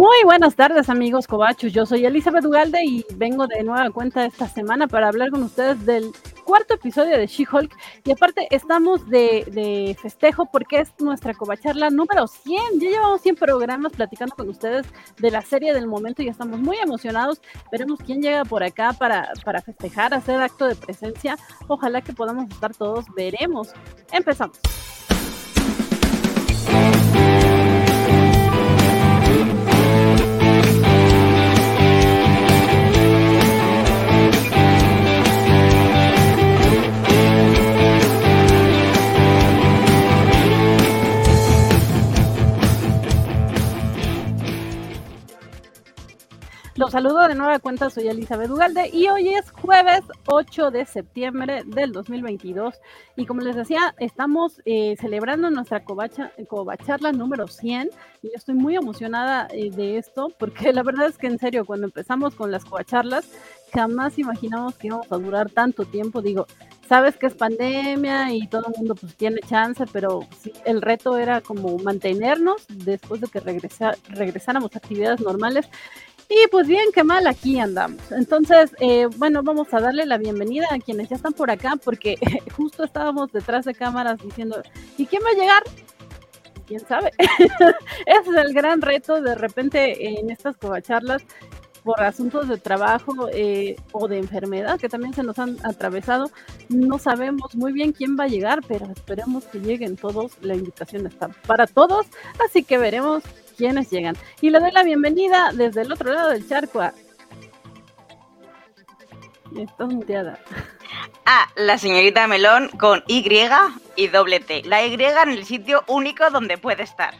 Muy buenas tardes amigos cobachos, yo soy Elizabeth Ugalde y vengo de nueva cuenta esta semana para hablar con ustedes del cuarto episodio de She-Hulk. Y aparte estamos de, festejo porque es nuestra cobacharla número 100, ya llevamos 100 programas platicando con ustedes de la serie del momento y estamos muy emocionados, veremos quién llega por acá para, para festejar, hacer acto de presencia, ojalá que podamos estar todos, veremos, empezamos. Los saludo de nueva cuenta, soy Elizabeth Ugalde y hoy es jueves 8 de septiembre del 2022 y como les decía, estamos eh, celebrando nuestra covacha, covacharla número 100 y yo estoy muy emocionada eh, de esto porque la verdad es que en serio, cuando empezamos con las covacharlas, jamás imaginamos que íbamos a durar tanto tiempo, digo, sabes que es pandemia y todo el mundo pues tiene chance, pero el reto era como mantenernos después de que regresáramos a actividades normales y pues bien, qué mal, aquí andamos. Entonces, eh, bueno, vamos a darle la bienvenida a quienes ya están por acá, porque justo estábamos detrás de cámaras diciendo, ¿y quién va a llegar? ¿Quién sabe? Ese es el gran reto de repente en estas covacharlas por asuntos de trabajo eh, o de enfermedad que también se nos han atravesado. No sabemos muy bien quién va a llegar, pero esperemos que lleguen todos. La invitación está para todos, así que veremos quiénes llegan. Y le doy la bienvenida desde el otro lado del charco a... Estás muteada. Ah, la señorita Melón con Y y doble T. La Y en el sitio único donde puede estar.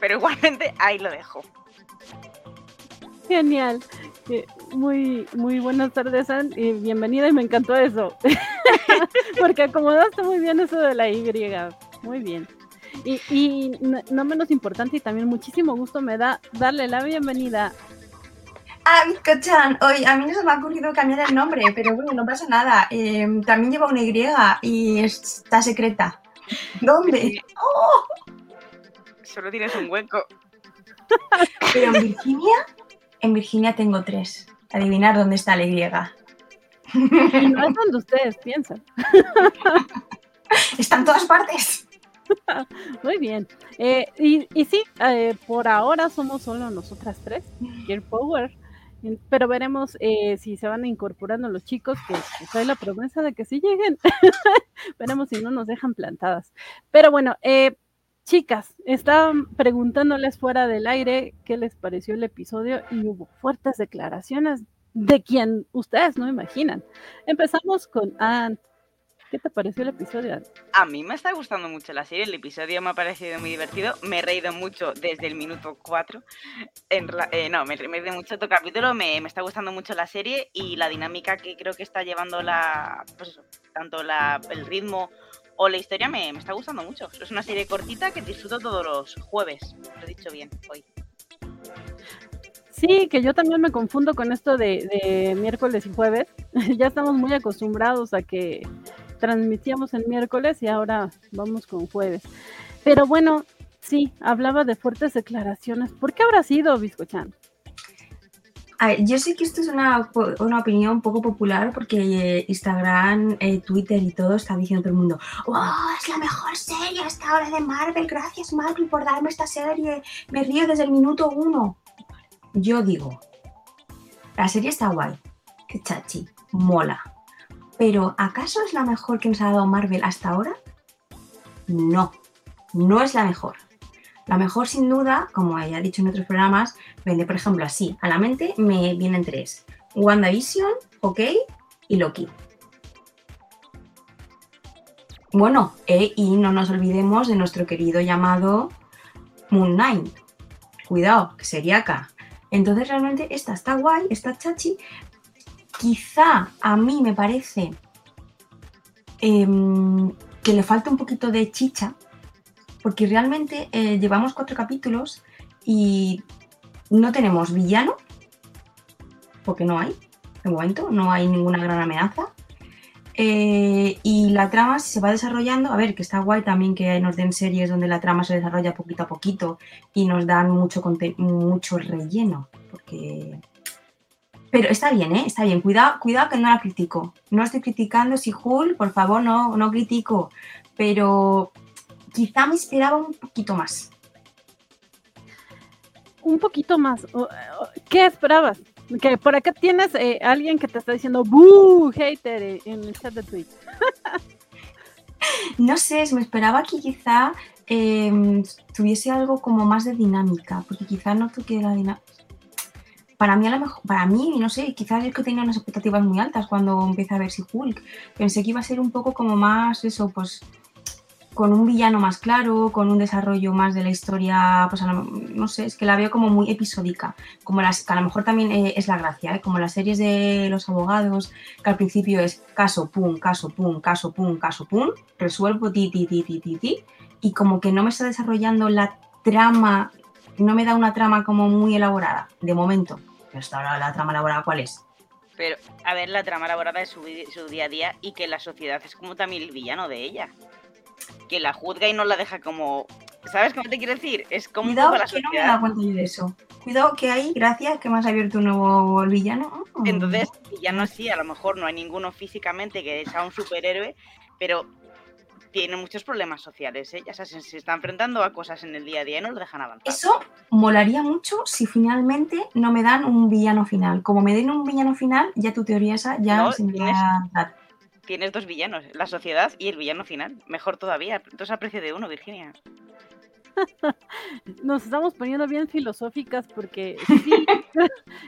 Pero igualmente ahí lo dejo. Genial. Muy, muy buenas tardes, Ann, y bienvenida y me encantó eso. Porque acomodaste muy bien eso de la Y. Muy bien. Y, y no, menos importante y también muchísimo gusto me da darle la bienvenida Ah, Cochan, hoy a mí no se me ha ocurrido cambiar el nombre, pero bueno, no pasa nada. Em, también lleva una Y y está secreta. ¿Dónde? ¡Oh! Solo tienes un hueco. Pero en Virginia en Virginia tengo tres. Adivinar dónde está la Y. Y no es donde ustedes piensan. Está en todas partes. Muy bien. Eh, y, sí, eh, por ahora somos solo nosotras tres, Gear Power. Pero veremos eh, si se van incorporando los chicos, que, hay la promesa de que sí lleguen. veremos si no nos dejan plantadas. Pero bueno, Chicas, estaban preguntándoles fuera del aire qué les pareció el episodio y hubo fuertes declaraciones de quien ustedes no imaginan. Empezamos con Ant. ¿Qué te pareció el episodio? A mí me está gustando mucho la serie, el episodio me ha parecido muy divertido, me he reído mucho desde el minuto 4. Eh, no, me, he reído mucho este capítulo, me, está gustando mucho la serie y la dinámica que creo que está llevando la, pues tanto la, el ritmo o la historia me, está gustando mucho. Es una serie cortita que disfruto todos los jueves. Lo he dicho bien hoy. Sí, que yo también me confundo con esto de, miércoles y jueves. ya estamos muy acostumbrados a que transmitíamos el miércoles y ahora vamos con jueves. Pero bueno, sí, hablaba de fuertes declaraciones. ¿Por qué habrá sido, Biscochan? yo sé que esto es una, opinión poco popular porque eh, Instagram, eh, Twitter y todo está diciendo todo el mundo, ¡Oh, es la mejor serie hasta ahora de Marvel! Gracias Marvel por darme esta serie. Me río desde el minuto uno. Yo digo, la serie está guay, que chachi, mola. Pero ¿acaso es la mejor que nos ha dado Marvel hasta ahora? No, no es la mejor. La mejor, sin duda, como ya he dicho en otros programas, vende, por ejemplo, así. A la mente me vienen tres. WandaVision, OK y Loki. Bueno, e, y no nos olvidemos de nuestro querido llamado Moon Knight. Cuidado, que sería acá. Entonces realmente esta está guay, está chachi. Quizá a mí me parece em, que le falta un poquito de chicha porque realmente eh, llevamos cuatro capítulos y no tenemos villano, porque no hay, de momento, no hay ninguna gran amenaza. Eh, y la trama se va desarrollando, a ver, que está guay también que nos den series donde la trama se desarrolla poquito a poquito y nos dan mucho, mucho relleno, porque... Pero está bien, ¿eh? Está bien. Cuidado, cuidado que no la critico. No estoy criticando si Hull, por favor, no, no critico. Pero quizá me esperaba un poquito más. Un poquito más. ¿Qué esperabas? Que por acá tienes eh, alguien que te está diciendo ¡Boo! Hater eh, en el chat de Twitch. no sé, me esperaba que quizá em, tuviese algo como más de dinámica, porque quizá no la dinámica. Para mí, a lo mejor, para mí, no sé, quizás es que tenía unas expectativas muy altas cuando empecé a ver si Hulk. Pensé que iba a ser un poco como más eso, pues con un villano más claro, con un desarrollo más de la historia, pues no sé, es que la veo como muy episódica, como las que a lo mejor también eh, es la gracia, ¿eh? como las series de los abogados, que al principio es caso, pum, caso, pum, caso, pum, caso, pum, resuelvo, ti, ti, ti, ti, ti, ti, y como que no me está desarrollando la trama, no me da una trama como muy elaborada, de momento. Pero hasta ahora la trama elaborada, ¿cuál es? Pero, a ver, la trama elaborada es su, su día a día y que la sociedad es como también el villano de ella que la juzga y no la deja como. ¿Sabes qué te quiero decir? Es como. Cuidado, la que no me da cuenta yo de eso. Cuidado que hay, gracias, que me has abierto un nuevo villano. Entonces, villano sí, a lo mejor no hay ninguno físicamente que sea un superhéroe, pero tiene muchos problemas sociales, ¿eh? Ya se, se está enfrentando a cosas en el día a día y no lo dejan avanzar. Eso molaría mucho si finalmente no me dan un villano final. Como me den un villano final, ya tu teoría esa ya se me tienes dos villanos, la sociedad y el villano final. Mejor todavía, entonces aprecio de uno, Virginia. Nos estamos poniendo bien filosóficas porque sí,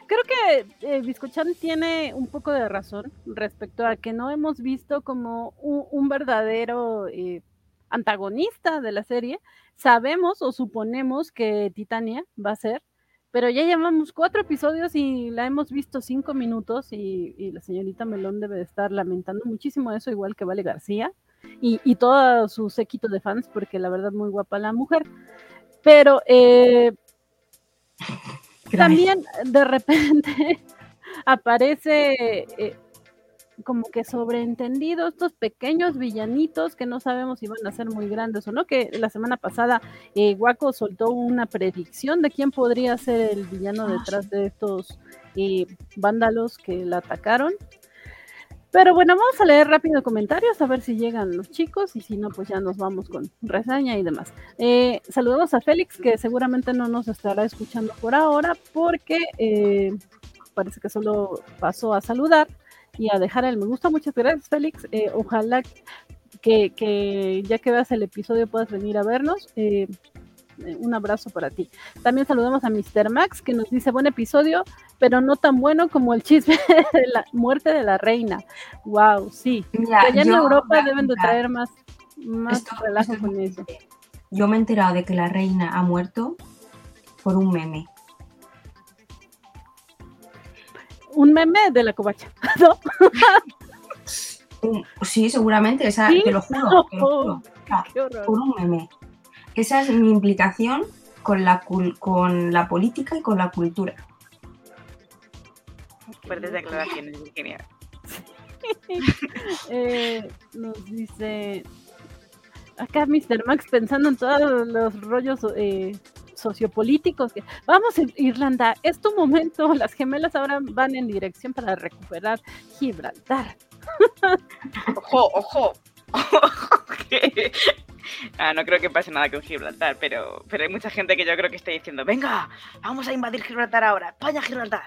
creo que eh, tiene un poco de razón respecto a que no hemos visto como un, verdadero eh, antagonista de la serie. Sabemos o suponemos que Titania va a ser, pero ya llevamos cuatro episodios y la hemos visto cinco minutos y, la señorita Melón debe de estar lamentando muchísimo eso, igual que Vale García y, y todo su séquito de fans, porque la verdad muy guapa la mujer. Pero eh, también de repente aparece eh, como que sobreentendido estos pequeños villanitos que no sabemos si van a ser muy grandes o no, que la semana pasada eh, Waco soltó una predicción de quién podría ser el villano ah, detrás de estos eh, vándalos que la atacaron. Pero bueno, vamos a leer rápido comentarios a ver si llegan los chicos y si no, pues ya nos vamos con reseña y demás. Eh, saludos a Félix, que seguramente no nos estará escuchando por ahora porque eh, parece que solo pasó a saludar y a dejar el me gusta. Muchas gracias, Félix. Eh, ojalá que, ya que veas el episodio puedas venir a vernos. Eh, un abrazo para ti. También saludamos a Mr. Max que nos dice buen episodio, pero no tan bueno como el chisme de la muerte de la reina. Wow, sí. allá en Europa deben de traer más, más relajo con eso. Yo me he enterado de que la reina ha muerto por un meme un meme de la covacha, ¿no? Sí, seguramente, esa, te lo juro, por un meme. Esa es mi implicación con la, con la política y con la cultura. Fuertes declaraciones, Virginia. eh, nos dice acá Mr. Max pensando en todos los rollos eh, sociopolíticos. Que, vamos Irlanda, es tu momento. Las gemelas ahora van en dirección para recuperar Gibraltar. ojo, ojo. Ah, no creo que pase nada con Gibraltar, pero, pero hay mucha gente que yo creo que está diciendo, venga, vamos a invadir Gibraltar ahora, España Gibraltar.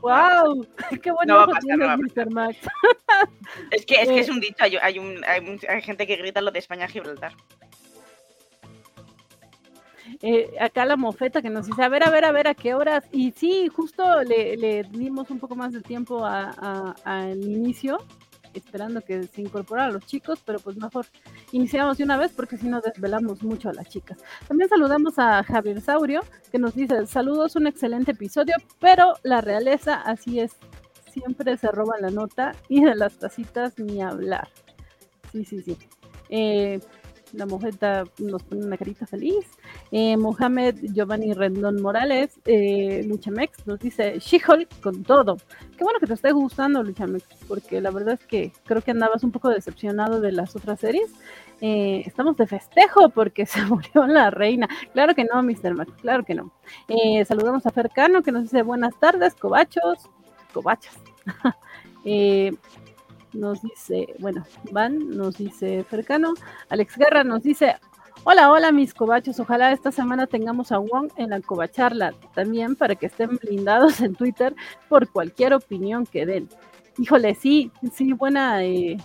¡Wow! ¡Qué bueno. Max! es que, es que es un dicho, hay, hay, un, hay, gente que grita lo de España Gibraltar. Eh, acá la mofeta que nos dice, a ver, a ver, a ver, a qué horas. Y sí, justo le, dimos un poco más de tiempo al inicio, esperando que se incorporaran los chicos, pero pues mejor iniciamos de una vez porque si no desvelamos mucho a las chicas. También saludamos a Javier Saurio, que nos dice, saludos, un excelente episodio, pero la realeza así es, siempre se roba la nota y de las tacitas ni hablar. Sí, sí, sí. Eh, la mojeta nos pone una carita feliz. Eh, Mohamed Giovanni Rendón Morales, eh, Luchamex, nos dice She-Hulk con todo. Qué bueno que te esté gustando, Luchamex, porque la verdad es que creo que andabas un poco decepcionado de las otras series. Eh, estamos de festejo porque se murió la reina. Claro que no, Mr. Max, claro que no. Saludamos a Fercano que nos dice buenas tardes, cobachos, cobachas. nos dice, bueno, Van nos dice Fercano. Alex Guerra nos dice, hola, hola mis cobachos, ojalá esta semana tengamos a Wong en la cobacharla también para que estén blindados en Twitter por cualquier opinión que den. Híjole, sí, sí, buena, eh,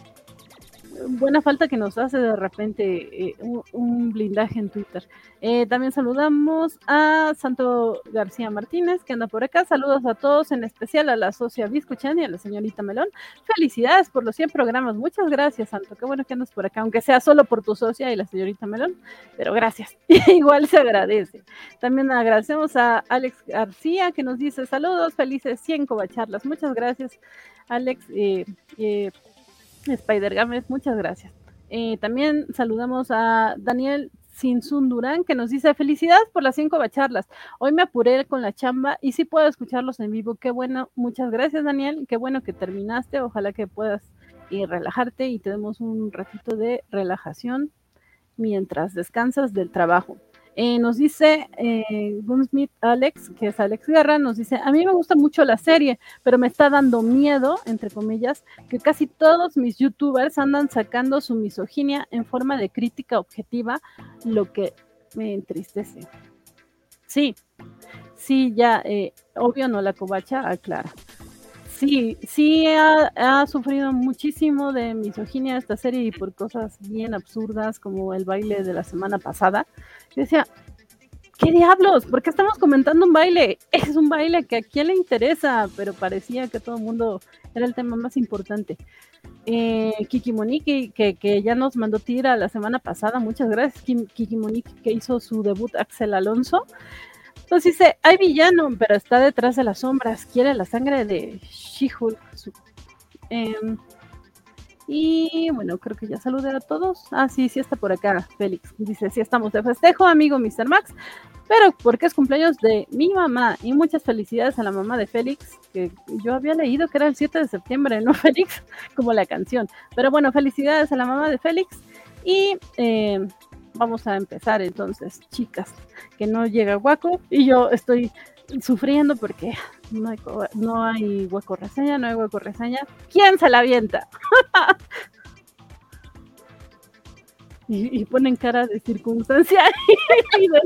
buena falta que nos hace de repente eh, un, blindaje en Twitter. Eh, también saludamos a Santo García Martínez, que anda por acá. Saludos a todos, en especial a la socia Biscuchan y a la señorita Melón. Felicidades por los 100 programas. Muchas gracias, Santo. Qué bueno que andas por acá, aunque sea solo por tu socia y la señorita Melón, pero gracias. Igual se agradece. También agradecemos a Alex García, que nos dice saludos, felices 100 cobacharlas. Muchas gracias, Alex. Eh, Spider Games, muchas gracias. Eh, también saludamos a Daniel Sinsun Durán, que nos dice felicidades por las cinco bacharlas. Hoy me apuré con la chamba y sí puedo escucharlos en vivo. Qué bueno, muchas gracias, Daniel. Qué bueno que terminaste. Ojalá que puedas eh, relajarte y tenemos un ratito de relajación mientras descansas del trabajo. Eh, nos dice eh, Alex, que es Alex Guerra, nos dice, a mí me gusta mucho la serie, pero me está dando miedo, entre comillas, que casi todos mis youtubers andan sacando su misoginia en forma de crítica objetiva, lo que me entristece. Sí, sí, ya, eh, obvio no la covacha, aclara. Sí, sí ha, ha, sufrido muchísimo de misoginia esta serie y por cosas bien absurdas como el baile de la semana pasada. Decía, ¿qué diablos? ¿Por qué estamos comentando un baile? Es un baile que a quién le interesa, pero parecía que todo el mundo era el tema más importante. Eh, Kiki Monique, que, que, ya nos mandó tira la semana pasada, muchas gracias, Kiki Monique, que hizo su debut Axel Alonso. Entonces dice, hay villano, pero está detrás de las sombras, quiere la sangre de She-Hulk. Eh, y bueno, creo que ya saludé a todos. Ah, sí, sí está por acá, Félix. Dice, sí estamos de festejo, amigo Mr. Max, pero porque es cumpleaños de mi mamá. Y muchas felicidades a la mamá de Félix, que yo había leído que era el 7 de septiembre, ¿no, Félix? Como la canción. Pero bueno, felicidades a la mamá de Félix. Y eh, vamos a empezar entonces, chicas, que no llega Guaco y yo estoy sufriendo porque no hay, no hay hueco reseña, no hay hueco reseña. ¿Quién se la avienta? y, y, ponen cara de circunstancia y, de,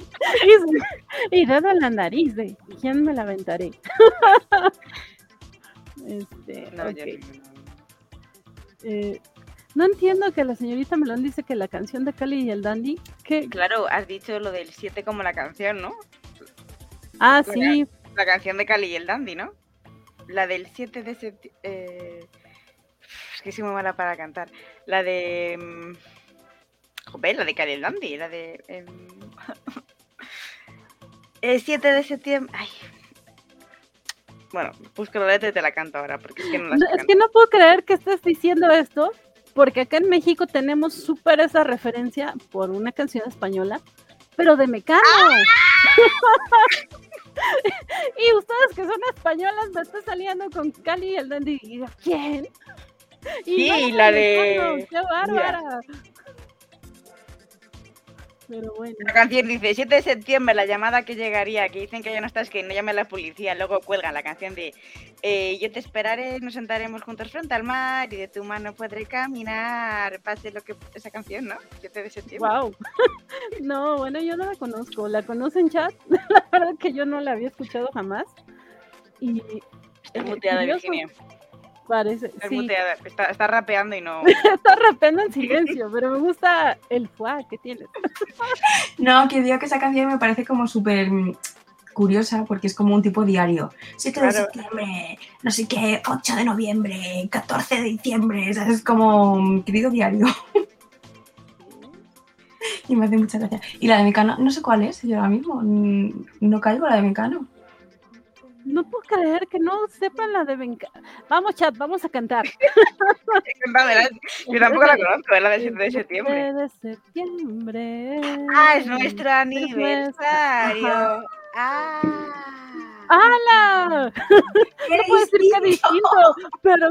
y, y dado la nariz de ¿quién me la aventaré? este, no, okay. eh, no entiendo que la señorita Melón dice que la canción de Cali y el Dandy. que Claro, has dicho lo del 7 como la canción, ¿no? Ah, la, sí. La canción de Cali y el Dandy, ¿no? La del 7 de septiembre. Eh... Es que soy muy mala para cantar. La de. Joder, la de Cali y el Dandy. La de. Eh... el 7 de septiembre. Ay. Bueno, busco la letra y te la canto ahora, porque es que no la no, Es que no puedo creer que estés diciendo esto, porque acá en México tenemos súper esa referencia por una canción española, pero de Mecano. ¡Ah! y ustedes que son españolas me están saliendo con Cali y el Dandy. Y yo, ¿quién? Y sí, no, la de. ¡Qué bárbara! Yeah. Pero bueno. La canción dice 7 de septiembre, la llamada que llegaría, que dicen que ya no estás, que no llame a la policía, luego cuelgan la canción de eh, yo te esperaré, nos sentaremos juntos frente al mar y de tu mano podré caminar, pase lo que esa canción, ¿no? 7 de septiembre. Wow. no, bueno, yo no la conozco, la conocen en chat, la verdad que yo no la había escuchado jamás. Y Está muteada, Virginia. Parece, está, sí. Está, está, rapeando y no. está rapeando en silencio, pero me gusta el fuá que tiene. no, que digo que esa canción me parece como súper curiosa porque es como un tipo diario. 7 de septiembre, no sé qué, 8 de noviembre, 14 de diciembre, ¿sabes? es como un querido diario. y me hace mucha gracia. Y la de Mecano, no sé cuál es, yo ahora mismo, no caigo la de Mecano. No puedo creer que no sepan la de Venga. Vamos, chat, vamos a cantar. Yo tampoco la conozco, es la del 7 de septiembre. de septiembre. Ah, es nuestro aniversario. Ah. ¡Hala! No puedo decir que distinto, pero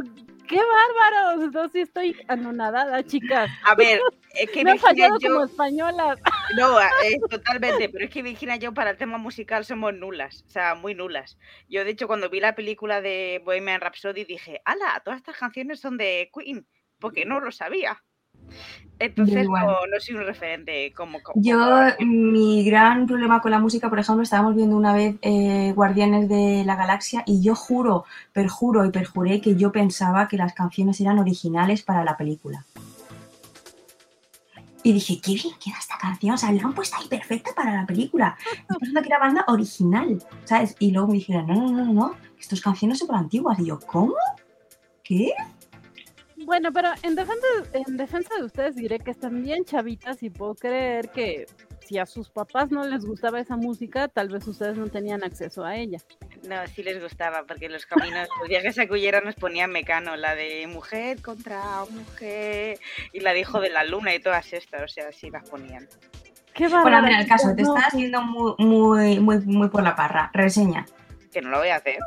¡Qué bárbaros! No, sí estoy anonadada, chicas. A ver, es que Me fallado como española. No, eh, totalmente, pero es que Virginia y yo para el tema musical somos nulas, o sea, muy nulas. Yo, de hecho, cuando vi la película de Bohemian Rhapsody dije, ¡Hala! Todas estas canciones son de Queen, porque no lo sabía. Entonces no, soy un referente como, Yo, mi gran problema con la música, por ejemplo, estábamos viendo una vez eh, Guardianes de la Galaxia y yo juro, perjuro y perjuré que yo pensaba que las canciones eran originales para la película. Y dije, qué bien queda esta canción, o sea, la han puesto ahí perfecta para la película. Y resulta que era banda original, ¿sabes? Y luego me dijeron, no, no, no, no, no, estas canciones son antiguas. Y yo, ¿cómo? ¿Qué? Bueno, pero en defensa, en defensa de ustedes diré que están bien chavitas y puedo creer que si a sus papás no les gustaba esa música, tal vez ustedes no tenían acceso a ella. No, sí les gustaba, porque los caminos, los viajes a Cullera nos ponían mecano, la de mujer contra mujer, y la de hijo de la luna y todas estas, o sea, sí las ponían. Qué bueno, mira, el caso, te estás yendo muy, muy, muy, muy por la parra. Reseña. Que no lo voy a hacer.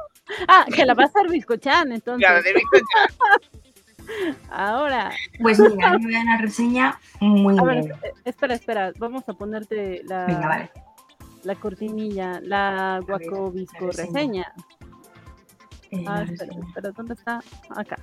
Ah, que la va a hacer Biscochan, entonces. Claro, de Biscochan. Ahora. Pues mira, me voy a una reseña muy a eh, espera, espera, vamos a ponerte la, la cortinilla, la Guaco Visco reseña. Eh, ah, espera, espera, ¿dónde está? Acá.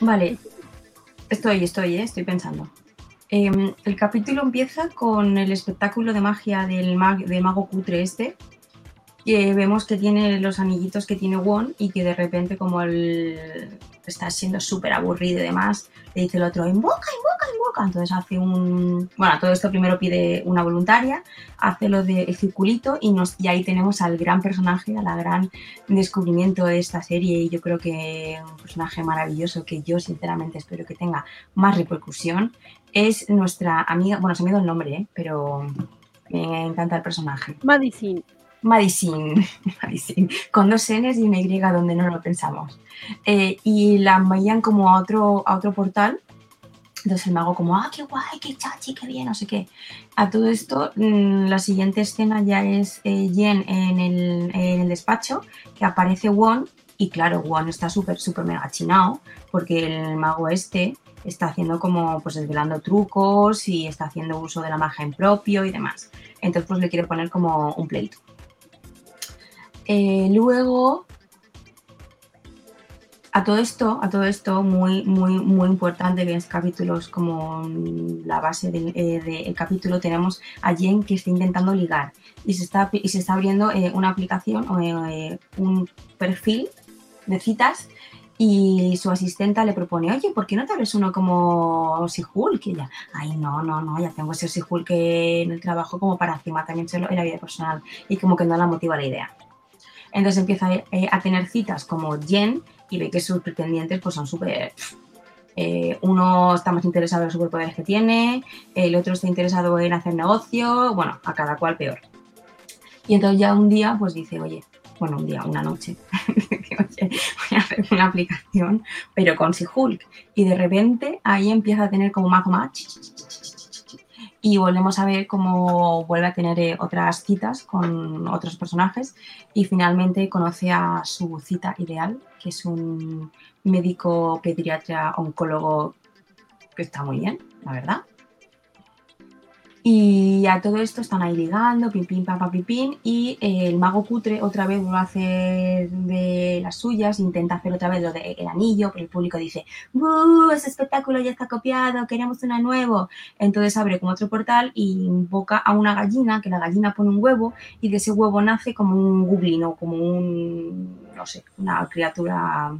Vale, Estoy, estoy, ¿eh? estoy pensando. Em, el capítulo empieza con el espectáculo de magia del, mago cutre este, que vemos que tiene los anillitos que tiene Won y que de repente como el, está siendo súper aburrido y demás, le dice el otro, invoca, invoca, invoca. Entonces hace un... Bueno, todo esto primero pide una voluntaria, hace lo del circulito y, nos, y ahí tenemos al gran personaje, a la gran descubrimiento de esta serie y yo creo que un personaje maravilloso que yo sinceramente espero que tenga más repercusión. Es nuestra amiga, bueno, se me ido el nombre, ¿eh? pero me encanta el personaje. Madison. Madison, Madison, con dos N's y una Y donde no lo pensamos. Eh, y la envían como a otro, a otro portal. Entonces el mago como, ah, qué guay, qué chachi, qué bien, no sé qué. A todo esto, mm, la siguiente escena ya es eh, Jen en el, en el, despacho, que aparece Won, y claro, Won está súper, súper mega chinado, porque el mago este está haciendo como, pues desvelando trucos y está haciendo uso de la magia en propio y demás. Entonces, pues le quiere poner como un pleito. Eh, luego, a todo esto, a todo esto, muy, muy, muy importante, que es capítulos como la base del, eh, capítulo, tenemos a Jen que está intentando ligar y se está, y se está abriendo eh, una aplicación, un perfil de citas y su asistenta le propone, oye, ¿por qué no te abres uno como Sihulk? Y ella, ay, no, no, no, ya tengo ese Sihulk en el trabajo como para encima también en la vida personal y como que no la motiva la idea. Entonces empieza eh, a tener citas como Jen y ve que sus pretendientes pues son súper... Eh, uno está más interesado en los superpoderes que tiene, el otro está interesado en hacer negocio, bueno, a cada cual peor. Y entonces ya un día pues dice, oye, bueno, un día, una noche, voy a hacer una aplicación, pero con si Hulk. Y de repente ahí empieza a tener como más, más y volvemos a ver cómo vuelve a tener eh, otras citas con otros personajes y finalmente conoce a su cita ideal, que es un médico pediatra oncólogo que está muy bien, la verdad. Y a todo esto están ahí ligando, pim, pim, pam, pam, pim, y eh, el mago cutre otra vez vuelve a hacer de las suyas, intenta hacer otra vez lo del anillo, pero el público dice, ¡Buh! Ese espectáculo ya está copiado, queremos uno nuevo. Entonces abre como otro portal y invoca a una gallina, que la gallina pone un huevo, y de ese huevo nace como un goblin o como un, no sé, una criatura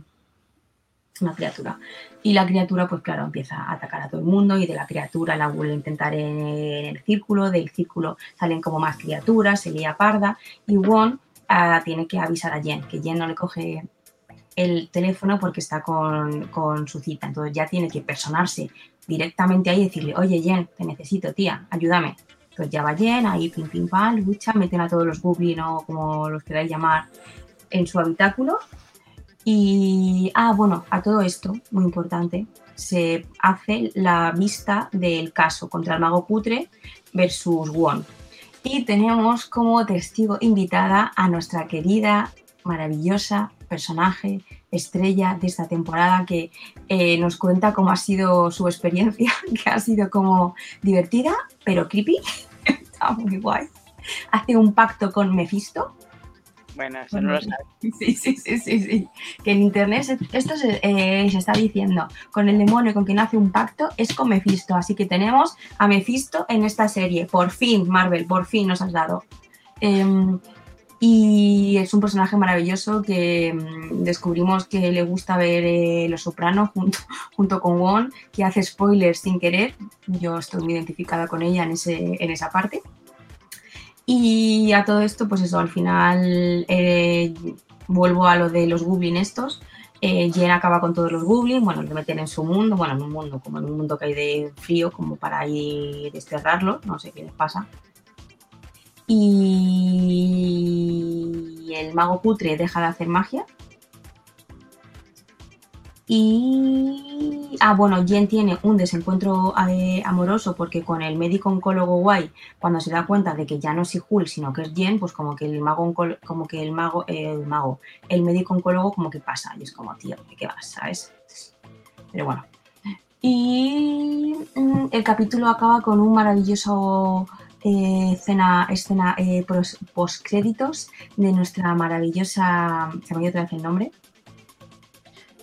una criatura. Y la criatura, pues claro, empieza a atacar a todo el mundo y de la criatura la vuelve a intentar en el círculo, del círculo salen como más criaturas, se lía parda y Won ah, tiene que avisar a Jen, que Jen no le coge el teléfono porque está con, con su cita. Entonces ya tiene que personarse directamente ahí y decirle, oye Jen, te necesito, tía, ayúdame. Entonces ya va Jen, ahí pim pim pam, lucha, meten a todos los goblins o como los queráis llamar en su habitáculo. Y, ah, bueno, a todo esto, muy importante, se hace la vista del caso contra el mago putre versus Won. Y tenemos como testigo invitada a nuestra querida, maravillosa personaje, estrella de esta temporada que eh, nos cuenta cómo ha sido su experiencia, que ha sido como divertida, pero creepy. Está muy guay. Hace un pacto con Mephisto bueno, eso no lo sabes. Sí, sí, sí, sí, sí. Que en internet esto eh, se, está diciendo. Con el demonio con quien hace un pacto es con Mephisto. Así que tenemos a Mephisto en esta serie. Por fin, Marvel, por fin nos has dado. Em, y es un personaje maravilloso que mm, descubrimos que le gusta ver eh, Los Sopranos junto, junto con Won, que hace spoilers sin querer. Yo estoy muy identificada con ella en, ese, en esa parte. Y a todo esto, pues eso, al final eh, vuelvo a lo de los goblins estos. Eh, Jen acaba con todos los goblins, bueno, le meten en su mundo, bueno, en un mundo, como en un mundo que hay de frío, como para ir desterrarlo, no sé qué les pasa. Y el mago putre deja de hacer magia y, ah, bueno, Jen tiene un desencuentro eh, amoroso porque con el médico oncólogo guay, cuando se da cuenta de que ya no es Hul, sino que es Jen, pues como que el mago, como que el mago, el mago, el médico oncólogo como que pasa. Y es como, tío, ¿de qué vas? ¿Sabes? Pero bueno. Y mm, el capítulo acaba con un maravilloso eh, escena, escena eh, post créditos de nuestra maravillosa. Se me otra vez el nombre.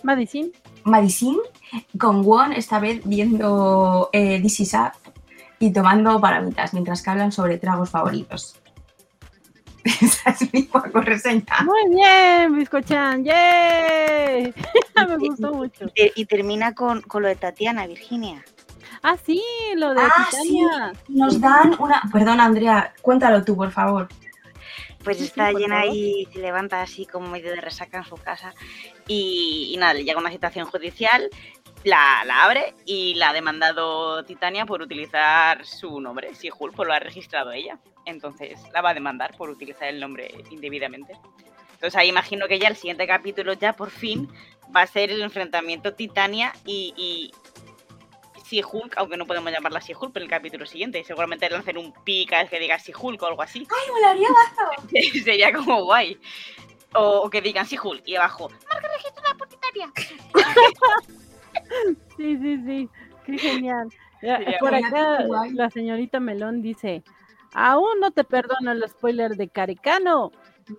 Madison. Madison, con Won esta vez viendo eh, This Is y tomando palomitas mientras que hablan sobre tragos favoritos. Esa es mi poco reseña. Muy bien, Biscochan, ¡yay! Me gustó mucho. Y, termina con, lo de Tatiana, Virginia. Ah, sí, lo de ah, Tatiana. Nos dan una. Perdón, Andrea, cuéntalo tú, por favor. Pues está llena y se levanta así como medio de resaca en su casa y, nada, le llega una citación judicial, la, abre y la ha demandado Titania por utilizar su nombre. Si Hulk pues lo ha registrado ella. Entonces la va a demandar por utilizar el nombre indebidamente. Entonces ahí imagino que ya el siguiente capítulo ya por fin va a ser el enfrentamiento Titania y, Hulk, aunque no podemos llamarla si Hulk, pero el capítulo siguiente. Seguramente lancen un pica que diga si Hulk o algo así. ¡Ay, molaría bazo! Sería como guay. O, que digan si Hulk y abajo, marca registrada por Titania. sí, sí, sí. Qué genial. Por acá la señorita Melón dice, aún no te perdono el spoiler de Caricano.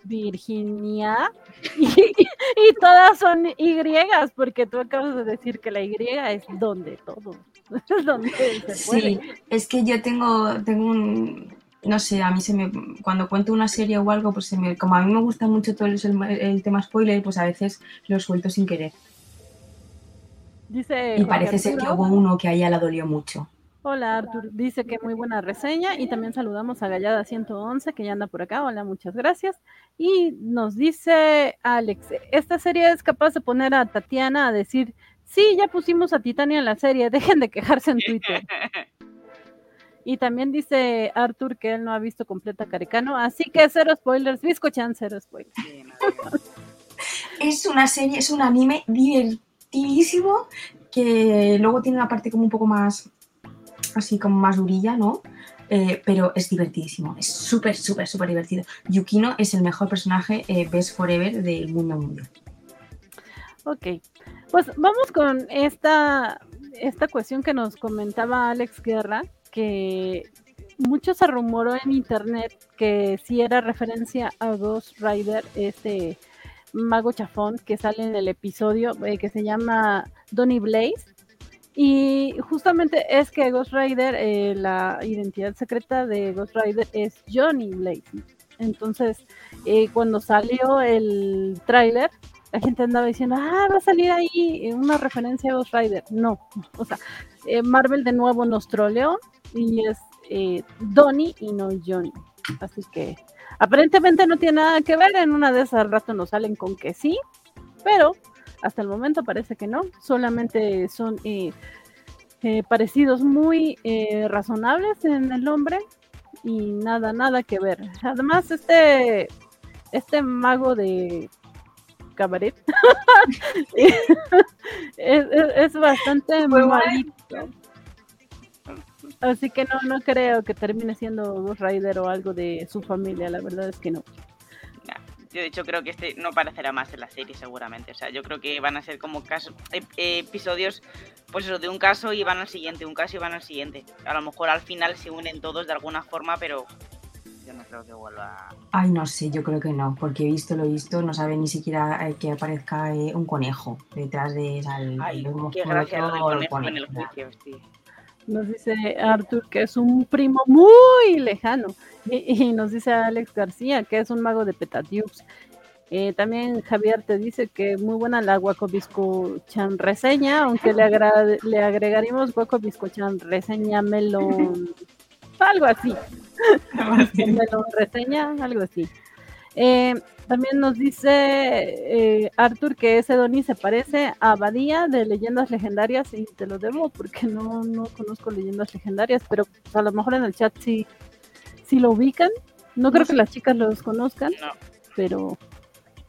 Virginia y, todas son Y porque tú acabas de decir que la Y es donde todo es donde se puede. Sí, es que yo tengo, tengo un, no sé, a mí se me, cuando cuento una serie o algo, pues se me, como a mí me gusta mucho todo el, tema spoiler, pues a veces lo suelto sin querer. Dice y parece ser que hubo uno que a ella la dolió mucho. Hola Artur, dice que muy buena reseña y también saludamos a Gallada 111 que ya anda por acá. Hola, muchas gracias. Y nos dice Alex, esta serie es capaz de poner a Tatiana a decir, sí, ya pusimos a Titania en la serie, dejen de quejarse en Twitter. Y también dice Arthur que él no ha visto completa Caricano, así que cero spoilers, Biscochan, cero spoilers. es una serie, es un anime divertidísimo que luego tiene una parte como un poco más, así como más durilla, ¿no? Eh, pero es divertidísimo, es súper, súper, súper divertido. Yukino es el mejor personaje eh, Best Forever del mundo mundial. Ok, pues vamos con esta, esta cuestión que nos comentaba Alex Guerra, que mucho se rumoró en internet que sí era referencia a Ghost Rider, este mago chafón que sale en el episodio eh, que se llama Donny Blaze. Y justamente es que Ghost Rider, eh, la identidad secreta de Ghost Rider es Johnny Blaze. Entonces, eh, cuando salió el tráiler, la gente andaba diciendo, ah, va a salir ahí una referencia a Ghost Rider. No, o sea, Marvel de nuevo nos troleó y es eh, Donnie y no Johnny. Así que aparentemente no tiene nada que ver. En una de esas rato nos salen con que sí. pero hasta el momento parece que no, solamente son eh, eh, parecidos muy eh, razonables en el nombre y nada, nada que ver. Además, este, este mago de cabaret es, bastante malito. Así que no, no creo que termine siendo Ghost Rider o algo de su familia, la verdad es que no. Yo de hecho creo que este no parecerá más en la serie seguramente. O sea, yo creo que van a ser como casos, episodios, pues eso, de un caso y van al siguiente, un caso y van al siguiente. A lo mejor al final se unen todos de alguna forma, pero yo no creo que vuelva. Ay, no sé, yo creo que no, porque he visto lo he visto, no sabe ni siquiera eh, que aparezca eh, un conejo detrás de esa. Ay, qué gracia lo del conejo en el juicio, Nos dice Arthur que es un primo muy lejano. Y, nos dice Alex García que es un mago de Petatiux. Eh, también Javier te dice que muy buena la Guacobisco Chan reseña, aunque le, le agregaríamos Guacobisco Chan reseña melón, algo así. melón reseña, algo así. Eh, también nos dice eh, Arthur que ese Donnie se parece a Badía de Leyendas Legendarias y te lo debo porque no, no conozco Leyendas Legendarias, pero a lo mejor en el chat sí si lo ubican. No creo que las chicas los conozcan, pero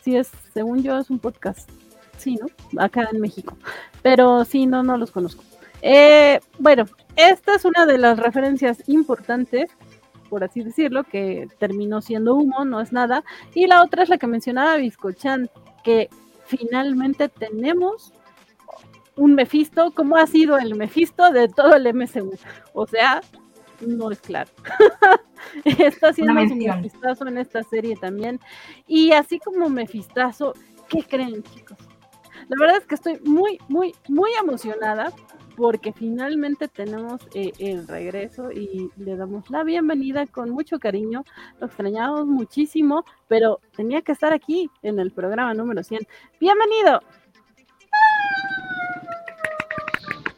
sí es, según yo, es un podcast. Sí, ¿no? Acá en México. Pero sí, no, no los conozco. Eh, bueno, esta es una de las referencias importantes, por así decirlo, que terminó siendo humo, no es nada. Y la otra es la que mencionaba Biscochan, que finalmente tenemos un Mephisto, como ha sido el Mephisto de todo el MCU. O sea, no es claro. Está haciendo un mefistazo en esta serie también. Y así como mefistazo, ¿qué creen, chicos? La verdad es que estoy muy, muy, muy emocionada porque finalmente tenemos eh, el regreso y le damos la bienvenida con mucho cariño. Lo extrañamos muchísimo, pero tenía que estar aquí en el programa número 100. Bienvenido.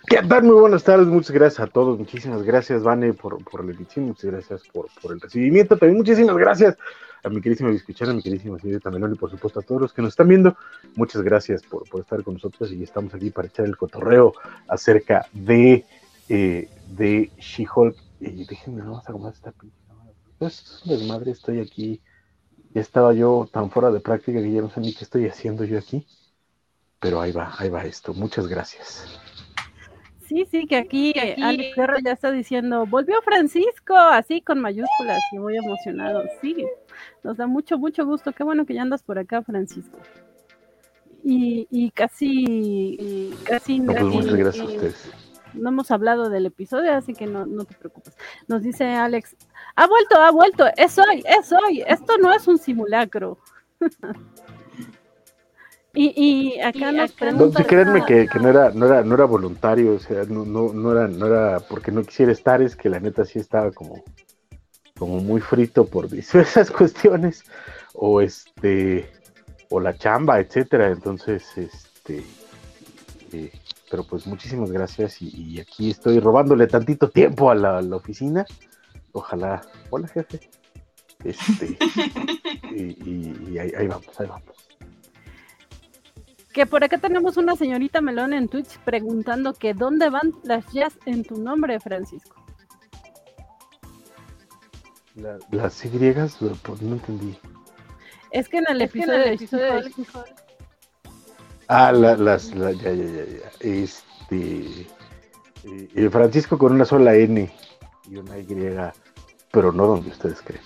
¿Qué tal? Muy buenas tardes, muchas gracias a todos, muchísimas gracias, Vane, por, por la edición, muchas gracias por, por, el recibimiento, también muchísimas gracias a mi queridísima Biscuchana, a mi queridísima señorita Melón y por supuesto a todos los que nos están viendo, muchas gracias por, por estar con nosotros y estamos aquí para echar el cotorreo acerca de, eh, de She-Hulk. Déjenme, vamos a comer esta Es un desmadre, estoy aquí, ya estaba yo tan fuera de práctica que ya no sé ni qué estoy haciendo yo aquí, pero ahí va, ahí va esto, muchas gracias. Sí, sí, que aquí, Alex Guerra ya está diciendo, volvió Francisco, así con mayúsculas y muy emocionado. Sí, nos da mucho, mucho gusto. Qué bueno que ya andas por acá, Francisco. Y, y casi, casi, no, pues muchas gracias a ustedes. No hemos hablado del episodio, así que no, no te preocupes. Nos dice Alex, ha vuelto, ha vuelto, es hoy, es hoy, esto no es un simulacro. Y, acá nos preguntan... créanme que, no, era, no, era, no era voluntario, o sea, no, no, no, era, no era porque no quisiera estar, es que la neta sí estaba como, como muy frito por esas cuestiones, o este, o la chamba, etcétera. Entonces, este, eh, pero pues muchísimas gracias y, aquí estoy robándole tantito tiempo a la, oficina. Ojalá, hola jefe. Este, y, ahí vamos, ahí vamos. Que por acá tenemos una señorita Melón en Twitch preguntando que dónde van las jazz en tu nombre, Francisco. las Y, pues, no entendí. Es que en el episodio, de, Ah, las, ya, ya, ya, ya. Este. Eh, Francisco con una sola N y una Y, pero no donde ustedes creen.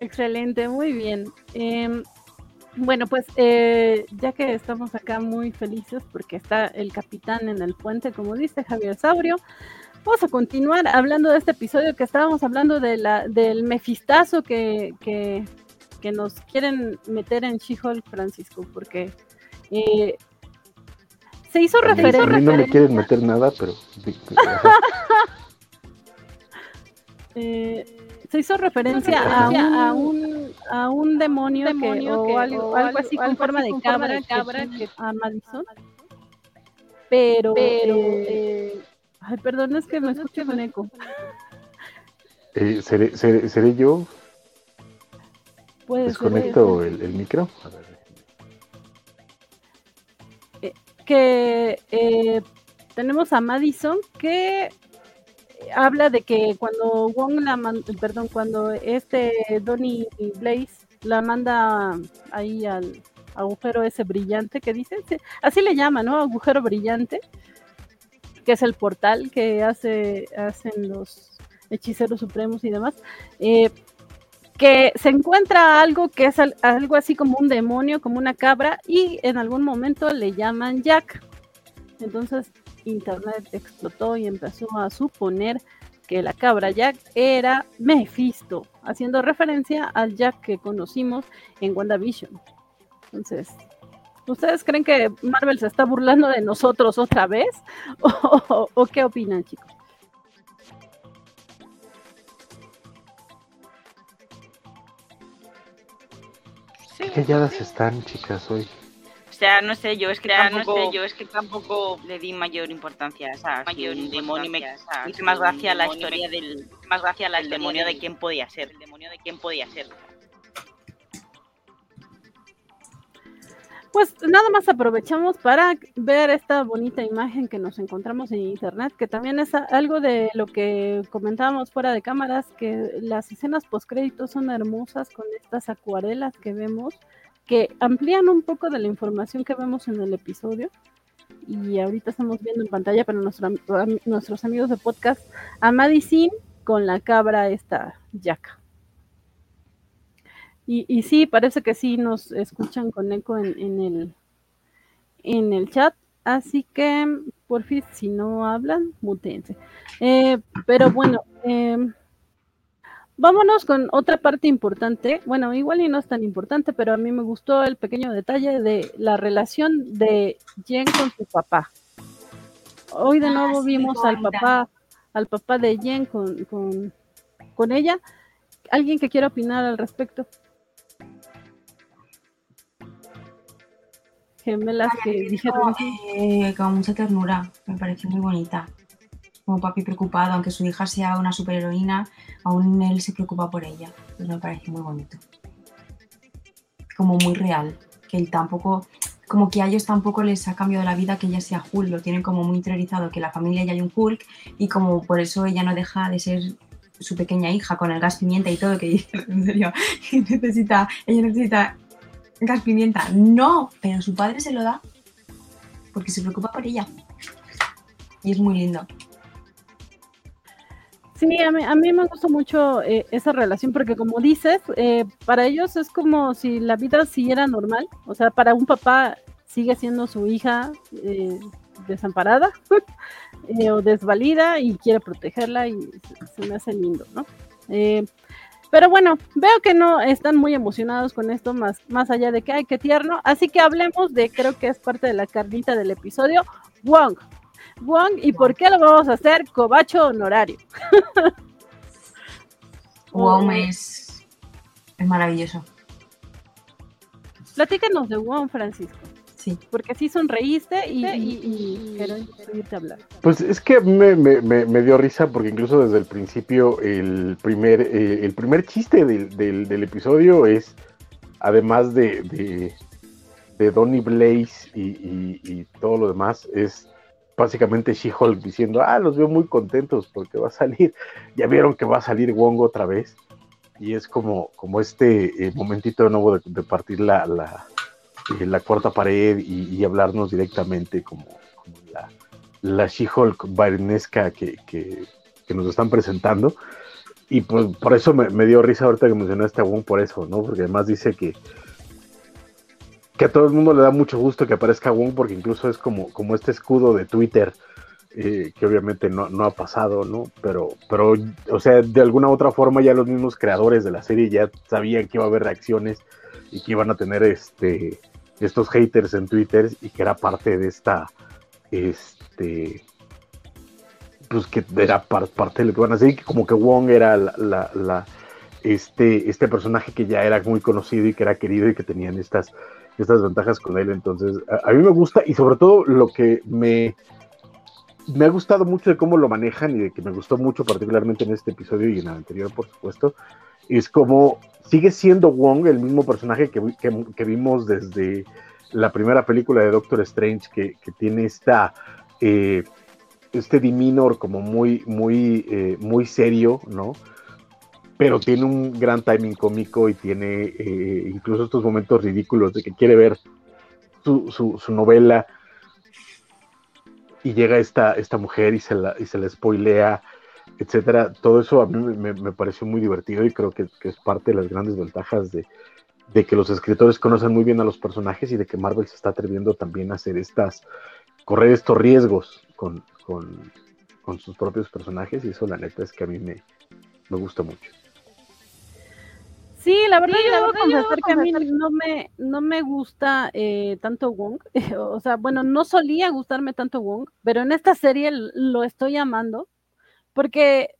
Excelente, muy bien. Em, bueno, pues eh, ya que estamos acá muy felices porque está el capitán en el puente, como dice Javier Saurio, vamos a continuar hablando de este episodio que estábamos hablando de la, del mefistazo que, que, nos quieren meter en She-Hulk, Francisco, porque eh, se hizo referencia. A mí no me quieren meter nada, pero. eh, se hizo referencia a un, a un, demonio, que, o, algo, así con forma de cabra, cabra que, a Madison. Pero, eh, ay, perdón, es que me escucho con eco. Eh, ¿seré, seré, ¿Seré yo? Puede Desconecto el, el, micro. A ver. Eh, que eh, tenemos a Madison que habla de que cuando Wong la perdón, cuando este Donny Blaze la manda ahí al agujero ese brillante que dice, así le llama, ¿no? Agujero brillante, que es el portal que hace, hacen los hechiceros supremos y demás, eh, que se encuentra algo que es algo así como un demonio, como una cabra, y en algún momento le llaman Jack. Entonces internet explotó y empezó a suponer que la cabra Jack era Mephisto, haciendo referencia al Jack que conocimos en WandaVision. Entonces, ¿ustedes creen que Marvel se está burlando de nosotros otra vez? ¿O, qué opinan, chicos? Qué calladas están, chicas, hoy. O sea, no sé, yo es que tampoco, no sé, yo es que tampoco le di mayor importancia, o sea, mayor demonio me hizo más gracia la historia del más gracia la, el demonio de quién podía ser, el demonio de quién podía ser. Pues nada más aprovechamos para ver esta bonita imagen que nos encontramos en internet, que también es algo de lo que comentábamos fuera de cámaras, que las escenas post créditos son hermosas con estas acuarelas que vemos que amplían un poco de la información que vemos en el episodio. Y ahorita estamos viendo en pantalla para nuestros amigos de podcast a Madison con la cabra esta yaca. Y, y, sí, parece que sí nos escuchan con eco en, el, en el chat. Así que, por fin, si no hablan, mutense. Eh, pero bueno, eh, Vámonos con otra parte importante. Bueno, igual y no es tan importante, pero a mí me gustó el pequeño detalle de la relación de Jen con su papá. Hoy de ah, nuevo vimos al papá, al papá de Jen con, con, ella. ¿Alguien que quiera opinar al respecto? Gemelas que dijeron. Eh, con mucha ternura, me pareció muy bonita como papi preocupado, aunque su hija sea una superheroína, aún él se preocupa por ella. Me parece muy bonito. Como muy real, que él tampoco, como que a ellos tampoco les ha cambiado la vida que ella sea Hulk, lo tienen como muy interiorizado que la familia ya hay un Hulk y como por eso ella no deja de ser su pequeña hija con el gas pimienta y todo, que dice, en serio, necesita, ella necesita gas pimienta. No, pero su padre se lo da porque se preocupa por ella. Y es muy lindo. Sí, a mí, a mí me gusta mucho eh, esa relación porque como dices, eh, para ellos es como si la vida siguiera normal, o sea, para un papá sigue siendo su hija eh, desamparada o desvalida y quiere protegerla y se, me hace lindo, ¿no? pero bueno, veo que no están muy emocionados con esto, más, más allá de que, ay, qué tierno, así que hablemos de, creo que es parte de la carnita del episodio, Wong. Wong, ¿y por qué lo vamos a hacer cobacho honorario? Wong es, es maravilloso. Platícanos de Wong, Francisco. Sí. Porque sí sonreíste y, y, quiero a hablar. Pues es que me, me, me, dio risa porque incluso desde el principio el primer, eh, el primer chiste del, del, episodio es, además de, de, de Donny Blaze y, y, todo lo demás, es básicamente She-Hulk diciendo, ah, los veo muy contentos porque va a salir, ya vieron que va a salir Wong otra vez. Y es como, como este eh, momentito de nuevo de, partir la, la, eh, la, cuarta pared y, hablarnos directamente como, la, la She-Hulk barinesca que, que, que, nos están presentando. Y pues por eso me, me dio risa ahorita que mencionaste a Wong por eso, ¿no? Porque además dice que que a todo el mundo le da mucho gusto que aparezca Wong porque incluso es como, como este escudo de Twitter eh, que obviamente no, ha pasado, ¿no? Pero, pero, o sea, de alguna u otra forma ya los mismos creadores de la serie ya sabían que iba a haber reacciones y que iban a tener este estos haters en Twitter y que era parte de esta este pues que era parte de lo que van a hacer y que como que Wong era la, este, este personaje que ya era muy conocido y que era querido y que tenían estas estas ventajas con él. Entonces, a, mí me gusta y sobre todo lo que me, me ha gustado mucho de cómo lo manejan y de que me gustó mucho particularmente en este episodio y en el anterior, por supuesto, es como sigue siendo Wong el mismo personaje que, que, vimos desde la primera película de Doctor Strange, que, tiene esta, eh, este diminor como muy, muy, eh, muy serio, ¿no? Pero tiene un gran timing cómico y tiene eh, incluso estos momentos ridículos de que quiere ver su, su, novela y llega esta, esta mujer y se la, y se la spoilea etcétera. Todo eso a mí me, pareció muy divertido y creo que, es parte de las grandes ventajas de, que los escritores conocen muy bien a los personajes y de que Marvel se está atreviendo también a hacer estas, correr estos riesgos con, sus propios personajes y eso la neta es que a mí me, gusta mucho. Sí, la verdad yo debo confesar que a mí no me, no me gusta eh, tanto Wong. o sea, bueno, no solía gustarme tanto Wong, pero en esta serie lo estoy amando porque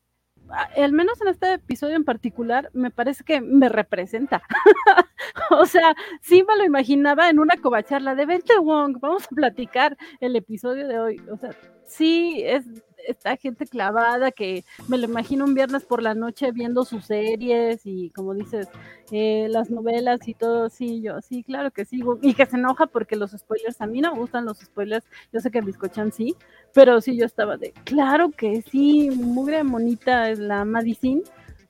al menos en este episodio en particular, me parece que me representa. o sea, sí me lo imaginaba en una covacharla de Vente Wong, vamos a platicar el episodio de hoy. O sea, sí es esta gente clavada que me lo imagino un viernes por la noche viendo sus series y como dices, eh, las novelas y todo, sí, yo, sí, claro que sí, y que se enoja porque los spoilers, a mí no me gustan los spoilers, yo sé que Biscochan sí, pero sí, yo estaba de, claro que sí, mugre monita es la Madison,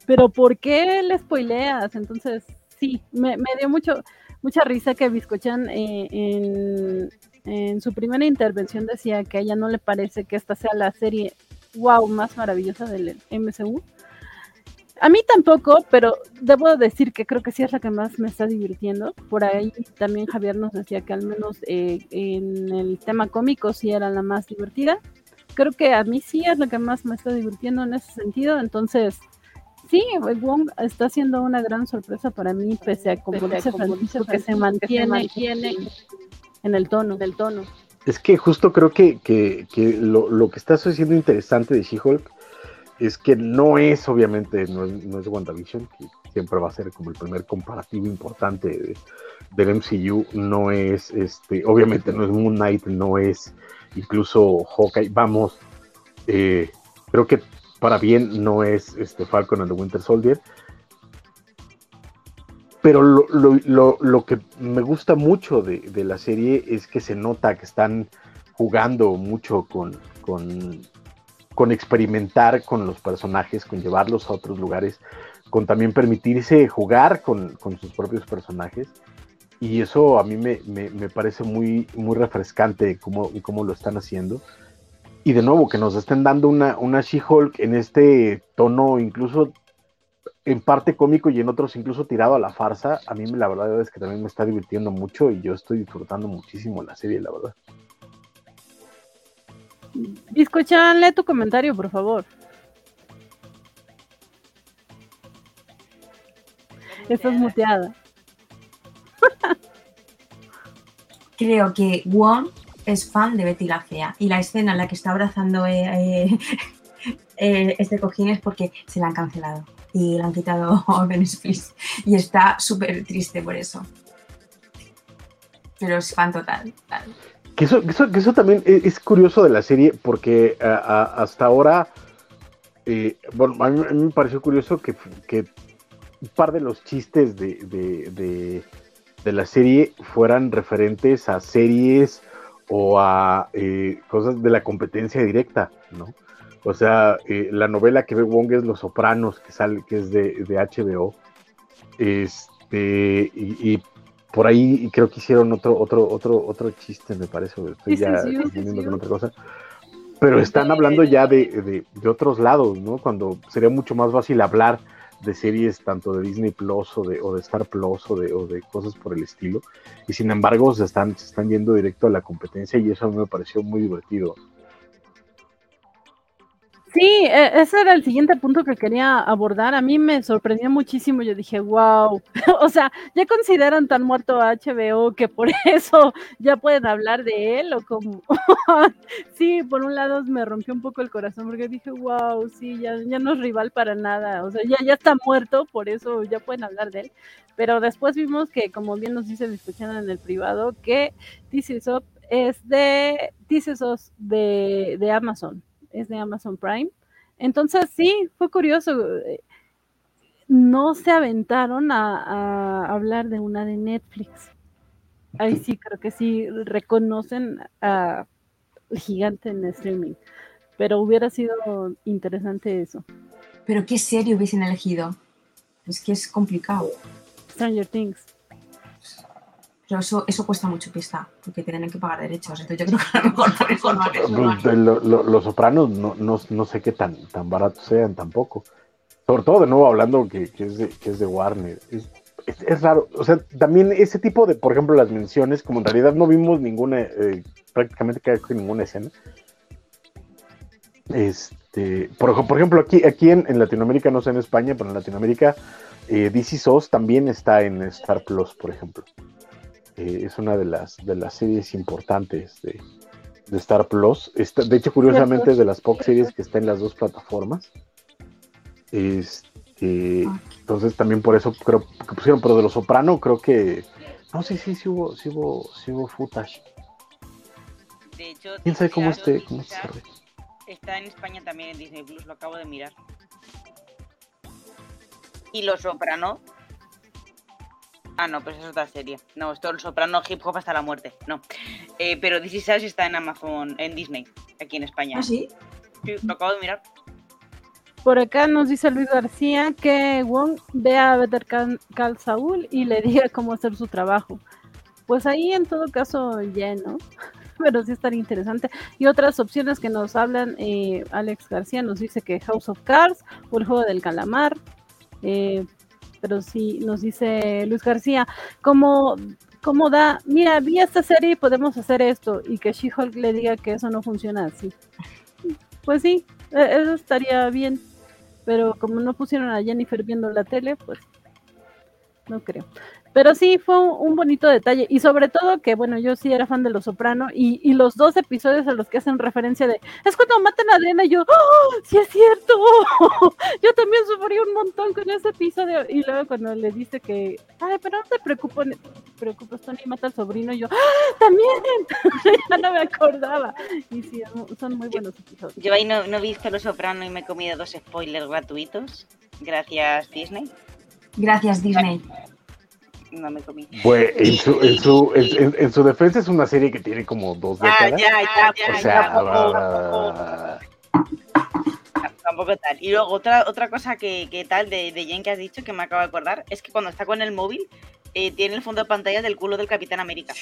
pero ¿por qué le spoileas? Entonces, sí, me, dio mucho, mucha risa que Biscochan eh, en en su primera intervención decía que a ella no le parece que esta sea la serie wow más maravillosa del MCU. A mí tampoco, pero debo decir que creo que sí es la que más me está divirtiendo. Por ahí también Javier nos decía que al menos eh, en el tema cómico sí era la más divertida. Creo que a mí sí es la que más me está divirtiendo en ese sentido. Entonces, sí, Wong está siendo una gran sorpresa para mí, pese a como dice Francisco, que se mantiene, en el tono, del tono. Es que justo creo que, lo, que está haciendo interesante de She-Hulk es que no es, obviamente, no es, no es, WandaVision, que siempre va a ser como el primer comparativo importante del MCU, no es, este, obviamente no es Moon Knight, no es incluso Hawkeye, vamos, eh, creo que para bien no es este Falcon and the Winter Soldier, pero lo, que me gusta mucho de, la serie es que se nota que están jugando mucho con, con, experimentar con los personajes, con llevarlos a otros lugares, con también permitirse jugar con, sus propios personajes. Y eso a mí me, parece muy, muy refrescante cómo, cómo lo están haciendo. Y de nuevo, que nos estén dando una, una She-Hulk en este tono incluso en parte cómico y en otros incluso tirado a la farsa, a mí la verdad es que también me está divirtiendo mucho y yo estoy disfrutando muchísimo la serie, la verdad. Escuchan, lee tu comentario, por favor. Estás muteada. Creo que Wong es fan de Betty la Fea y la escena en la que está abrazando eh, eh, eh, este cojín es porque se la han cancelado y le han quitado Ben y está súper triste por eso. Pero es fan total. Que eso, que eso, también e, es, curioso de la serie porque hasta ahora, eh, bueno, a mí, me pareció curioso que, un par de los chistes de, de, la serie fueran referentes a series o a eh, cosas de la competencia directa, ¿no? O sea, eh, la novela que ve Wong es Los Sopranos, que sale, que es de, HBO. Este, y, por ahí creo que hicieron otro, otro, otro, otro chiste, me parece. Estoy ya con otra cosa. Pero están hablando ya de, otros lados, ¿no? Cuando sería mucho más fácil hablar de series tanto de Disney Plus o de, o de Star Plus o de, o de cosas por el estilo. Y sin embargo se están, se están yendo directo a la competencia y eso a mí me pareció muy divertido. Sí, e, ese era el siguiente punto que quería abordar. A mí me sorprendió muchísimo. Yo dije, wow. o sea, ya consideran tan muerto a HBO que por eso ya pueden hablar de él o como. sí, por un lado me rompió un poco el corazón porque dije, wow, sí, ya, ya no es rival para nada. O sea, ya, ya está muerto, por eso ya pueden hablar de él. Pero después vimos que, como bien nos dice escuchando en el privado, que This es de This de, de Amazon es de Amazon Prime. Entonces, sí, fue curioso. no se aventaron a, a hablar de una de Netflix. Ahí sí creo que sí reconocen a el gigante en streaming. Pero hubiera sido interesante eso. Pero qué serie hubiesen elegido. Es que es complicado. Stranger Things. Pero eso, eso cuesta mucho pista, porque tienen que pagar derechos. Entonces yo creo que a lo mejor por eso no. Pues, lo- lo- los sopranos no, no, no sé qué tan, tan baratos sean tampoco. Sobre todo, de nuevo, hablando que, que es, de, que es de Warner. Es, es- es raro. O sea, también ese tipo de, por ejemplo, las menciones, como en realidad no vimos ninguna, eh, prácticamente que ninguna escena. Este, por, por ejemplo, aquí, aquí en, en Latinoamérica, no sé en España, pero en Latinoamérica, eh, DC SOS también está en Star Plus, por ejemplo. Eh, es una de las, de las series importantes de, de Star Plus. Está- de hecho, curiosamente, es de las pocas series que está en las dos plataformas. Este, entonces también por eso creo que pusieron, pero de los Soprano creo que... No, sí, sí, sí hubo, sí hubo, sí hubo footage. De hecho, ¿Quién sabe cómo este, cómo ve? está en España también en Disney Plus, lo acabo de mirar. Y Los Soprano. Ah, no, pues es otra serie. No, esto el Soprano hip hop hasta la muerte. No. Eh, pero This Is Us está en Amazon, en Disney, aquí en España. ¿Ah, sí? Sí, lo acabo de mirar. Por acá nos dice Luis García que Wong vea a Better Call Saul y le diga cómo hacer su trabajo. Pues ahí en todo caso ya, ¿no? Pero sí estaría interesante. Y otras opciones que nos hablan, eh, Alex García nos dice que House of Cards o el juego del calamar. Eh, pero sí, nos dice Luis García, como cómo da, mira, vi esta serie y podemos hacer esto, y que She-Hulk le diga que eso no funciona así. Pues sí, e- eso estaría bien, pero como no pusieron a Jennifer viendo la tele, pues no creo. Pero sí, fue un, un bonito detalle. Y sobre todo que, bueno, yo sí era fan de Los Soprano. Y, y los dos episodios a los que hacen referencia de, es cuando matan a Adriana. Y yo, ¡Oh, sí es cierto! yo también sufrí un montón con ese episodio. Y luego cuando le dice que, ay, pero no te preocupes, preocupes Tony mata al sobrino. Y yo, ¡Ah, también! ya no me acordaba. Y sí, son muy buenos episodios. Yo ahí no, no he visto Los Soprano y me he comido dos spoilers gratuitos. Gracias, Disney. Gracias, Disney. No me comí. Pues en su, en, su, en, su defensa es una serie que tiene como dos Ah, décadas. ya, ya, ya, o sea, ya, tampoco- Tampoco tal. Y luego otra, otra cosa que, que tal de, de Jen que has dicho que me acabo de acordar es que cuando está con el móvil eh, tiene el fondo de pantalla del culo del Capitán América.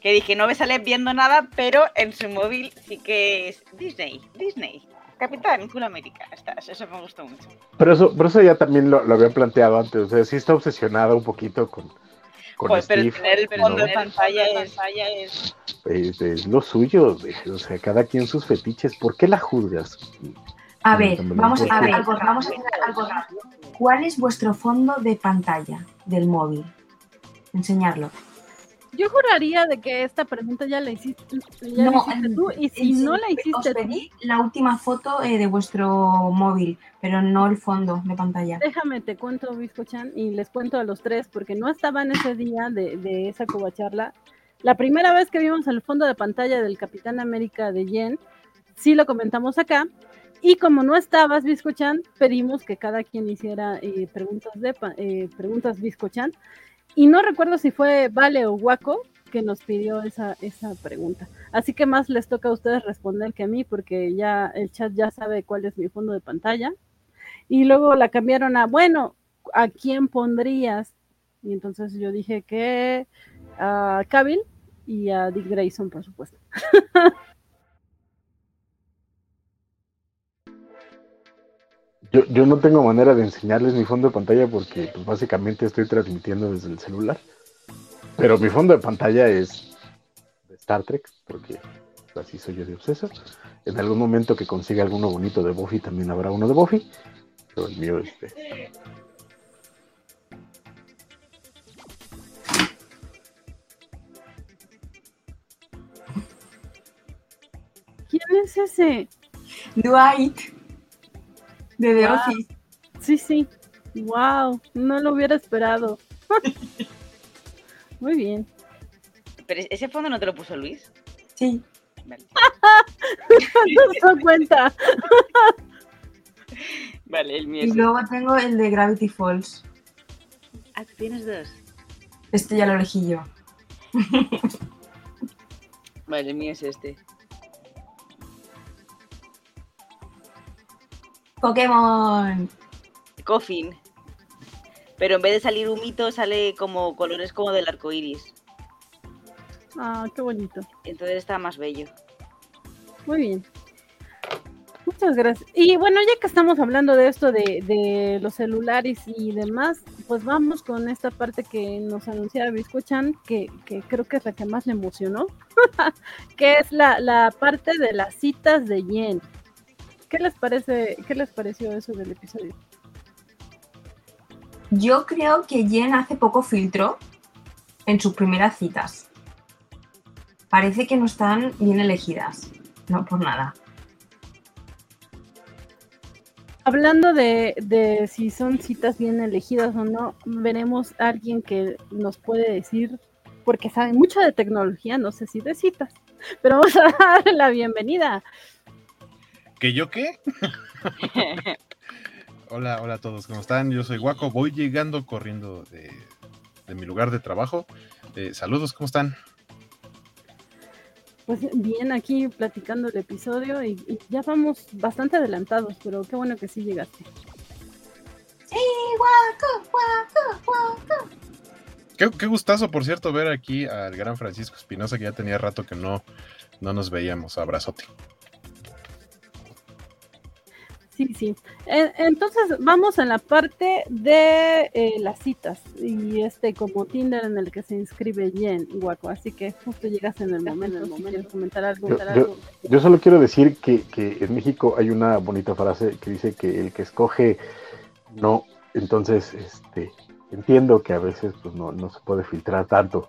Que dije, no me sale viendo nada, pero en su móvil sí que es Disney, Disney, Capitán, América. Está, eso me gustó mucho. pero, eso, pero eso ya también lo, lo había planteado antes. O sea, sí está obsesionada un poquito con, con Joder, pero Steve. tener el fondo ¿no? de pantalla es, es- Es, es lo suyo. O sea, cada quien sus fetiches. ¿Por qué la juzgas? A ver, vamos a ver, vamos a hacer algo rápido. ¿Cuál es vuestro fondo de pantalla del móvil? Enseñarlo. Yo juraría de que esta pregunta ya la hiciste, ya la No, hiciste en- tú, y si no la Os hiciste tú, pedí la última foto eh, de vuestro móvil, pero no el fondo de pantalla. déjame te cuento, Biscochan, y les cuento a los tres, porque no estaban ese día de, de esa covacharla. La primera vez que vimos el fondo de pantalla del Capitán América de Jen, sí lo comentamos acá, y como no estabas, Biscochan, pedimos que cada quien hiciera eh, preguntas de eh, preguntas Biscochan, y no recuerdo si fue Vale o Guaco que nos pidió esa, esa pregunta. Así que más les toca a ustedes responder que a mí, porque ya el chat ya sabe cuál es mi fondo de pantalla. Y luego la cambiaron a, bueno, ¿a quién pondrías? Y entonces yo dije que a Cavill y a Dick Grayson, por supuesto. Yo, yo no tengo manera de enseñarles mi fondo de pantalla porque pues, básicamente estoy transmitiendo desde el celular. Pero mi fondo de pantalla es de Star Trek, porque así soy yo de obseso. En algún momento que consiga alguno bonito de Buffy también habrá uno de Buffy. Pero el mío es de... ¿Quién es ese? Dwight. De The Wow. Office. Sí, sí. Wow, no lo hubiera esperado. Muy bien. Pero ese fondo no te lo puso Luis. Sí. Vale. No se dio cuenta. Vale, el mío Y es luego tengo el de Gravity Falls. Ah, tienes dos. Este ya lo elegí yo. Vale, el mío es este. Pokémon. Coffin. Pero en vez de salir humito, sale como colores como del arco iris. Ah, qué bonito. Entonces está más bello. Muy bien. Muchas gracias. Y bueno, ya que estamos hablando de esto de, de los celulares y demás, pues vamos con esta parte que nos anunciaba Biscochan, que, que creo que es la que más le emocionó, que es la, la parte de las citas de Jen. ¿Qué les parece, qué les pareció eso del episodio? Yo creo que Jen hace poco filtro en sus primeras citas. Parece que no están bien elegidas. No por nada. Hablando de, de si son citas bien elegidas o no, veremos a alguien que nos puede decir, porque sabe mucho de tecnología, no sé si de citas, pero vamos a darle la bienvenida. ¿Que yo qué? hola, hola a todos, ¿cómo están? Yo soy Guaco, voy llegando corriendo de, de mi lugar de trabajo. Eh, saludos, ¿cómo están? Pues bien, aquí platicando el episodio y, y ya vamos bastante adelantados, pero qué bueno que sí llegaste. ¡Sí, guaco, guaco, guaco! Qué, qué gustazo, por cierto, ver aquí al gran Francisco Espinosa, que ya tenía rato que no, no nos veíamos. Abrazote. Sí, sí. Entonces vamos en la parte de eh, las citas y este como Tinder en el que se inscribe Jen, guaco. Así que justo llegas en el momento. Si quieres comentar algo, Yo, comentar yo- algo. yo solo quiero decir que, que en México hay una bonita frase que dice que el que escoge no, entonces este entiendo que a veces pues no, no se puede filtrar tanto,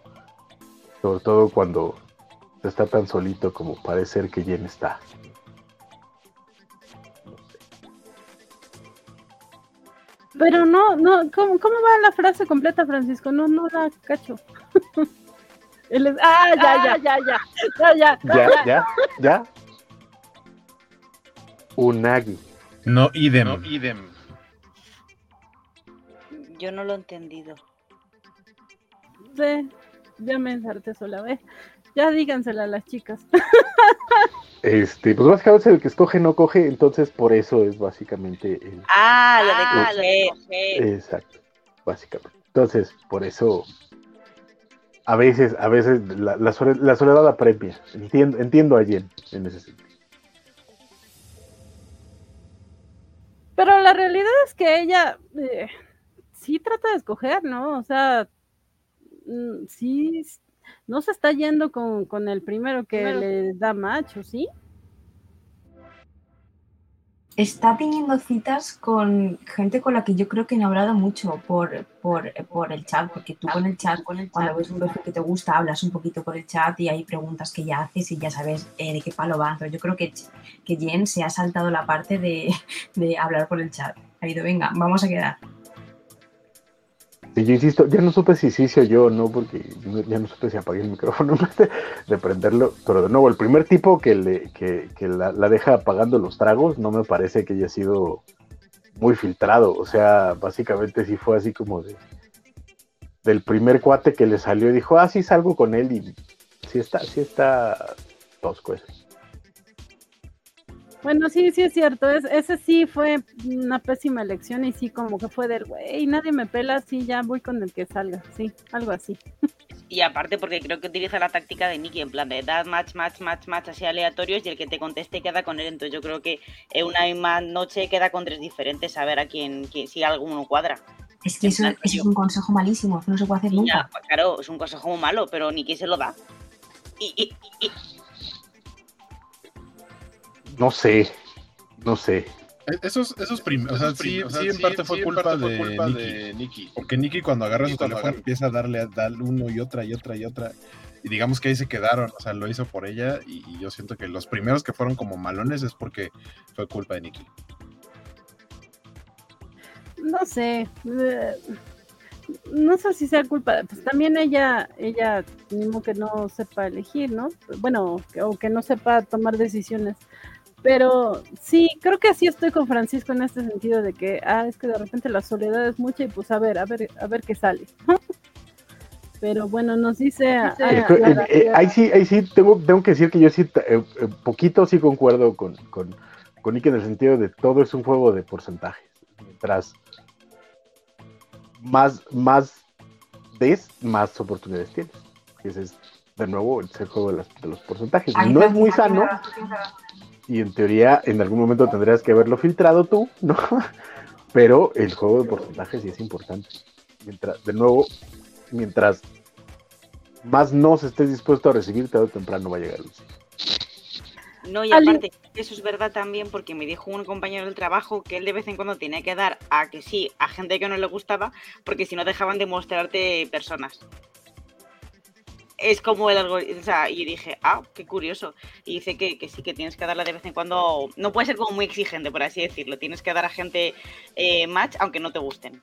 sobre todo cuando se está tan solito como parece ser que Jen está. Pero no, no, ¿cómo, cómo va la frase completa, Francisco? No, no la cacho. Él es- ah, ya, ya, ya, ya, ya, ya, Ya, ya, ya. Unagi. No, idem. idem. Yo no lo he entendido. Sí, ya me ensarté sola, ve. Ya dígansela a las chicas. Este, pues básicamente el que escoge no coge, entonces por eso es básicamente el, Ah, lo Ah, de coger. Exacto, básicamente. Entonces, por eso, a veces, a veces la, la sole- la soledad apremia. Entiendo, entiendo a Jen en ese sentido. Pero la realidad es que ella eh, sí trata de escoger, ¿no? O sea, mm, sí, no se está yendo con, con el primero que le da macho, ¿sí? Está teniendo citas con gente con la que yo creo que no ha hablado mucho por, por, por el chat, porque tú con el chat, cuando ves un perfil que te gusta, hablas un poquito por el chat y hay preguntas que ya haces y ya sabes eh, de qué palo va. Pero yo creo que, que Jen se ha saltado la parte de, de hablar por el chat. Ha ido, venga, vamos a quedar. Y yo insisto, ya no supe si sí o yo o no, porque ya no supe si apagué el micrófono de, de prenderlo. Pero de nuevo, el primer tipo que, le, que, que la, deja apagando los tragos no me parece que haya sido muy filtrado. O sea, básicamente sí fue así como de del primer cuate que le salió y dijo, ah, sí salgo con él y sí está, sí está tosco eso. Bueno, sí, sí es cierto. Es, ese sí fue una pésima elección y sí como que fue del güey, nadie me pela, sí, ya voy con el que salga, sí, algo así. Y aparte porque creo que utiliza la táctica de Nicky, en plan de dar match, match, match, match así aleatorios y el que te conteste queda con él. Entonces yo creo que en una misma noche queda con tres diferentes a ver a quién, quién- si alguno cuadra. Es que eso, eso es un consejo malísimo, no se puede hacer ya, nunca. pues, claro, es un consejo muy malo, pero Nicky se lo da. Y, y- y- No sé, no sé. Eh, Esos, esos prim- o sea, sí, sí, en parte fue culpa, de, Nicky. Porque Nicky cuando agarra su teléfono empieza a darle a darle uno y otra y otra y otra. Y digamos que ahí se quedaron, o sea, lo hizo por ella y, y yo siento que los primeros que fueron como malones es porque fue culpa de Nicky. No sé, eh, no sé si sea culpa, pues también ella, ella mismo que no sepa elegir, ¿no? Bueno, que- o que no sepa tomar decisiones. Pero sí, creo que sí estoy con Francisco en este sentido de que, ah, es que de repente la soledad es mucha y pues a ver, a ver, a ver qué sale. Pero bueno, nos dice... Ah, eh, eh, ahí sí, ahí sí, tengo, tengo que decir que yo sí, eh, poquito sí concuerdo con, con, con Nick en el sentido de todo es un juego de porcentajes. Mientras más, más des, más oportunidades tienes. Ese es, de nuevo, el juego de, de los porcentajes. no es muy sano y en teoría en algún momento tendrías que haberlo filtrado tú, ¿no? Pero el juego de porcentajes sí es importante. Mientras, de nuevo, mientras más no se estés dispuesto a recibir, tarde o temprano va a llegar No, y aparte, eso es verdad también porque me dijo un compañero del trabajo que él de vez en cuando tenía que dar a que sí, a gente que no le gustaba, porque si no dejaban de mostrarte personas es como el algoritmo. O sea, y dije, ah, qué curioso. Y dice que, sí, que tienes que darla de vez en cuando. No puede ser como muy exigente, por así decirlo. Tienes que dar a gente eh, match aunque no te gusten.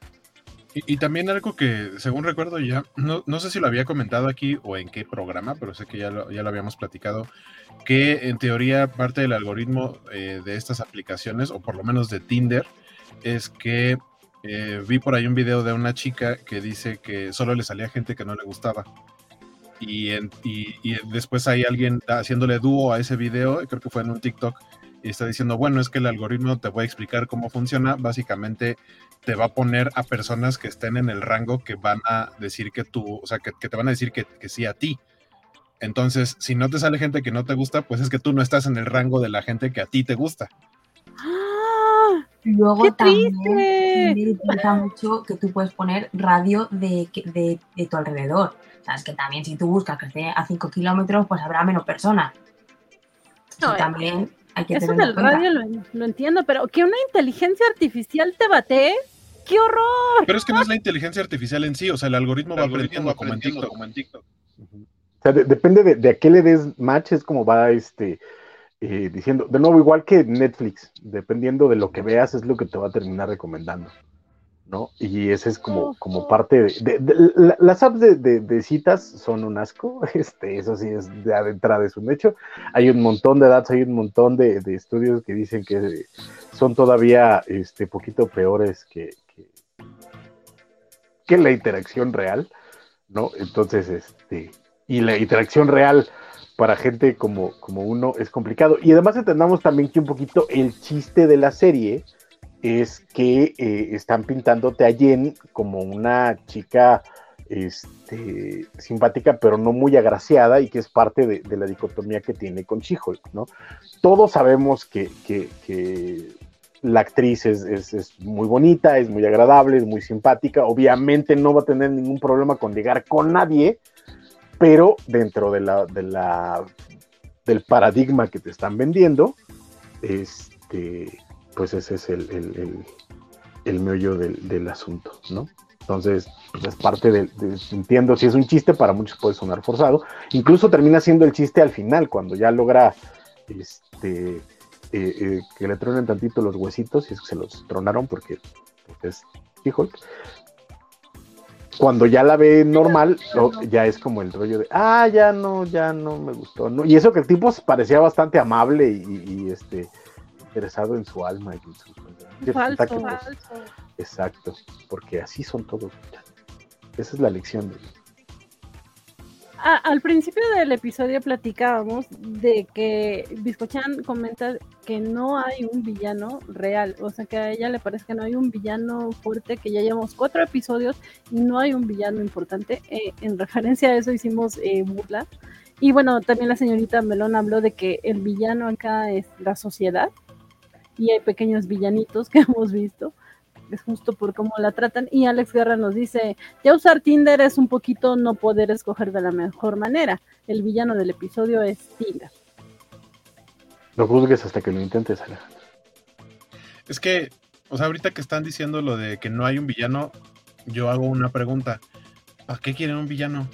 Y, también algo que, según recuerdo ya, no, no, sé si lo había comentado aquí o en qué programa, pero sé que ya lo, ya lo habíamos platicado, que en teoría parte del algoritmo eh, de estas aplicaciones, o por lo menos de Tinder, es que eh, vi por ahí un video de una chica que dice que solo le salía gente que no le gustaba y, después hay alguien haciéndole dúo a ese video, creo que fue en un TikTok, y está diciendo, bueno, es que el algoritmo te voy a explicar cómo funciona, básicamente te va a poner a personas que estén en el rango que van a decir que tú, o sea, que, te van a decir que, sí a ti. Entonces, si no te sale gente que no te gusta, pues es que tú no estás en el rango de la gente que a ti te gusta. Luego también me mucho que tú puedes poner radio de, de, de tu alrededor. Sabes que también si tú buscas que esté a 5 kilómetros, pues habrá menos personas. No, también hay que Eso del radio lo, entiendo, pero que una inteligencia artificial te bate, ¡qué horror! Pero es que no es la inteligencia artificial en sí, o sea, el algoritmo va aprendiendo, como, en TikTok. O sea, depende de, a qué le des match, es como va este eh, diciendo. De nuevo, igual que Netflix, dependiendo de lo que veas, es lo que te va a terminar recomendando. ¿no? Y ese es como, como parte de, las apps de, citas son un asco, este, eso sí es de entrada es un hecho. Hay un montón de datos, hay un montón de, estudios que dicen que son todavía este poquito peores que, que, la interacción real, ¿no? Entonces, este, y la interacción real para gente como, como uno es complicado. Y además entendamos también que un poquito el chiste de la serie es que eh, están pintándote a Jen como una chica este, simpática, pero no muy agraciada y que es parte de, la dicotomía que tiene con she ¿no? Todos sabemos que, la actriz es, muy bonita, es muy agradable, es muy simpática, obviamente no va a tener ningún problema con llegar con nadie, pero dentro de la, de del paradigma que te están vendiendo, este, pues ese es el, el, meollo del, asunto, ¿no? Entonces, pues es parte de, entiendo, si es un chiste, para muchos puede sonar forzado. Incluso termina siendo el chiste al final, cuando ya logra este, eh, eh, que le tronen tantito los huesitos, y es que se los tronaron porque, es hijo. Cuando ya la ve normal, ya es como el rollo de, ah, ya no, ya no me gustó. ¿no? Y eso que el tipo parecía bastante amable y este interesado en su alma y en sus falso, falso. Exacto, porque así son todos. Esa es la lección de al principio del episodio platicábamos de que Biscochan comenta que no hay un villano real, o sea que a ella le parece que no hay un villano fuerte, que ya llevamos cuatro episodios y no hay un villano importante. Eh, en referencia a eso hicimos eh, burla. Y bueno, también la señorita Melón habló de que el villano acá es la sociedad, y hay pequeños villanitos que hemos visto. Es justo por cómo la tratan. Y Alex Guerra nos dice, ya usar Tinder es un poquito no poder escoger de la mejor manera. El villano del episodio es Tinder. No juzgues hasta que lo intentes, Alejandro. Es que, o sea, ahorita que están diciendo lo de que no hay un villano, yo hago una pregunta. ¿Para qué quieren un villano?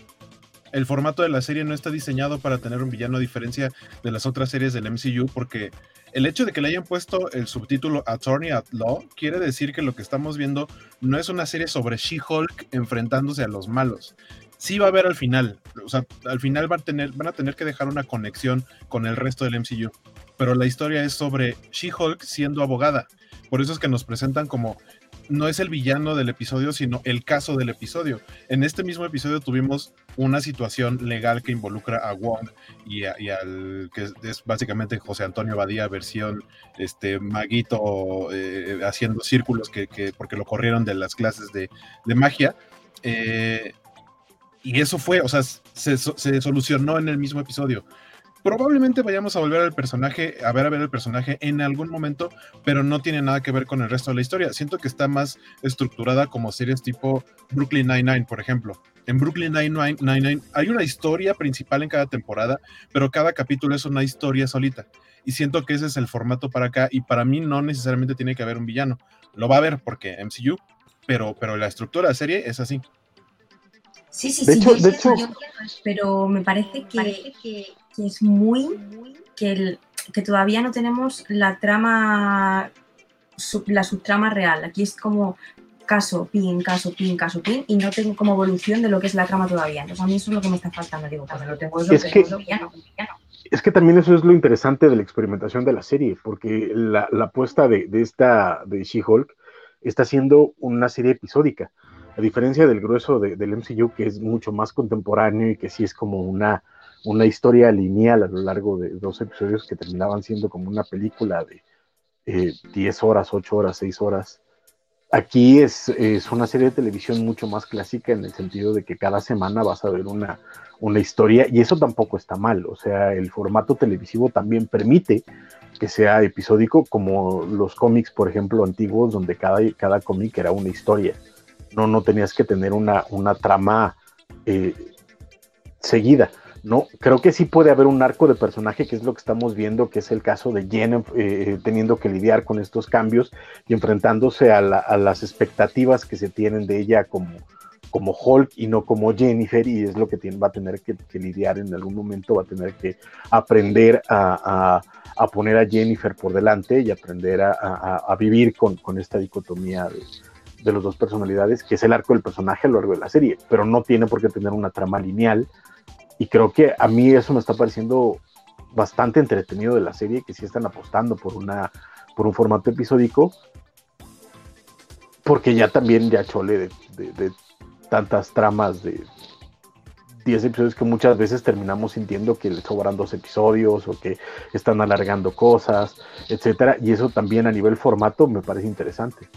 El formato de la serie no está diseñado para tener un villano a diferencia de las otras series del MCU porque el hecho de que le hayan puesto el subtítulo Attorney at Law quiere decir que lo que estamos viendo no es una serie sobre She-Hulk enfrentándose a los malos. Sí va a haber al final, o sea, al final van a tener, que dejar una conexión con el resto del MCU. pero la historia es sobre She-Hulk siendo abogada. Por eso es que nos presentan como no es el villano del episodio, sino el caso del episodio. En este mismo episodio tuvimos una situación legal que involucra a Wong y, al que es, básicamente José Antonio Badía versión este Maguito eh, haciendo círculos que, porque lo corrieron de las clases de, magia. Eh, y eso fue, o sea, se, se, solucionó en el mismo episodio probablemente vayamos a volver al personaje, a ver a ver el personaje en algún momento, pero no tiene nada que ver con el resto de la historia. Siento que está más estructurada como series tipo Brooklyn Nine-Nine, por ejemplo. En Brooklyn Nine-Nine hay una historia principal en cada temporada, pero cada capítulo es una historia solita. Y siento que ese es el formato para acá, y para mí no necesariamente tiene que haber un villano. Lo va a haber porque MCU, pero, pero la estructura de serie es así. Sí, sí, sí, de hecho, pero me parece que que es muy, que, que todavía no tenemos la trama, la subtrama real. Aquí es como caso, pin, caso, pin, caso, pin, y no tengo como evolución de lo que es la trama todavía. Entonces a mí eso es lo que me está faltando. Digo, cuando lo tengo es, que, es que también eso es lo interesante de la experimentación de la serie, porque la, la apuesta de, de, esta, de She-Hulk, está siendo una serie episódica. A diferencia del grueso del MCU, que es mucho más contemporáneo y que sí es como una, una historia lineal a lo largo de dos episodios que terminaban siendo como una película de 10 eh, horas, 8 horas, 6 horas. Aquí es, es, una serie de televisión mucho más clásica en el sentido de que cada semana vas a ver una, una historia y eso tampoco está mal. O sea, el formato televisivo también permite que sea episódico como los cómics, por ejemplo, antiguos, donde cada, cada cómic era una historia. No, no tenías que tener una, una trama eh, seguida. ¿No? Creo que sí puede haber un arco de personaje, que es lo que estamos viendo, que es el caso de Jen eh, eh, teniendo que lidiar con estos cambios y enfrentándose a, las expectativas que se tienen de ella como, como Hulk y no como Jennifer, y es lo que tiene, va a tener que, lidiar en algún momento, va a tener que aprender a, poner a Jennifer por delante y aprender a, vivir con, esta dicotomía de, de las dos personalidades, que es el arco del personaje a lo largo de la serie, pero no tiene por qué tener una trama lineal y creo que a mí eso me está pareciendo bastante entretenido de la serie, que sí están apostando por, una, por un formato episódico, porque ya también ya chole de, tantas tramas de 10 episodios que muchas veces terminamos sintiendo que le sobran dos episodios o que están alargando cosas, etcétera, y eso también a nivel formato me parece interesante.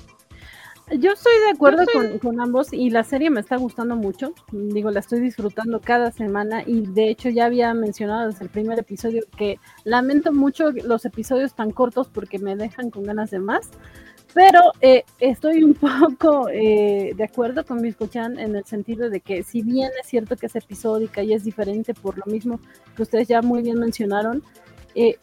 Yo estoy de acuerdo con, ambos y la serie me está gustando mucho. Digo, la estoy disfrutando cada semana y de hecho ya había mencionado desde el primer episodio que lamento mucho los episodios tan cortos porque me dejan con ganas de más. Pero eh, estoy un poco eh, de acuerdo con Biscochan en el sentido de que si bien es cierto que es episódica y es diferente por lo mismo que ustedes ya muy bien mencionaron, eh,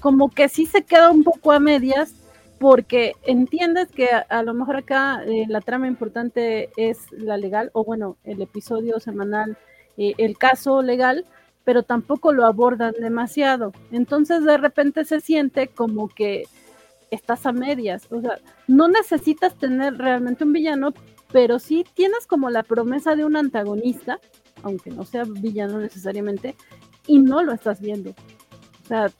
como que sí se queda un poco a medias porque entiendes que a, lo mejor acá eh, la trama importante es la legal, o bueno, el episodio semanal, eh, el caso legal, pero tampoco lo abordan demasiado. Entonces de repente se siente como que estás a medias, o sea, no necesitas tener realmente un villano, pero sí tienes como la promesa de un antagonista, aunque no sea villano necesariamente, y no lo estás viendo. O sea,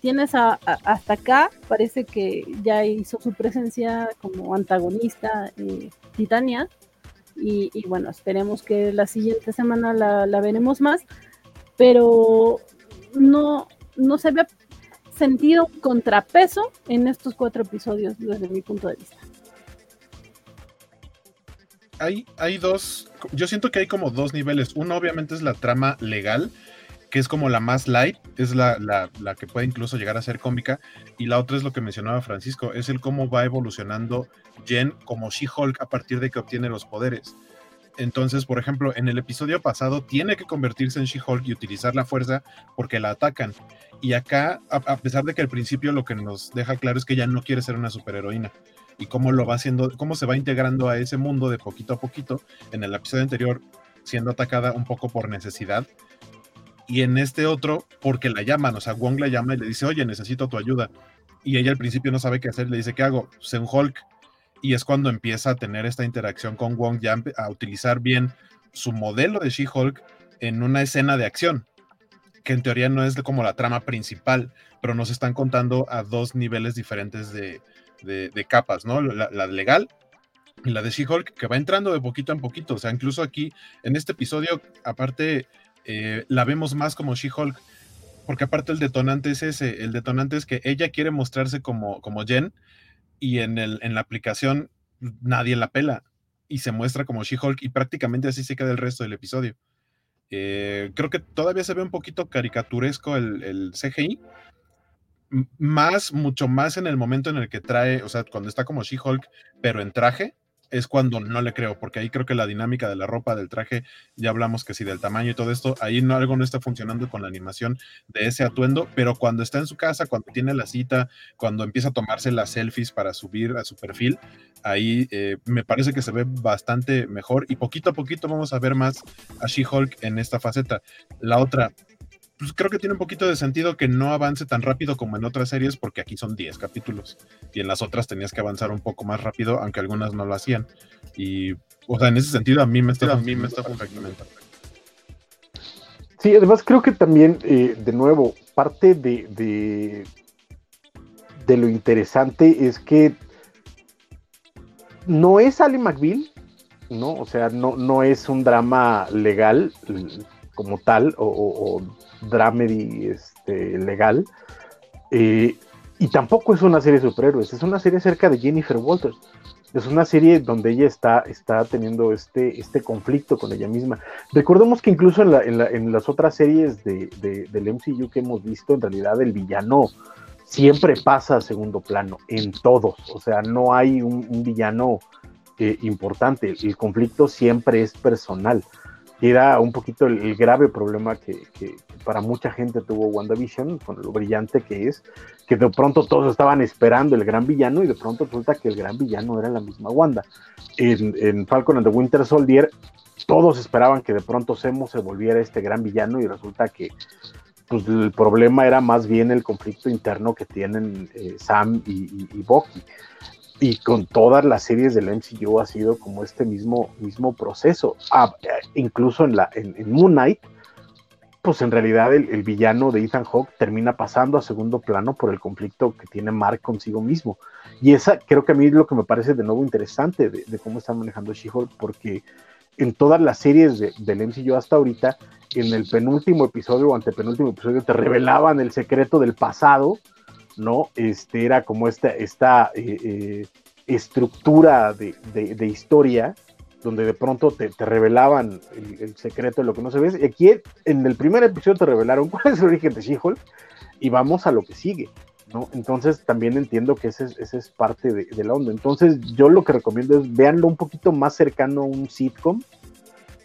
tienes hasta acá, parece que ya hizo su presencia como antagonista eh, Titania. Y, bueno, esperemos que la siguiente semana la, veremos más, pero no, no se ve sentido contrapeso en estos cuatro episodios desde mi punto de vista. Hay, hay dos, yo siento que hay como dos niveles. Uno obviamente es la trama legal, que es como la más light, es la, la, que puede incluso llegar a ser cómica, y la otra es lo que mencionaba Francisco, es el cómo va evolucionando Jen como She-Hulk a partir de que obtiene los poderes. Entonces, por ejemplo, en el episodio pasado tiene que convertirse en She-Hulk y utilizar la fuerza porque la atacan. Y acá, a, pesar de que al principio lo que nos deja claro es que ella no quiere ser una superheroína y cómo lo va haciendo, cómo se va integrando a ese mundo de poquito a poquito. En el episodio anterior, siendo atacada un poco por necesidad, y en este otro porque la llaman, o sea, Wong la llama y le dice, oye, necesito tu ayuda. Y ella al principio no sabe qué hacer, le dice, ¿qué hago? Sé un Hulk. Y es cuando empieza a tener esta interacción con Wong, ya a utilizar bien su modelo de She-Hulk en una escena de acción. que en teoría no es como la trama principal, pero nos están contando a dos niveles diferentes de, capas, ¿no? La, legal y la de She-Hulk, que va entrando de poquito en poquito. O sea, incluso aquí, en este episodio, aparte, eh, la vemos más como She-Hulk, porque aparte el detonante es ese, el detonante es que ella quiere mostrarse como, como Jen, y en, el, en la aplicación nadie la pela, y se muestra como She-Hulk, y prácticamente así se queda el resto del episodio. Eh, creo que todavía se ve un poquito caricaturesco el, el CGI, más, mucho más en el momento en el que trae, o sea, cuando está como She-Hulk, pero en traje, es cuando no le creo, porque ahí creo que la dinámica de la ropa, del traje, ya hablamos que sí, del tamaño y todo esto, ahí no, algo no está funcionando con la animación de ese atuendo, pero cuando está en su casa, cuando tiene la cita, cuando empieza a tomarse las selfies para subir a su perfil, ahí eh, me parece que se ve bastante mejor y poquito a poquito vamos a ver más a She-Hulk en esta faceta. La otra, pues creo que tiene un poquito de sentido que no avance tan rápido como en otras series, porque aquí son 10 capítulos y en las otras tenías que avanzar un poco más rápido, aunque algunas no lo hacían. Y, o sea, en ese sentido, a mí me está, a mí me está perfectamente. Sí, además creo que también, eh, de nuevo, parte de, de, de, lo interesante es que no es Ali McBeal, ¿no? O sea, no, no es un drama legal como tal, o dramedy este, legal. Eh, y tampoco es una serie de superhéroes, es una serie acerca de Jennifer Walters. Es una serie donde ella está, está teniendo este, este conflicto con ella misma. Recordemos que incluso en, las otras series de, del MCU que hemos visto, en realidad el villano siempre pasa a segundo plano, en todos. O sea, no hay un, villano eh, importante. El conflicto siempre es personal era un poquito el, grave problema que, para mucha gente tuvo WandaVision, con lo brillante que es, que de pronto todos estaban esperando el gran villano y de pronto resulta que el gran villano era la misma Wanda. En, Falcon and the Winter Soldier, todos esperaban que de pronto Semo se volviera este gran villano y resulta que pues, el problema era más bien el conflicto interno que tienen eh, Sam y, y, y Bucky y con todas las series del MCU ha sido como este mismo, mismo proceso. Ah, eh, incluso en, la, en, Moon Knight, pues en realidad el, villano de Ethan Hawke termina pasando a segundo plano por el conflicto que tiene Mark consigo mismo. Y esa creo que a mí es lo que me parece de nuevo interesante de, cómo están manejando She-Hulk, porque en todas las series del MCU hasta ahorita, en el penúltimo episodio o antepenúltimo episodio, te revelaban el secreto del pasado ¿no? Este era como esta, esta eh, eh, estructura de, historia donde de pronto te, revelaban el, secreto de lo que no se ve. Y aquí en el primer episodio te revelaron cuál es el origen de She-Hulk y vamos a lo que sigue. ¿no? Entonces también entiendo que ese, es parte de, la onda. Entonces yo lo que recomiendo es veanlo un poquito más cercano a un sitcom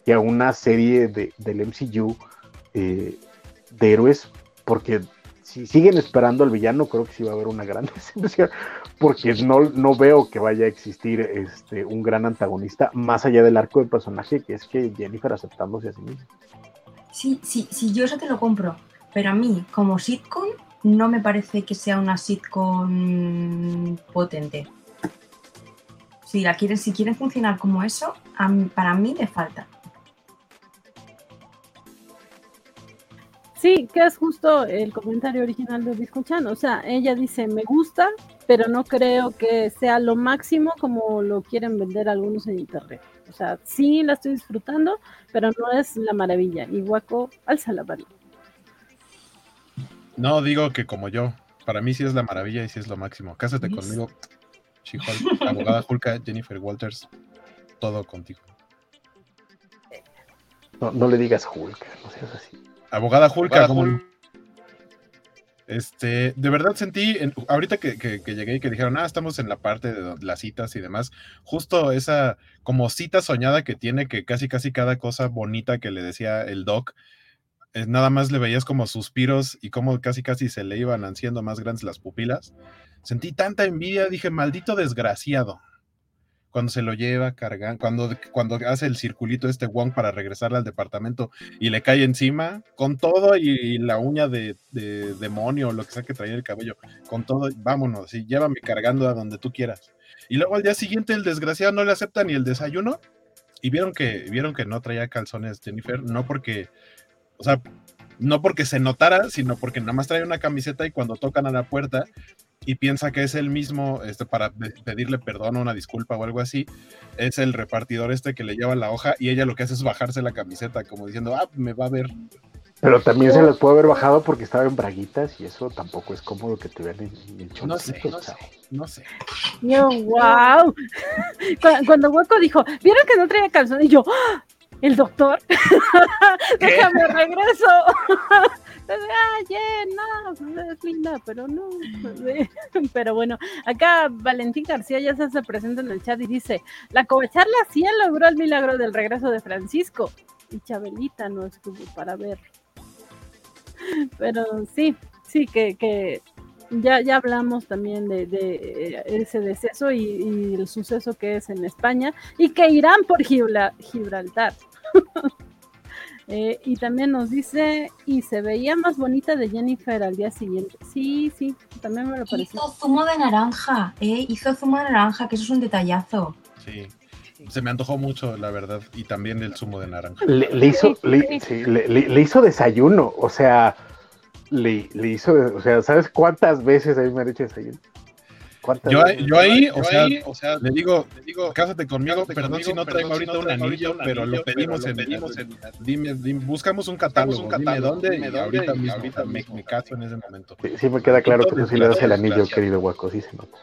que a una serie del MCU eh, de héroes, porque si siguen esperando al villano, creo que sí va a haber una gran decepción, porque no, no veo que vaya a existir este, un gran antagonista más allá del arco de personaje, que es que Jennifer aceptándose a sí misma. Sí, sí, sí, yo eso te lo compro, pero a mí, como sitcom, no me parece que sea una sitcom potente. Si, la quieren, si quieren funcionar como eso, para mí le falta. Sí, que es justo el comentario original de Biscochan. O sea, ella dice, me gusta, pero no creo que sea lo máximo como lo quieren vender algunos en internet. O sea, sí la estoy disfrutando, pero no es la maravilla. Y Waco, alza la mano. No, digo que como yo, para mí sí es la maravilla y sí es lo máximo. Cásate conmigo, abogada Julka, Jennifer Walters, todo contigo. No, no le digas Hulk, no seas así. Abogada Julka, Este, de verdad sentí, ahorita que, llegué y que dijeron, ah, estamos en la parte de las citas y demás, justo esa como cita soñada que tiene, que casi casi cada cosa bonita que le decía el doc, es, nada más le veías como suspiros y como casi casi se le iban haciendo más grandes las pupilas. Sentí tanta envidia, dije, maldito desgraciado cuando se lo lleva cargando, cuando, cuando hace el circulito este Wong para regresar al departamento y le cae encima, con todo y, la uña de, demonio o lo que sea que traía el cabello, con todo, vámonos, y llévame cargando a donde tú quieras. Y luego al día siguiente el desgraciado no le acepta ni el desayuno y vieron que, vieron que no traía calzones Jennifer, no porque, o sea, no porque se notara, sino porque nada más trae una camiseta y cuando tocan a la puerta y piensa que es el mismo este, para pedirle perdón o una disculpa o algo así, es el repartidor este que le lleva la hoja y ella lo que hace es bajarse la camiseta como diciendo, ah, me va a ver. Pero también se las puede haber bajado porque estaba en braguitas y eso tampoco es cómodo que te vean en, el No sé, no sé, no sé. Yo, wow. Cuando Hueco dijo, ¿vieron que no traía calzón? Y yo, ¡Ah! el doctor, déjame regreso. ah, no, pues, es linda, pero no. Pero bueno, acá Valentín García ya se hace presente en el chat y dice, la covacharla sí logró el milagro del regreso de Francisco. Y Chabelita no estuvo para ver. Pero sí, sí, que, ya, ya hablamos también de, de ese deceso y, y, el suceso que es en España y que irán por Gibraltar. Eh, y también nos dice, y se veía más bonita de Jennifer al día siguiente. Sí, sí, también me lo pareció. Hizo zumo de naranja, ¿eh? Hizo zumo de naranja, que eso es un detallazo. Sí. Se me antojó mucho, la verdad, y también el zumo de naranja. Le, hizo, le, hizo desayuno, o sea, le, hizo, o sea, ¿sabes cuántas veces a mí me han hecho desayuno? Yo, yo, ahí, o, sea, o sea, le digo, le digo, cásate conmigo, perdón si no traigo ahorita un anillo, pero lo pedimos en, dime, buscamos un catálogo, un catálogo dime dónde, y ahorita mismo, ahorita me, me, caso en ese momento. Sí, me queda claro que tú sí le das el anillo, querido Guaco, sí se nota.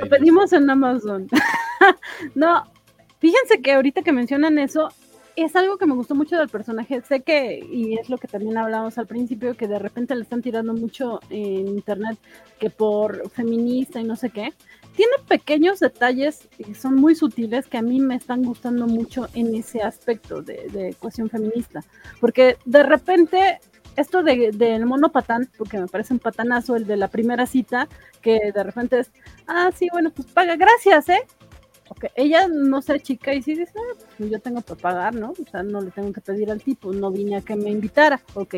Lo pedimos en Amazon. no, fíjense que ahorita que mencionan eso, es algo que me gustó mucho del personaje. Sé que, y es lo que también hablamos al principio, que de repente le están tirando mucho en internet, que por feminista y no sé qué. Tiene pequeños detalles y son muy sutiles que a mí me están gustando mucho en ese aspecto de, de cuestión feminista. Porque de repente, esto del de, mono patán, porque me parece un patanazo el de la primera cita, que de repente es, ah, sí, bueno, pues paga, gracias, ¿eh? Ella no sé chica y si dice, ah, pues yo tengo que pagar, ¿no? O sea, no le tengo que pedir al tipo, no vine a que me invitara, ok,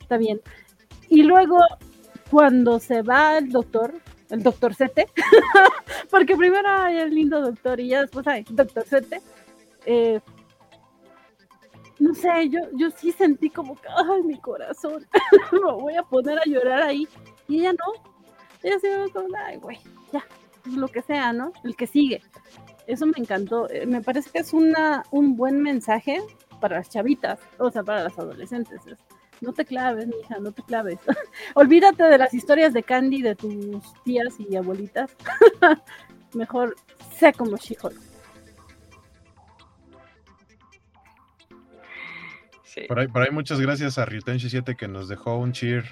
está bien. Y luego, cuando se va el doctor, el doctor Sete, porque primero hay el lindo doctor y ya después hay doctor Sete, eh, no sé, yo, yo sí sentí como que, ay, mi corazón, me voy a poner a llorar ahí. Y ella no, ella se ve como, ay, güey, ya, lo que sea, ¿no? El que sigue. Eso me encantó. Eh, me parece que es una, un buen mensaje para las chavitas, o sea, para las adolescentes. no te claves, hija, no te claves. Olvídate de las historias de Candy de tus tías y abuelitas. Mejor sé como she Por, ahí, por ahí muchas gracias a Ryutenshi7 que nos dejó un cheer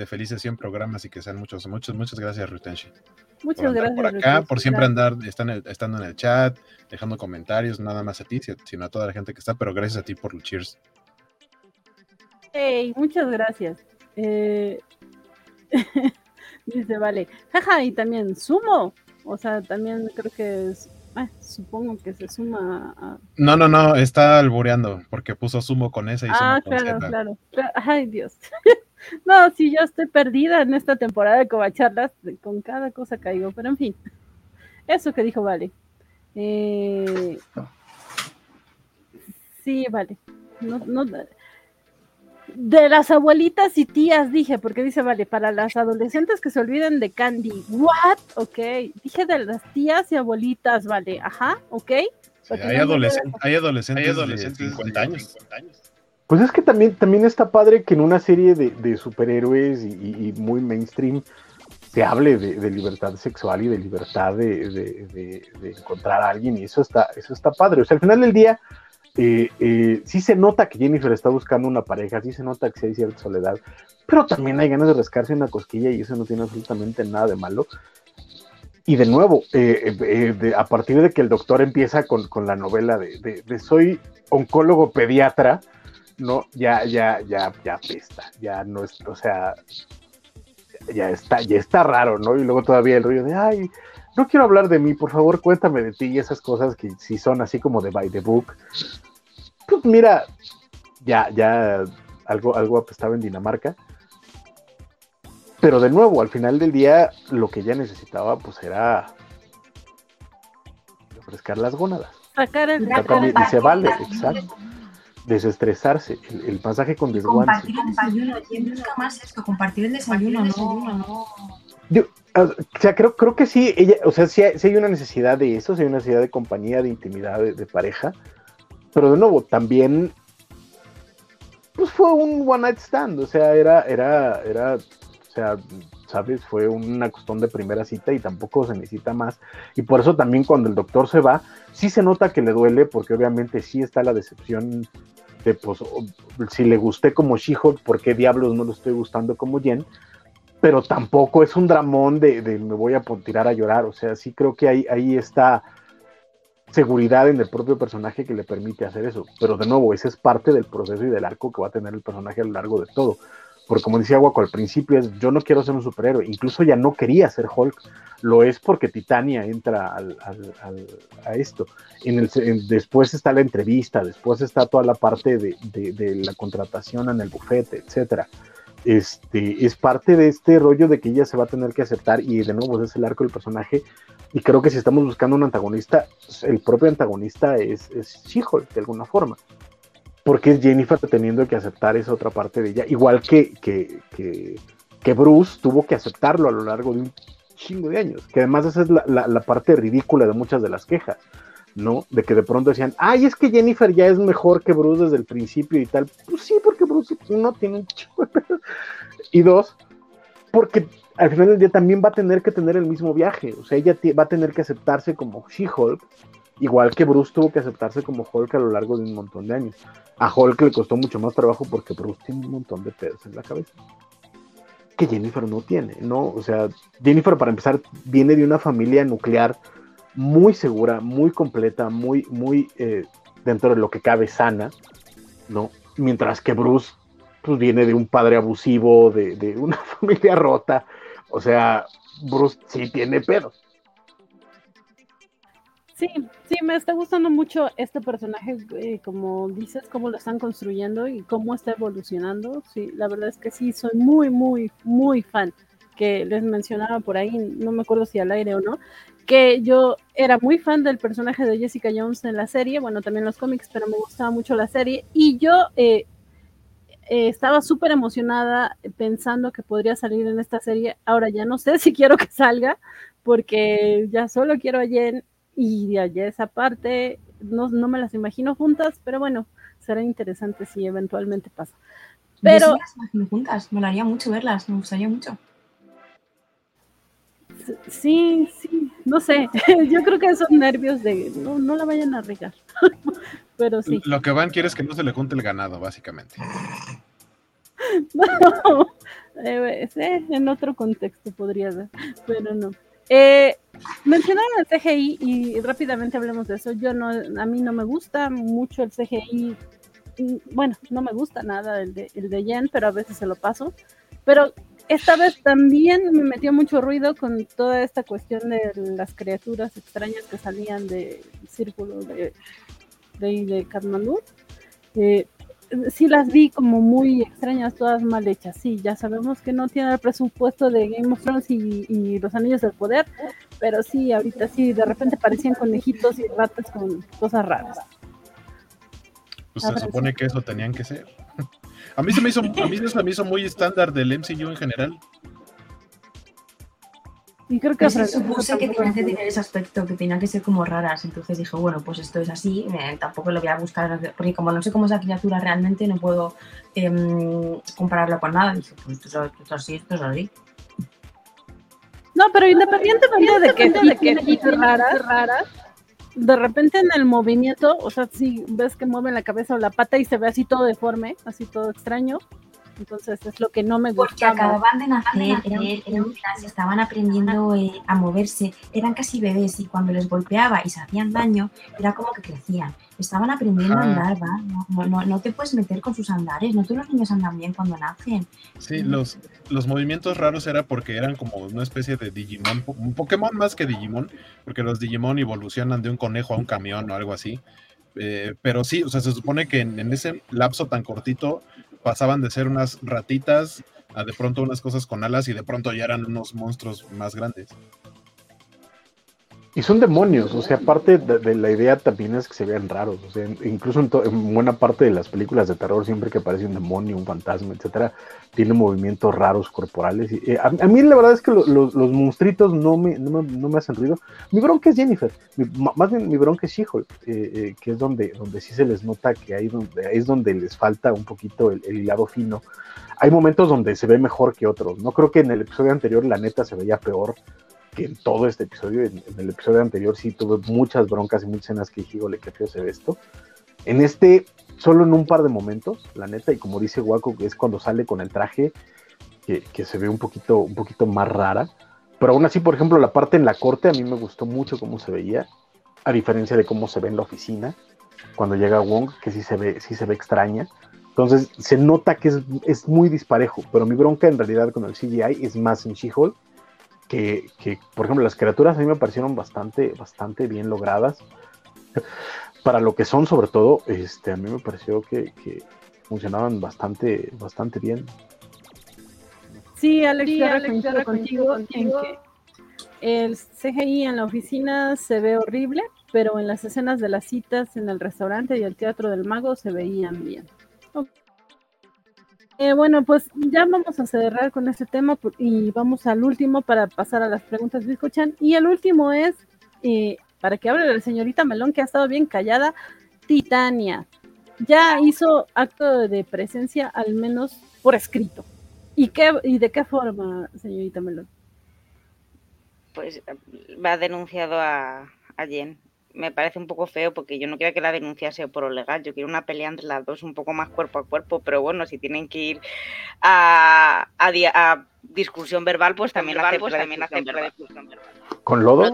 de felices 100 programas y que sean muchos, muchos, muchas gracias Ryutenshi. Muchas gracias. Por acá, por siempre andar estando en el chat, dejando comentarios, nada más a ti, sino a toda la gente que está, pero gracias a ti por los cheers. Hey, muchas gracias. Eh, dice, vale. Jaja, y también sumo. O sea, también creo que es. Ah, supongo que se suma a... No, no, no, está albureando porque puso sumo con esa y ah, claro, claro. Ay, Dios. No, si yo estoy perdida en esta temporada de Covacharlas, con cada cosa caigo, pero en fin, eso que dijo Vale. Eh, sí, vale. de las abuelitas y tías dije, porque dice, vale, para las adolescentes que se olviden de Candy. ¿What? Ok. Dije de las tías y abuelitas, vale. Ajá, ok. hay, adolescentes, hay, adolescentes, de 50 años. Pues es que también, también está padre que en una serie de, superhéroes y, muy mainstream se hable de, libertad sexual y de libertad de, encontrar a alguien y eso está, eso está padre. O sea, al final del día eh, eh, sí se nota que Jennifer está buscando una pareja, sí se nota que sí hay cierta soledad, pero también hay ganas de rascarse una cosquilla y eso no tiene absolutamente nada de malo. Y de nuevo, eh, a partir de que el doctor empieza con, con la novela de, soy oncólogo pediatra, no, ya, ya, ya, ya pesta, ya no es, o sea, ya está, ya está raro, ¿no? Y luego todavía el rollo de, ay, no quiero hablar de mí, por favor, cuéntame de ti y esas cosas que si son así como de by the book. Pues mira, ya, ya algo, algo apestaba en Dinamarca. Pero de nuevo, al final del día, lo que ella necesitaba, pues era refrescar las gónadas. Sacar el y se vale, exacto desestresarse, el, pasaje con desguance. Compartir el desayuno, ¿quién busca más esto? Compartir el desayuno, no. o sea, creo, creo que sí, ella, o sea, sí hay, una necesidad de eso, sí hay una necesidad de compañía, de intimidad, de, pareja, pero de nuevo, también, pues fue un one night stand, o sea, era, era, era, o sea, ¿sabes? Fue una cuestión de primera cita y tampoco se necesita más. Y por eso también cuando el doctor se va, sí se nota que le duele, porque obviamente sí está la decepción de, pues, si le gusté como She-Hulk, ¿por qué diablos no lo estoy gustando como Jen? Pero tampoco es un dramón de, me voy a tirar a llorar. O sea, sí creo que hay, ahí está seguridad en el propio personaje que le permite hacer eso. Pero de nuevo, ese es parte del proceso y del arco que va a tener el personaje a lo largo de todo. Porque como decía Guaco al principio, es yo no quiero ser un superhéroe, incluso ya no quería ser Hulk, lo es porque Titania entra a esto. En el, después está la entrevista, después está toda la parte de, la contratación en el bufete, etcétera. Este, es parte de este rollo de que ella se va a tener que aceptar y de nuevo es el arco del personaje y creo que si estamos buscando un antagonista, el propio antagonista es, es She-Hulk de alguna forma porque es Jennifer teniendo que aceptar esa otra parte de ella, igual que, que, que, Bruce tuvo que aceptarlo a lo largo de un chingo de años, que además esa es la, la, parte ridícula de muchas de las quejas, ¿no? De que de pronto decían, ay, es que Jennifer ya es mejor que Bruce desde el principio y tal. Pues sí, porque Bruce no tiene un chingo Y dos, porque al final del día también va a tener que tener el mismo viaje, o sea, ella va a tener que aceptarse como She-Hulk, igual que Bruce tuvo que aceptarse como Hulk a lo largo de un montón de años. A Hulk le costó mucho más trabajo porque Bruce tiene un montón de pedos en la cabeza que Jennifer no tiene, ¿no? O sea, Jennifer para empezar viene de una familia nuclear muy segura, muy completa, muy, muy eh, dentro de lo que cabe sana, ¿no? Mientras que Bruce pues viene de un padre abusivo, de, de una familia rota, o sea, Bruce sí tiene pedos. Sí, sí, me está gustando mucho este personaje, eh, como dices, cómo lo están construyendo y cómo está evolucionando. Sí, la verdad es que sí, soy muy, muy, muy fan. Que les mencionaba por ahí, no me acuerdo si al aire o no, que yo era muy fan del personaje de Jessica Jones en la serie, bueno, también los cómics, pero me gustaba mucho la serie. Y yo eh, eh, estaba súper emocionada pensando que podría salir en esta serie. Ahora ya no sé si quiero que salga, porque ya solo quiero a Jen y de allá esa parte, no, no me las imagino juntas, pero bueno, será interesante si eventualmente pasa. Pero... Yo juntas, me haría mucho verlas, me gustaría mucho. Sí, sí, no sé, yo creo que esos nervios de no, no la vayan a regar, pero sí. Lo que van quiere es que no se le junte el ganado, básicamente. No, eh, en otro contexto podría ser, pero no. Eh, mencionaron el CGI y rápidamente hablemos de eso. Yo no, a mí no me gusta mucho el CGI. Bueno, no me gusta nada el de, el de Jen, pero a veces se lo paso. Pero esta vez también me metió mucho ruido con toda esta cuestión de las criaturas extrañas que salían del círculo de, de, de Kathmandu. Eh, sí las vi como muy extrañas, todas mal hechas. Sí, ya sabemos que no tiene el presupuesto de Game of Thrones y, los Anillos del Poder, pero sí, ahorita sí, de repente parecían conejitos y ratas con cosas raras. Pues se supone que eso tenían que ser. A mí se me hizo, a mí se me hizo muy estándar del MCU en general. Y creo que se supuse que tenía que tener ese aspecto, que tenía que ser como raras. Entonces dije, bueno, pues esto es así, tampoco lo voy a buscar, porque como no sé cómo es la criatura realmente, no puedo eh, compararlo con nada. Dije, pues esto, es así, esto es así. No, pero independientemente de que, de que raras, raras, de repente en el movimiento, o sea, si ves que mueven la cabeza o la pata y se ve así todo deforme, así todo extraño, entonces es lo que no me gusta. Porque acababan de nacer, eran, estaban aprendiendo eh, a moverse, eran casi bebés y cuando les golpeaba y se hacían daño, era como que crecían. Estaban aprendiendo a andar, ¿va? No, no, no, te puedes meter con sus andares, no todos los niños andan bien cuando nacen. Sí, los, los movimientos raros era porque eran como una especie de Digimon, un Pokémon más que Digimon, porque los Digimon evolucionan de un conejo a un camión o algo así. Eh, pero sí, o sea, se supone que en, ese lapso tan cortito pasaban de ser unas ratitas a de pronto unas cosas con alas y de pronto ya eran unos monstruos más grandes. Y son demonios, o sea, parte de, la idea también es que se vean raros, o sea, incluso en, buena parte de las películas de terror, siempre que aparece un demonio, un fantasma, etcétera, tiene movimientos raros corporales. Y, eh, a, mí la verdad es que los monstruitos no me, no me, hacen ruido. Mi bronca es Jennifer, más bien mi bronca es She-Hulk, eh, eh, que es donde, donde sí se les nota que ahí es donde les falta un poquito el, el fino. Hay momentos donde se ve mejor que otros. No creo que en el episodio anterior la neta se veía peor que en todo este episodio, en, el episodio anterior sí tuve muchas broncas y muchas escenas que dije, híjole, qué feo se ve esto. En este, solo en un par de momentos, la neta, y como dice Waco, es cuando sale con el traje, que, se ve un poquito, un poquito más rara. Pero aún así, por ejemplo, la parte en la corte a mí me gustó mucho cómo se veía, a diferencia de cómo se ve en la oficina, cuando llega Wong, que sí se ve, sí se ve extraña. Entonces se nota que es, es muy disparejo, pero mi bronca en realidad con el CGI es más en She-Hulk que, por ejemplo, las criaturas a mí me parecieron bastante, bastante bien logradas. Para lo que son, sobre todo, este, a mí me pareció que, funcionaban bastante, bastante bien. Sí, Alex, sí, contigo, en que el CGI en la oficina se ve horrible, pero en las escenas de las citas en el restaurante y el teatro del mago se veían bien. Eh, bueno, pues ya vamos a cerrar con este tema y vamos al último para pasar a las preguntas que escuchan. Y el último es, eh, para que hable la señorita Melón, que ha estado bien callada, Titania. Ya hizo acto de presencia, al menos por escrito. ¿Y, qué, y de qué forma, señorita Melón? Pues va denunciado a, a Jen me parece un poco feo porque yo no quiero que la denuncia sea por lo legal, yo quiero una pelea entre las dos un poco más cuerpo a cuerpo, pero bueno, si tienen que ir a, a, discusión verbal, pues también la pues también ¿Con lodo?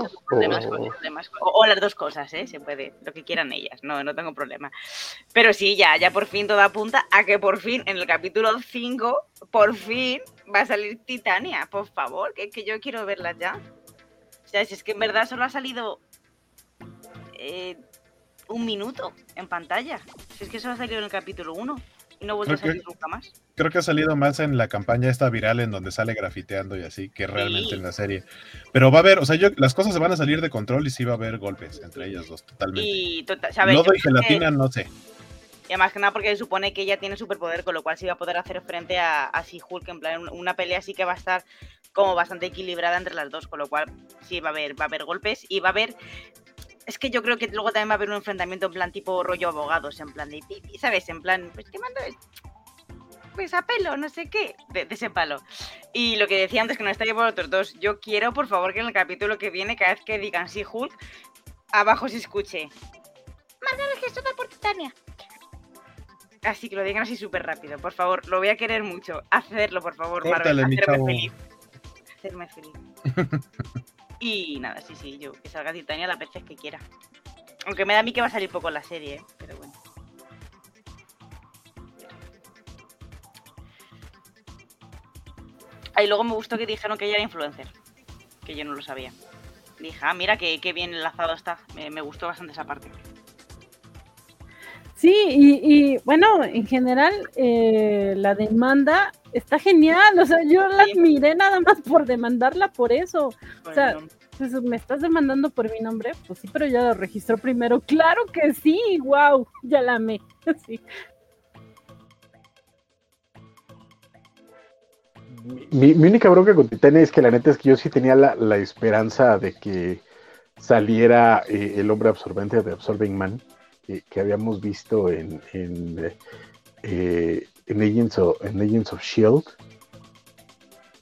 O... las dos cosas, ¿eh? Se puede, lo que quieran ellas, no, no tengo problema. Pero sí, ya, ya por fin todo apunta a que por fin, en el capítulo 5, por fin va a salir Titania, por favor, que, que yo quiero verla ya. O sea, si es que en verdad solo ha salido eh, un minuto en pantalla. Si es que eso ha salido en el capítulo 1 y no vuelve a salir nunca más. Creo que ha salido más en la campaña esta viral en donde sale grafiteando y así, que realmente en la serie. Pero va a haber, o sea, yo, las cosas se van a salir de control y sí va a haber golpes entre ellas dos, totalmente. Y tota, Lodo y gelatina, no sé. Y más que nada porque se supone que ella tiene superpoder, con lo cual sí va a poder hacer frente a, a en plan una pelea así que va a estar como bastante equilibrada entre las dos, con lo cual sí va a haber, va a haber golpes y va a haber es que yo creo que luego también va a haber un enfrentamiento en plan tipo rollo abogados, en plan de, ¿sabes? En plan, pues te mando pues a pelo, no sé qué, de, ese palo. Y lo que decía antes, que no estaría por otros dos, yo quiero, por favor, que en el capítulo que viene, cada vez que digan sí, Hulk, abajo se escuche. Margaret que da por Titania. Así que lo digan así súper rápido, por favor, lo voy a querer mucho. Hacerlo, por favor, Marvel, hacerme feliz. Hacerme feliz. Y nada, sí, sí, yo que salga Titania las veces que quiera. Aunque me da a mí que va a salir poco en la serie, ¿eh? pero bueno. Ahí luego me gustó que dijeron que ella era influencer, que yo no lo sabía. Dije, ah, mira qué, bien enlazado está. Me, gustó bastante esa parte. Sí, y, bueno, en general eh, la demanda está genial, o sea, yo la miré nada más por demandarla por eso. o sea, pues, me estás demandando por mi nombre, pues sí, pero ya lo registró primero. Claro que sí, wow, ya la amé. sí. Mi, única bronca con Titania es que la neta es que yo sí tenía la, esperanza de que saliera eh, el hombre absorbente de Absorbing Man, que habíamos visto en, en eh, en Agents of, en Agents of Shield.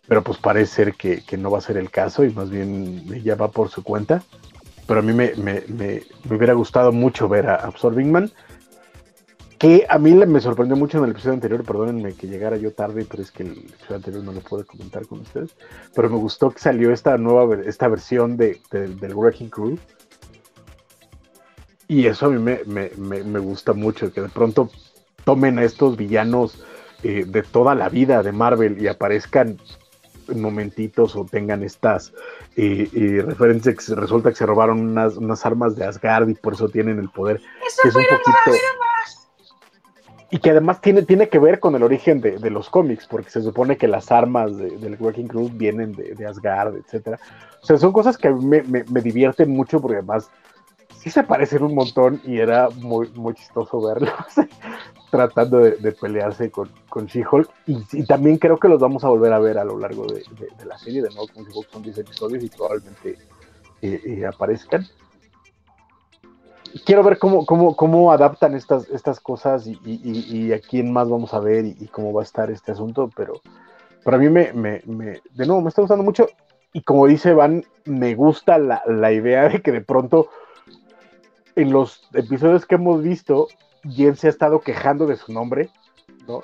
Pero pues parece ser que, no va a ser el caso y más bien ya va por su cuenta. Pero a mí me, hubiera gustado mucho ver a Absorbing Man. Que a mí me sorprendió mucho en el episodio anterior, perdónenme que llegara yo tarde, pero es que el episodio anterior no lo pude comentar con ustedes. Pero me gustó que salió esta nueva esta versión de, del Wrecking Crew. Y eso a mí me, me, gusta mucho, que de pronto tomen a estos villanos eh, de toda la vida de Marvel y aparezcan en momentitos o tengan estas eh, eh, referencias que resulta que se robaron unas, armas de Asgard y por eso tienen el poder. Eso fue un poquito... y que además tiene, tiene que ver con el origen de, de los cómics, porque se supone que las armas del Working Crew vienen de, de, Asgard, etcétera. O sea, son cosas que me, me, me, divierten mucho porque además sí se parecen un montón y era muy, muy chistoso verlos tratando de, de, pelearse con, con She-Hulk. Y, y, también creo que los vamos a volver a ver a lo largo de, la serie. De nuevo, como She-Hulk son 10 episodios y probablemente eh, eh, aparezcan quiero ver cómo, cómo, cómo adaptan estas, estas cosas y, y, y, a quién más vamos a ver y, cómo va a estar este asunto, pero para mí me, me, me, de nuevo, me está gustando mucho y como dice Van, me gusta la, la, idea de que de pronto en los episodios que hemos visto, Jen se ha estado quejando de su nombre, ¿no?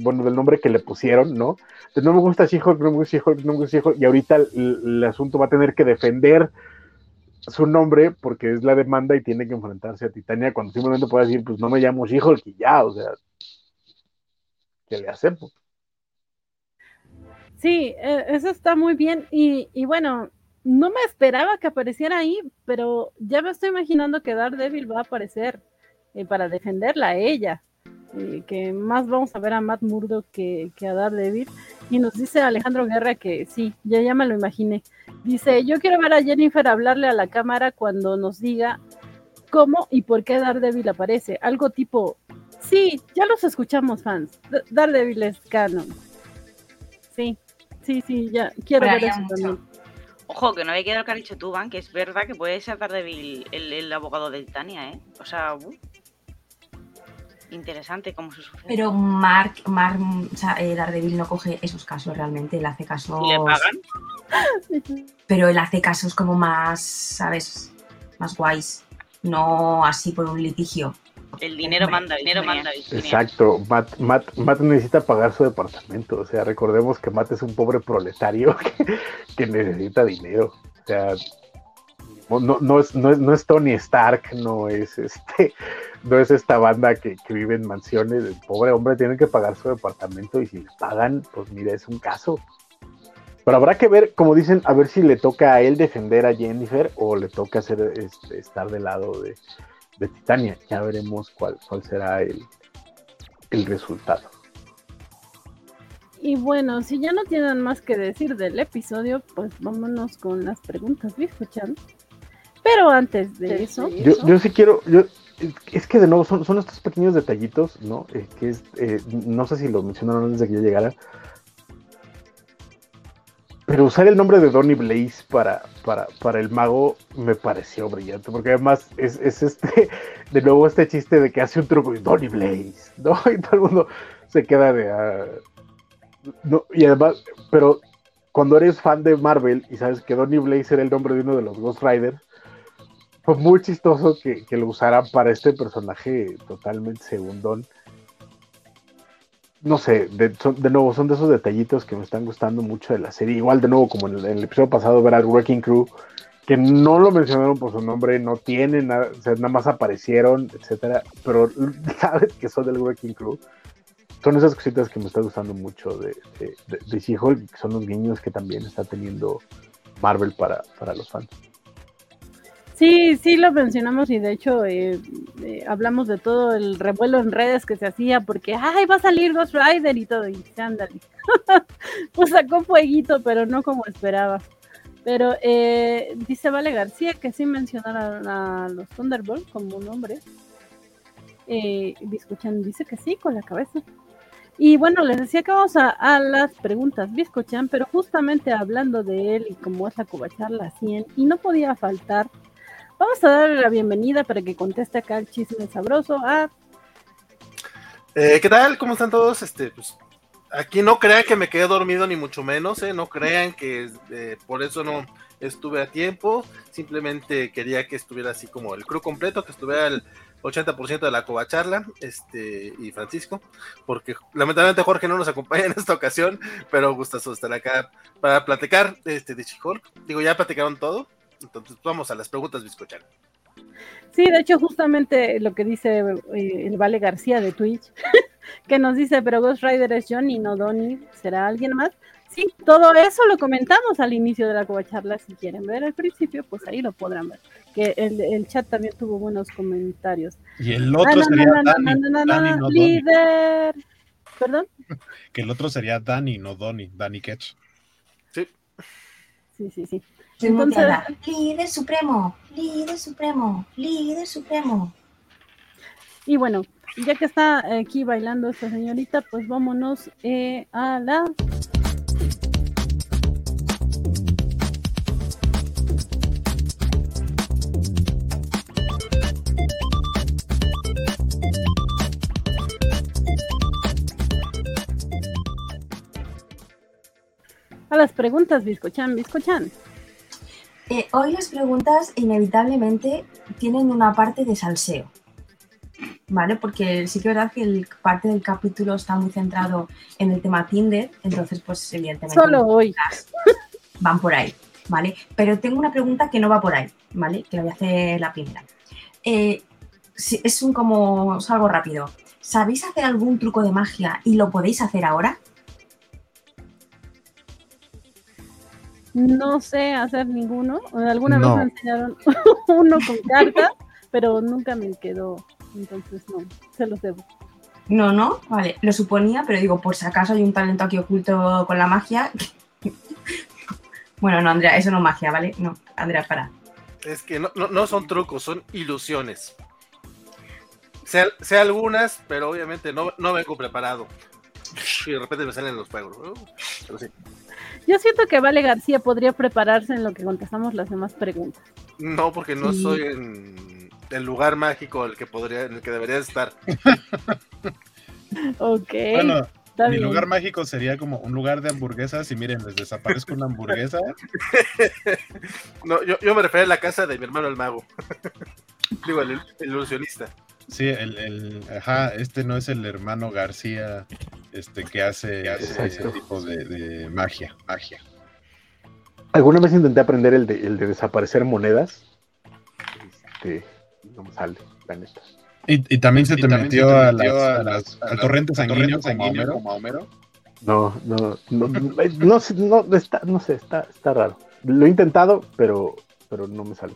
Bueno, del nombre que le pusieron, ¿no? No me gusta She-Hulk, no me gusta She-Hulk, no me gusta She-Hulk, y ahorita el, asunto va a tener que defender su nombre porque es la demanda y tiene que enfrentarse a Titania cuando simplemente puede decir, pues no me llamo She-Hulk y ya, o sea, ¿qué le hacemos? Sí, e, eso está muy bien y, y, bueno, no me esperaba que apareciera ahí, pero ya me estoy imaginando que Daredevil va a aparecer eh, para defenderla a ella, eh, que más vamos a ver a Matt Murdock que, que a Daredevil. Y nos dice Alejandro Guerra que sí, ya, ya me lo imaginé. Dice, yo quiero ver a Jennifer hablarle a la cámara cuando nos diga cómo y por qué Daredevil aparece. Algo tipo, sí, ya los escuchamos fans. Daredevil es canon. Sí, sí, sí, ya quiero ver eso también. Ojo, que no había quedado lo que has dicho tú, Van, que es verdad que puede ser Daredevil el, el abogado de Titania, ¿eh? O sea, uh interesante cómo se sucede. Pero Mark, Mark o sea, eh, Daredevil no coge esos casos realmente, él hace casos. ¿Y le pagan? Pero él hace casos como más, ¿sabes? Más guays. No así por un litigio. El dinero manda, el dinero manda. Exacto, Matt, Matt, Matt, necesita pagar su departamento. O sea, recordemos que Matt es un pobre proletario que, que necesita dinero. O sea, no, no, es, no, es, no es Tony Stark, no es este, no es esta banda que, que, vive en mansiones. El pobre hombre tiene que pagar su departamento y si le pagan, pues mira, es un caso. Pero habrá que ver, como dicen, a ver si le toca a él defender a Jennifer o le toca hacer, este, estar del lado de, de, Titania. Ya veremos cuál, cuál será el, el resultado. Y bueno, si ya no tienen más que decir del episodio, pues vámonos con las preguntas, ¿me escuchan? Pero antes de eso. Yo, yo sí quiero. Yo, es que de nuevo son, son estos pequeños detallitos, ¿no? Eh, que es, eh, no sé si lo mencionaron antes de que yo llegara. Pero usar el nombre de Donny Blaze para, para, para el mago me pareció brillante, porque además es, es, este, de nuevo este chiste de que hace un truco y Donny Blaze, ¿no? Y todo el mundo se queda de... Uh, no, y además, pero cuando eres fan de Marvel y sabes que Donny Blaze era el nombre de uno de los Ghost Riders, fue muy chistoso que, que, lo usaran para este personaje totalmente segundón. No sé, de, de, nuevo, son de esos detallitos que me están gustando mucho de la serie. Igual, de nuevo, como en el, episodio pasado, ver al Wrecking Crew, que no lo mencionaron por su nombre, no tienen nada, o sea, nada más aparecieron, etcétera, pero sabes que son del Wrecking Crew. Son esas cositas que me están gustando mucho de, de, de, que son los guiños que también está teniendo Marvel para, para los fans. Sí, sí lo mencionamos y de hecho eh, eh, hablamos de todo el revuelo en redes que se hacía porque, ay, va a salir Ghost Rider y todo, y ándale. pues sacó fueguito, pero no como esperaba. Pero eh, dice Vale García que sí mencionaron a, los Thunderbolts como nombre. Eh, Biscochan dice que sí, con la cabeza. Y bueno, les decía que vamos a, las preguntas, Biscochan, pero justamente hablando de él y cómo es la covacharla 100, y no podía faltar Vamos a darle la bienvenida para que conteste acá el chisme sabroso a. Eh, ¿Qué tal? ¿Cómo están todos? Este, pues, aquí no crean que me quedé dormido, ni mucho menos, ¿eh? No crean que eh, por eso no estuve a tiempo. Simplemente quería que estuviera así como el crew completo, que estuviera el 80% de la covacharla, este, y Francisco, porque lamentablemente Jorge no nos acompaña en esta ocasión, pero gustazo estar acá para platicar este, de She-Hulk. Digo, ya platicaron todo. Entonces vamos a las preguntas, Biscochan. Sí, de hecho, justamente lo que dice eh, el Vale García de Twitch, que nos dice, pero Ghost Rider es Johnny, no Donnie, ¿será alguien más? Sí, todo eso lo comentamos al inicio de la charla, si quieren ver al principio, pues ahí lo podrán ver. que el, el, chat también tuvo buenos comentarios. Y el otro sería Dani, no líder. ¿Perdón? Que el otro sería Dani, no Donny, Dani Ketch. Sí. Sí, sí, sí. Líder supremo, líder supremo, líder supremo. Y bueno, ya que está aquí bailando esta señorita, pues vámonos eh, a la a las preguntas, Biscochan, Biscochan. Eh, hoy las preguntas inevitablemente tienen una parte de salseo, ¿vale? Porque sí que es verdad que el parte del capítulo está muy centrado en el tema Tinder, entonces pues evidentemente... Solo hoy. Van por ahí, ¿vale? Pero tengo una pregunta que no va por ahí, ¿vale? Que la voy a hacer la primera. Eh, es un como es algo rápido. ¿Sabéis hacer algún truco de magia y lo podéis hacer ahora? No sé hacer ninguno. Alguna vez me enseñaron uno con cartas, pero nunca me quedó. Entonces no, se los debo. No, no, vale, lo suponía, pero digo, por si acaso hay un talento aquí oculto con la magia. bueno, no, Andrea, eso no es magia, ¿vale? No, Andrea, para. Es que no, no, son trucos, son ilusiones. Sé, sé, algunas, pero obviamente no, no vengo preparado. Y de repente me salen los fuegos. Pero sí. Yo siento que Vale García podría prepararse en lo que contestamos las demás preguntas. No, porque no soy en el lugar mágico el que podría, en el que debería estar. ok. Bueno, mi lugar mágico sería como un lugar de hamburguesas y miren, les desaparezco una hamburguesa. no, yo, yo, me refería a la casa de mi hermano el mago. Digo, el, ilusionista. Sí, el, el, ajá, este no es el hermano García este, que hace, ese tipo de, magia, magia. Alguna vez intenté aprender el de, el de desaparecer monedas. Este, no me sale, la neta. ¿Y, y también se te metió, a, las, al torrente sanguíneo, como, Homero? No, no, no, no, sé, no, está, no sé, está, está raro. Lo he intentado, pero, pero no me sale.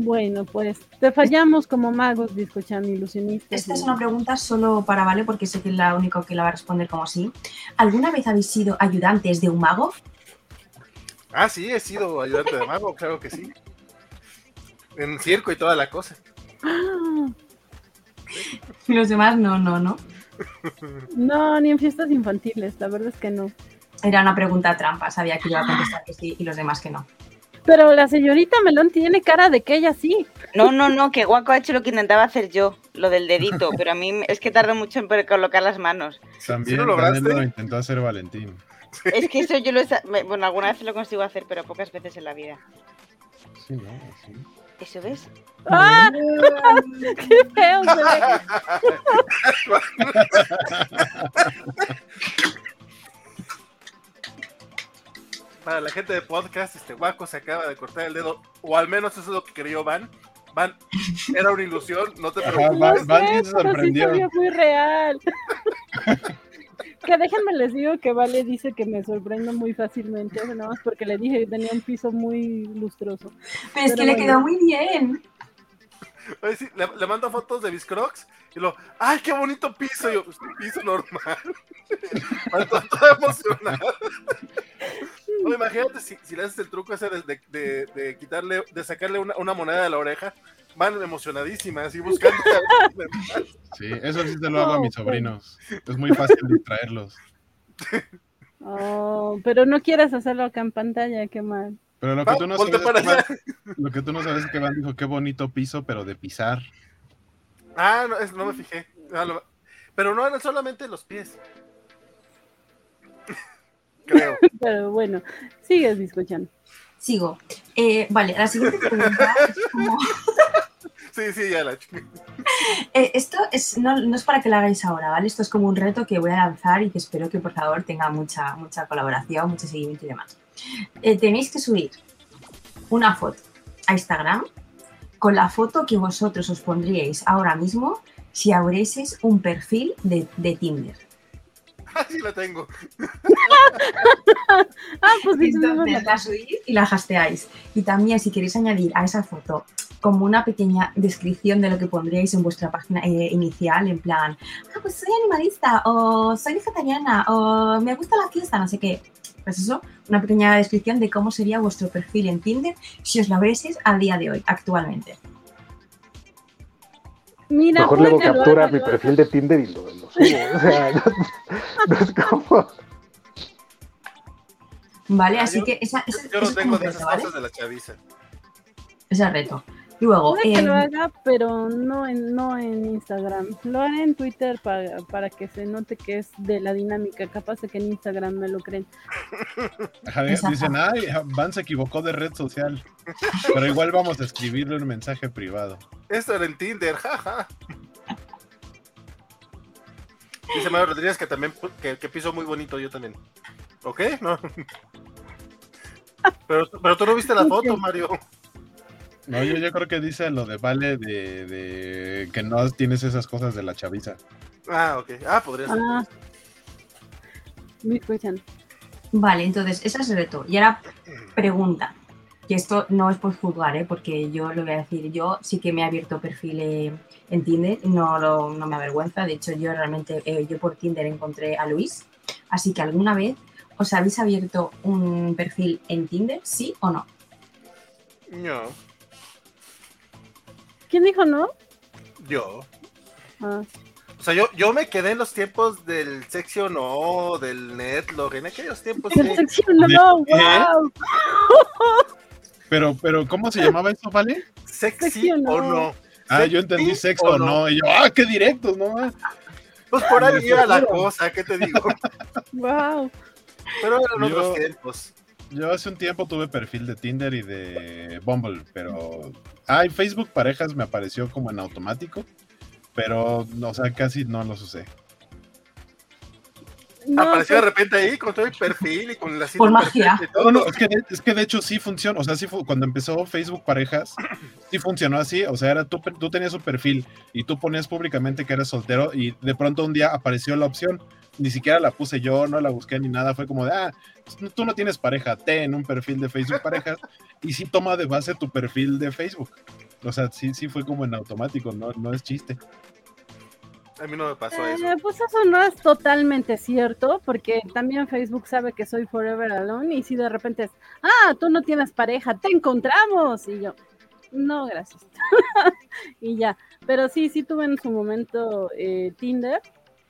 Bueno, pues te fallamos como magos, discochan ilusionistas. Esta es una pregunta solo para Vale, porque sé que es la única que la va a responder como sí. ¿Alguna vez habéis sido ayudantes de un mago? Ah, sí, he sido ayudante de mago, claro que sí. En circo y toda la cosa. Y los demás no, no, no. No, ni en fiestas infantiles, la verdad es que no. Era una pregunta trampa, sabía que iba a contestar que sí y los demás que no. Pero la señorita Melón tiene cara de que ella sí. No, no, no, que Guaco ha hecho lo que intentaba hacer yo, lo del dedito, pero a mí es que tardó mucho en colocar las manos. También, lo, intentó hacer Valentín. Es que eso yo lo he... Bueno, alguna vez lo consigo hacer, pero pocas veces en la vida. Sí, no, sí. ¿Eso ves? ¡Ah! ¡Qué feo se para la gente de podcast, este Guaco se acaba de cortar el dedo, o al menos eso es lo que creyó Van. Van, era una ilusión, no te preocupes. Van, se sorprendió. Sí muy real. que déjenme les digo que Vale dice que me sorprendo muy fácilmente, nada más porque le dije que tenía un piso muy lustroso. Pero, es que le quedó muy bien. Oye, sí, le, mando fotos de mis crocs y lo, ¡ay, qué bonito piso! Y yo, pues, piso normal. Estoy emocionado imagínate si, le haces el truco ese de, quitarle, de sacarle una, moneda de la oreja, van emocionadísimas, así buscando. sí, eso sí se lo hago a mis sobrinos. Es muy fácil distraerlos. Oh, pero no quieres hacerlo acá en pantalla, qué mal. Pero lo que, tú no sabes es que lo que tú no sabes es que Van dijo qué bonito piso, pero de pisar. Ah, no, no me fijé. Ah, pero no eran solamente los pies creo. Pero bueno, sigues escuchando. Sigo. Eh, vale, la siguiente pregunta es como... Sí, sí, ya la eh, Esto es, no, no, es para que la hagáis ahora, ¿vale? Esto es como un reto que voy a lanzar y que espero que por favor tenga mucha, mucha colaboración, mucho seguimiento y demás. Eh, tenéis que subir una foto a Instagram con la foto que vosotros os pondríais ahora mismo si abrieseis un perfil de, de Tinder. Así la tengo. ah, pues Entonces la subís y la hasteáis. Y también si queréis añadir a esa foto como una pequeña descripción de lo que pondríais en vuestra página eh, inicial, en plan, ah, pues soy animalista, o soy vegetariana, o me gusta la fiesta, no sé qué. Pues eso, una pequeña descripción de cómo sería vuestro perfil en Tinder si os lo abrieseis a día de hoy, actualmente. Mira, Mejor luego captura mi perfil de Tinder y lo, subo. O sea, no, es como. Vale, ah, así que esa, yo, no tengo de esas cosas de la chaviza. Ese reto. Luego, Puede que lo haga, pero no en, no en Instagram. Lo haré en Twitter para, para que se note que es de la dinámica. Capaz de que en Instagram me lo creen. dicen, ay, Van se equivocó de red social. Pero igual vamos a escribirle un mensaje privado. Esto era en Tinder, jaja. Dice Mario Rodríguez que también que, que piso muy bonito yo también. ¿Ok? No. Pero, pero tú no viste la foto, Mario. No, yo, yo creo que dice lo de Vale de, que no tienes esas cosas de la chaviza. Ah, ok. Ah, podría ser. Ah. Vale, entonces, esa es el reto. Y ahora, pregunta. Que esto no es por juzgar, ¿eh? porque yo lo voy a decir. Yo sí que me he abierto perfil eh, en Tinder, no, lo, no me avergüenza. De hecho, yo realmente, eh, yo por Tinder encontré a Luis. Así que alguna vez os habéis abierto un perfil en Tinder, sí o no? No. ¿Quién dijo no? Yo. Ah. O sea, yo, yo me quedé en los tiempos del sexy no, del netlog, en aquellos tiempos. El sexy no, wow. Pero, pero, ¿cómo se llamaba eso, vale? Sexy, o no. Ah, yo entendí sexo o no. Y yo, ah, qué directos, ¿no? Pues por ahí iba la cosa, ¿qué te digo? wow. Pero eran otros tiempos. Yo hace un tiempo tuve perfil de Tinder y de Bumble, pero. Ah, en Facebook Parejas me apareció como en automático, pero, o sea, casi no lo usé. Apareció de repente ahí con todo el perfil y con la Por magia. No, no, es que, de, es que de hecho sí funciona. O sea, sí cuando empezó Facebook Parejas, sí funcionó así. O sea, era tú, tú tenías un perfil y tú ponías públicamente que eras soltero y de pronto un día apareció la opción ni siquiera la puse yo, no la busqué ni nada, fue como de, ah, tú no tienes pareja, ten un perfil de Facebook parejas y sí toma de base tu perfil de Facebook. O sea, sí, sí fue como en automático, no, no es chiste. A mí no me pasó eso. Eh, pues eso no es totalmente cierto, porque también Facebook sabe que soy Forever Alone y si de repente es, ah, tú no tienes pareja, te encontramos. Y yo, no, gracias. y ya. Pero sí, sí tuve en su momento eh, Tinder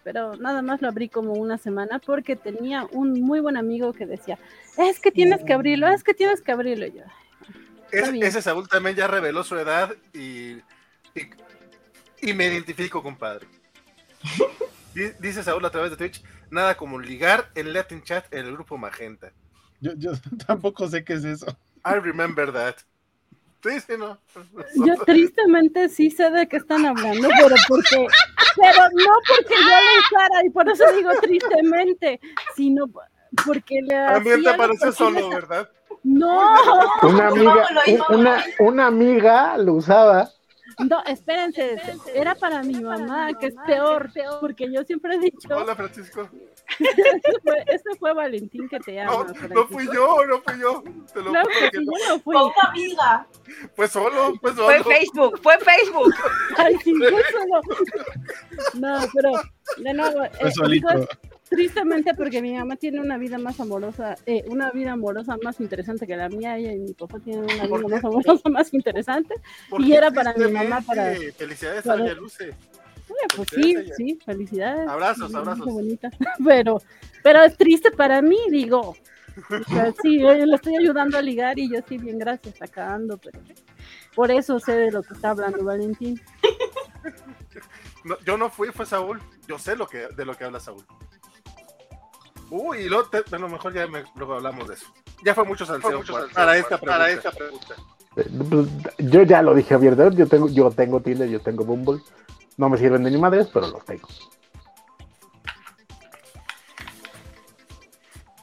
pero nada más lo abrí como una semana porque tenía un muy buen amigo que decía, es que tienes que abrirlo, es que tienes que abrirlo. yo, ese Saúl también ya reveló su edad y, y, me identifico, compadre. Dice Saúl a través de Twitch, nada como ligar en Latin Chat en el grupo Magenta. Yo, yo tampoco sé qué es eso. I remember that. Sí, sí, no. Yo tristemente sí sé de qué están hablando, pero porque, pero no porque yo lo usara, y por eso digo tristemente, sino porque le También te parece solo, ¿verdad? No. Una amiga, una, una amiga lo usaba no, espérense, era para mi mamá, que es peor, peor, porque yo siempre he dicho. Hola, Francisco. Ese fue, Valentín que te ama. No, no fui yo, no fui yo. Te lo claro que yo no fui. Fue una amiga. Fue solo, fue solo. Fue Facebook, fue Facebook. Ay, sí, fue solo. No, pero de nuevo. Fue eh, solito tristemente porque mi mamá tiene una vida más amorosa, eh, una vida amorosa más interesante que la mía, ella y mi papá tienen una vida más amorosa más interesante, y era para mi mamá para... Felicidades a Doña Luce. pues sí, sí, felicidades. Abrazos, abrazos. Bonita. Pero, pero es triste para mí, digo. sí, yo le estoy ayudando a ligar y yo sí, bien, gracias, acabando, pero por eso sé de lo que está hablando Valentín. yo no fui, fue Saúl. Yo sé lo que, de lo que habla Saúl. Uy, y luego a lo mejor ya luego hablamos de eso. Ya fue mucho salseo, para, esta pregunta. Eh, pues, yo ya lo dije abierto, yo tengo, yo tengo Tinder, yo tengo Bumble. No me sirven de ni madres, pero los tengo.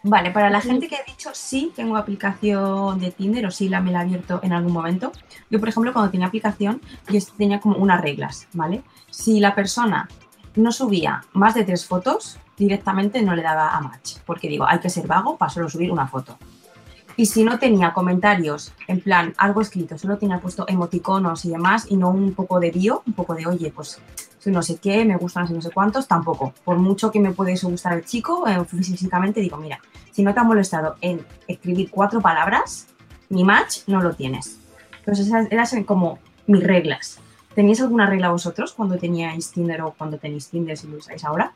Vale, para la gente que ha dicho sí tengo aplicación de Tinder o sí la me la he abierto en algún momento. Yo, por ejemplo, cuando tenía aplicación, yo tenía como unas reglas, ¿vale? Si la persona no subía más de tres fotos, directamente no le daba a match, porque digo, hay que ser vago para solo subir una foto. Y si no tenía comentarios, en plan, algo escrito, solo tenía puesto emoticonos y demás, y no un poco de bio, un poco de, oye, pues soy no sé qué, me gustan no sé cuántos, tampoco. Por mucho que me puede gustar el chico, eh, físicamente digo, mira, si no te ha molestado en escribir cuatro palabras, mi match no lo tienes. Entonces esas eran como mis reglas. ¿Teníais alguna regla vosotros cuando teníais Tinder o cuando tenéis Tinder si lo usáis ahora?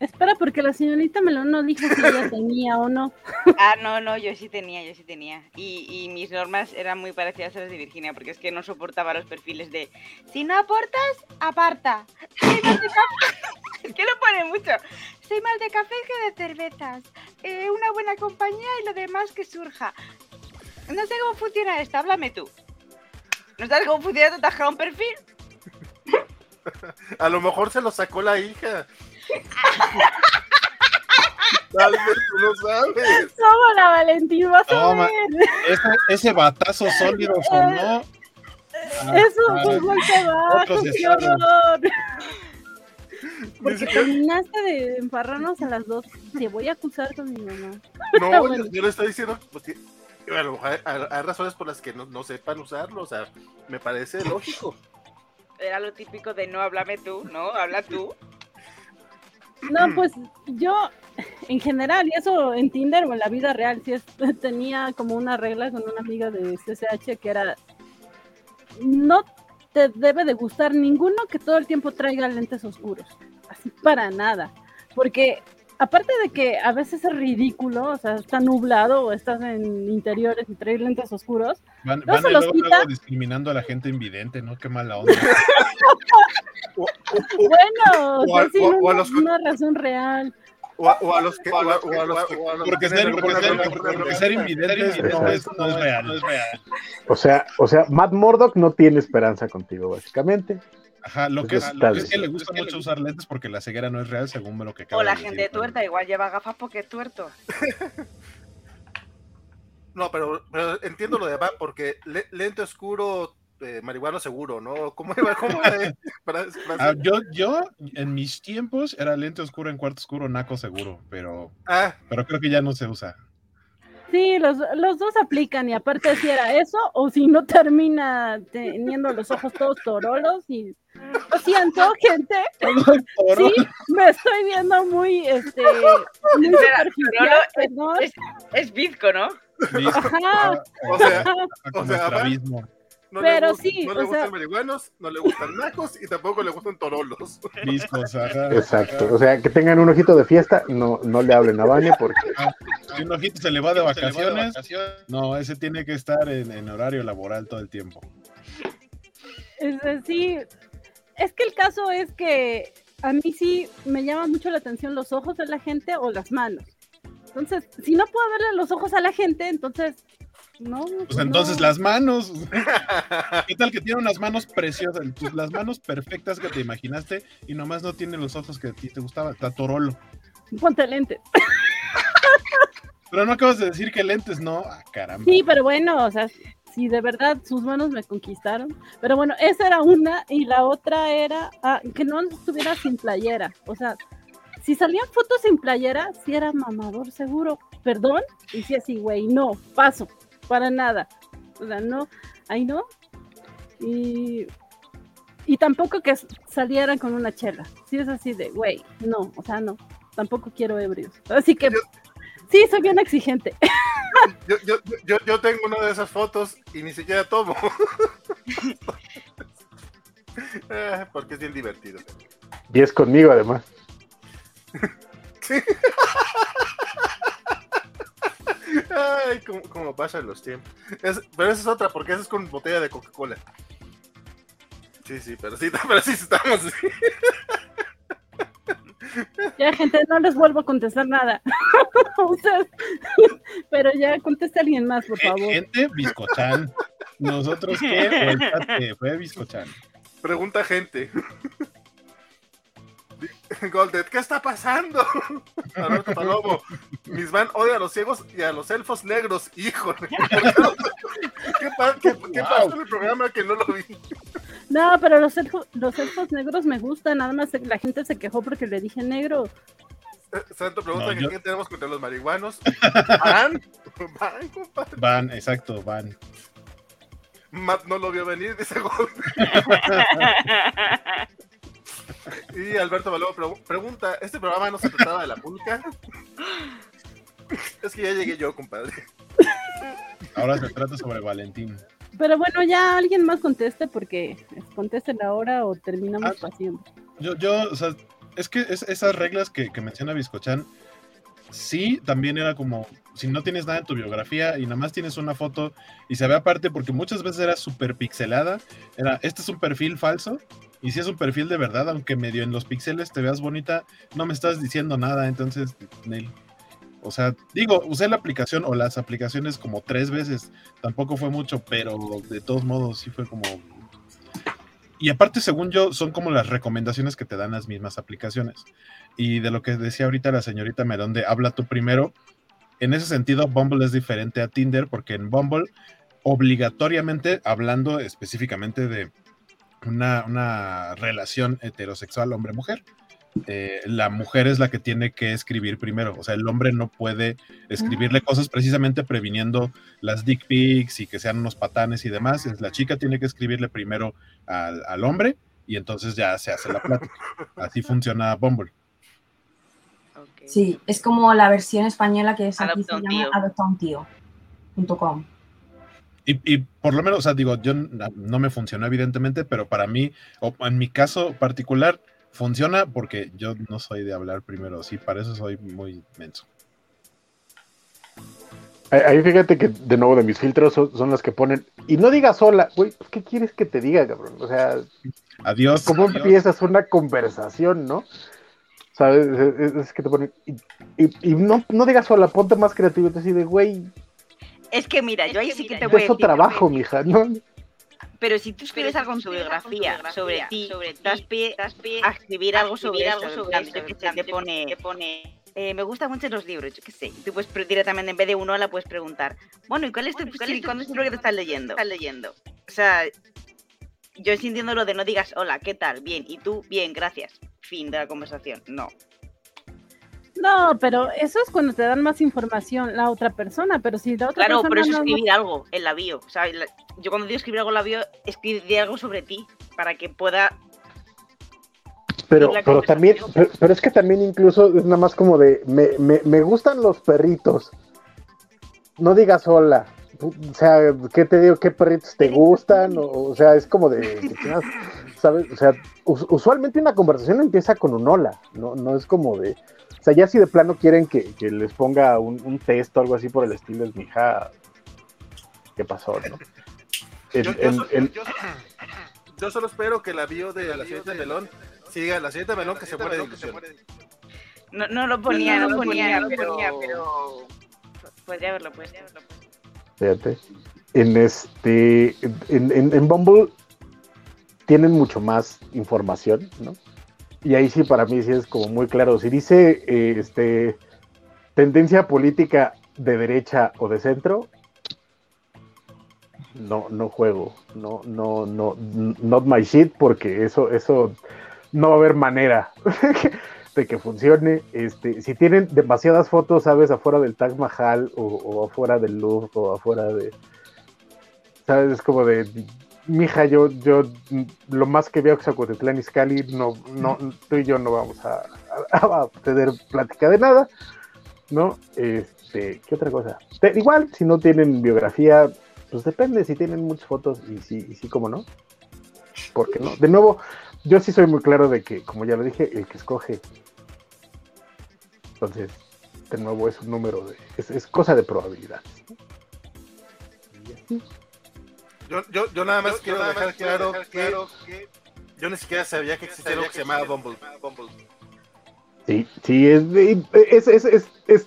Espera, porque la señorita Melón no dijo si ella tenía o no. Ah, no, no, yo sí tenía, yo sí tenía. Y, y, mis normas eran muy parecidas a las de Virginia, porque es que no soportaba los perfiles de si no aportas, aparta. es que lo pone mucho. Soy más de café que de cervezas. Eh, una buena compañía y lo demás que surja. No sé cómo funciona esto, háblame tú. ¿No sabes cómo funciona tu un perfil? A lo mejor se lo sacó la hija. Tal vez tú no sabes. Somos la Valentín, vas a Toma. ver. Ese, ese batazo sólido sonó. Eso Ah, fue un golpe bajo, qué horror. Porque terminaste de emparrarnos a las dos. Te voy a acusar con mi mamá. No, Bueno. yo, yo le estoy diciendo, pues, que- a lo mejor hay, hay razones por las que no, no sepan usarlo, o sea, me parece lógico. Era lo típico de no háblame tú, no, habla tú. No, pues yo, en general, y eso en Tinder o en la vida real, sí es, tenía como una regla con una amiga de CCH que era, no te debe de gustar ninguno que todo el tiempo traiga lentes oscuros, así para nada, porque aparte de que a veces es ridículo, o sea, está nublado o estás en interiores y traes lentes oscuros, Van, No van se los luego, quita. luego discriminando a la gente invidente, ¿no? Qué mala onda. O- bueno, O a- o o- los- una razón real. o a, o a los que. O a, o a los que- Porque ser, porque porque invidente no es, no es real. no es real. O sea, o sea, Matt Murdock no tiene esperanza contigo, básicamente. Ajá, lo que es, lo que es que le gusta mucho usar lentes porque la ceguera no es real, según me lo que acaba O la de decir. gente tuerta, igual lleva gafas porque es tuerto. No, pero, pero entiendo lo de va, porque le- lente oscuro, eh, marihuana seguro, ¿no? ¿Cómo iba? ¿Cómo era? Para- para- Ah, yo, yo, en mis tiempos, era lente oscuro en cuarto oscuro, naco seguro, pero, Ah, pero creo que ya no se usa. Sí, los, los dos aplican y aparte si era eso o si no termina teniendo los ojos todos torolos y lo siento gente, sí, me estoy viendo muy este muy Espera, superficial. Es, es bizco, ¿no? Ajá. Ah, o sea, o sea, va- abismo. No Pero le, sí, no le gustan sea- marihuanos, no le gustan nacos y tampoco le gustan torolos. Viscos, ajá. Exacto. O sea, que tengan un ojito de fiesta, no, no le hablen a Vania porque Si un ojito se le va de vacaciones, no, ese tiene que estar en, en horario laboral todo el tiempo. Es decir, es que el caso es que a mí sí me llama mucho la atención los ojos de la gente o las manos. Entonces, si no puedo verle los ojos a la gente, entonces no. Pues entonces no. las manos. ¿Qué tal que tiene unas manos preciosas? Tus- las manos perfectas que te imaginaste y nomás no tiene los ojos que a ti te gustaban. Está torolo. Ponte lentes. Pero no acabas de decir que lentes no. Ah, caramba. Sí, pero bueno, o sea, si de verdad sus manos me conquistaron. Pero bueno, esa era una y la otra era ah, que no estuviera sin playera. O sea, si salían fotos sin playera, sí era mamador seguro. Perdón, y sí así, güey, no, paso, para nada. O sea, no, ahí no. Y, y tampoco que salieran con una chela. Sí es así de, güey, no, o sea, no, tampoco quiero ebrios. Así que, Yo- sí, soy bien exigente. Yo, yo, yo, yo tengo una de esas fotos y ni siquiera tomo. Ah, Porque es bien divertido. y es conmigo además. Ay, cómo, cómo pasan los tiempos. Es- pero esa es otra, porque esa es con botella de Coca-Cola. Sí, sí, pero sí, pero sí estamos. Ya, gente, no les vuelvo a contestar nada. Pero ya conteste alguien más, por Eh, favor. Gente, bizcochan. Nosotros qué, fue bizcochan. Pregunta gente. Goldet, ¿qué está pasando? Alberto Palomo, mis van odia a los ciegos y a los elfos negros, híjole. ¿Qué, pa- qué- qué Wow. pasó en el programa que no lo vi? No, pero los elfos, los elfos negros me gustan, nada más la gente se quejó porque le dije negro. Eh, Santo pregunta que qué tenemos contra los marihuanos. ¿Van? ¿Van, compadre? Van, exacto, van. Matt no lo vio venir, dice Gol. Y Alberto Baló pregunta, ¿este programa no se trataba de la pública? es que ya llegué yo, compadre. Ahora se trata sobre Valentín. Pero bueno, ya alguien más conteste porque contesten ahora o terminamos ah, haciendo. Yo, yo, o sea, es que esas reglas que, menciona Biscochan, sí, también era como, si no tienes nada en tu biografía y nada más tienes una foto y se ve aparte, porque muchas veces era súper pixelada, era, este es un perfil falso, y si es un perfil de verdad, aunque medio en los píxeles te veas bonita, no me estás diciendo nada, entonces, Neil. O sea, digo, usé la aplicación o las aplicaciones como tres veces, tampoco fue mucho, pero de todos modos sí fue como y aparte, según yo, son como las recomendaciones que te dan las mismas aplicaciones. Y de lo que decía ahorita la señorita Melón de habla tú primero, en ese sentido, Bumble es diferente a Tinder porque en Bumble, obligatoriamente, hablando específicamente de una, una relación heterosexual hombre-mujer, eh, la mujer es la que tiene que escribir primero. O sea, el hombre no puede escribirle ah. cosas precisamente previniendo las dick pics y que sean unos patanes y demás. La chica tiene que escribirle primero al, hombre y entonces ya se hace la plática. Así funciona Bumble. Sí, es como la versión española que es aquí se llama adoptauntío.com. Y, y por lo menos, o sea, digo, yo no me funcionó evidentemente, pero para mí, o en mi caso particular, funciona porque yo no soy de hablar primero, sí, para eso soy muy menso. Ahí fíjate que de nuevo de mis filtros son, los que ponen, y no digas hola, güey, ¿qué quieres que te diga, cabrón? O sea, adiós. ¿Cómo empiezas una conversación, no? ¿Sabes? Es, que te ponen, y, no, no digas hola, ponte más creativo, te de, güey. Es que mira, yo ahí sí que te voy a decir. trabajo, mija, ¿no? Pero si tú escribes algo en tu biografía sobre ti, sobre das pie, a escribir algo sobre algo eso, te pone, eh, me gustan mucho los libros, yo qué sé. Tú puedes directamente, en vez de uno, la puedes preguntar, bueno, ¿y cuál es tu bueno, ¿Cuándo es el libro que te estás leyendo? Estás leyendo. O sea, yo sintiendo lo de no digas hola, ¿qué tal? Bien, y tú, bien, gracias. Fin de la conversación. No. No, pero eso es cuando te dan más información la otra persona, pero si la otra claro, pero eso es escribir algo en la bio. O sea, yo cuando digo escribir algo en la bio, escribir algo sobre ti para que pueda. Pero, pero también, pero, es que también incluso es nada más como de, me, me, me gustan los perritos. No digas hola. O sea, ¿qué te digo? ¿Qué perritos te gustan? O, sea, es como de, ¿sabes? O sea, usualmente una conversación empieza con un hola, no, no es como de, o sea, ya si de plano quieren que, les ponga un, un, texto o algo así por el estilo, es mi hija. ¿Qué pasó, no? yo, solo espero que la bio de la siguiente Melón siga la siguiente Melón que se muere de ilusión. No, no lo ponía, no, lo ponía, pero, pero podría haberlo puesto. Fíjate. En este, en, en, en Bumble tienen mucho más información, ¿no? Y ahí sí para mí sí es como muy claro. Si dice eh, este tendencia política de derecha o de centro, no, no juego, no, no, no, not my shit, porque eso, eso no va a haber manera de que funcione. Este, si tienen demasiadas fotos, sabes, afuera del Taj Mahal o, o afuera del Louvre o afuera de, sabes, es como de mija, yo, yo lo más que veo que Zacuatitlán y Scali, no, no, tú y yo no vamos a, tener plática de nada, ¿no? Este, ¿qué otra cosa? igual, si no tienen biografía, pues depende, si tienen muchas fotos y sí, y sí, como no. Porque no? De nuevo, yo sí soy muy claro de que, como ya lo dije, el que escoge. Entonces, de nuevo, es un número de. Es, es cosa de probabilidades. Y así. Yo, yo, yo nada más quiero dejar, claro, que, yo ni siquiera sabía que existía algo que se llamaba Bumble. Sí, sí, es, es, es, es,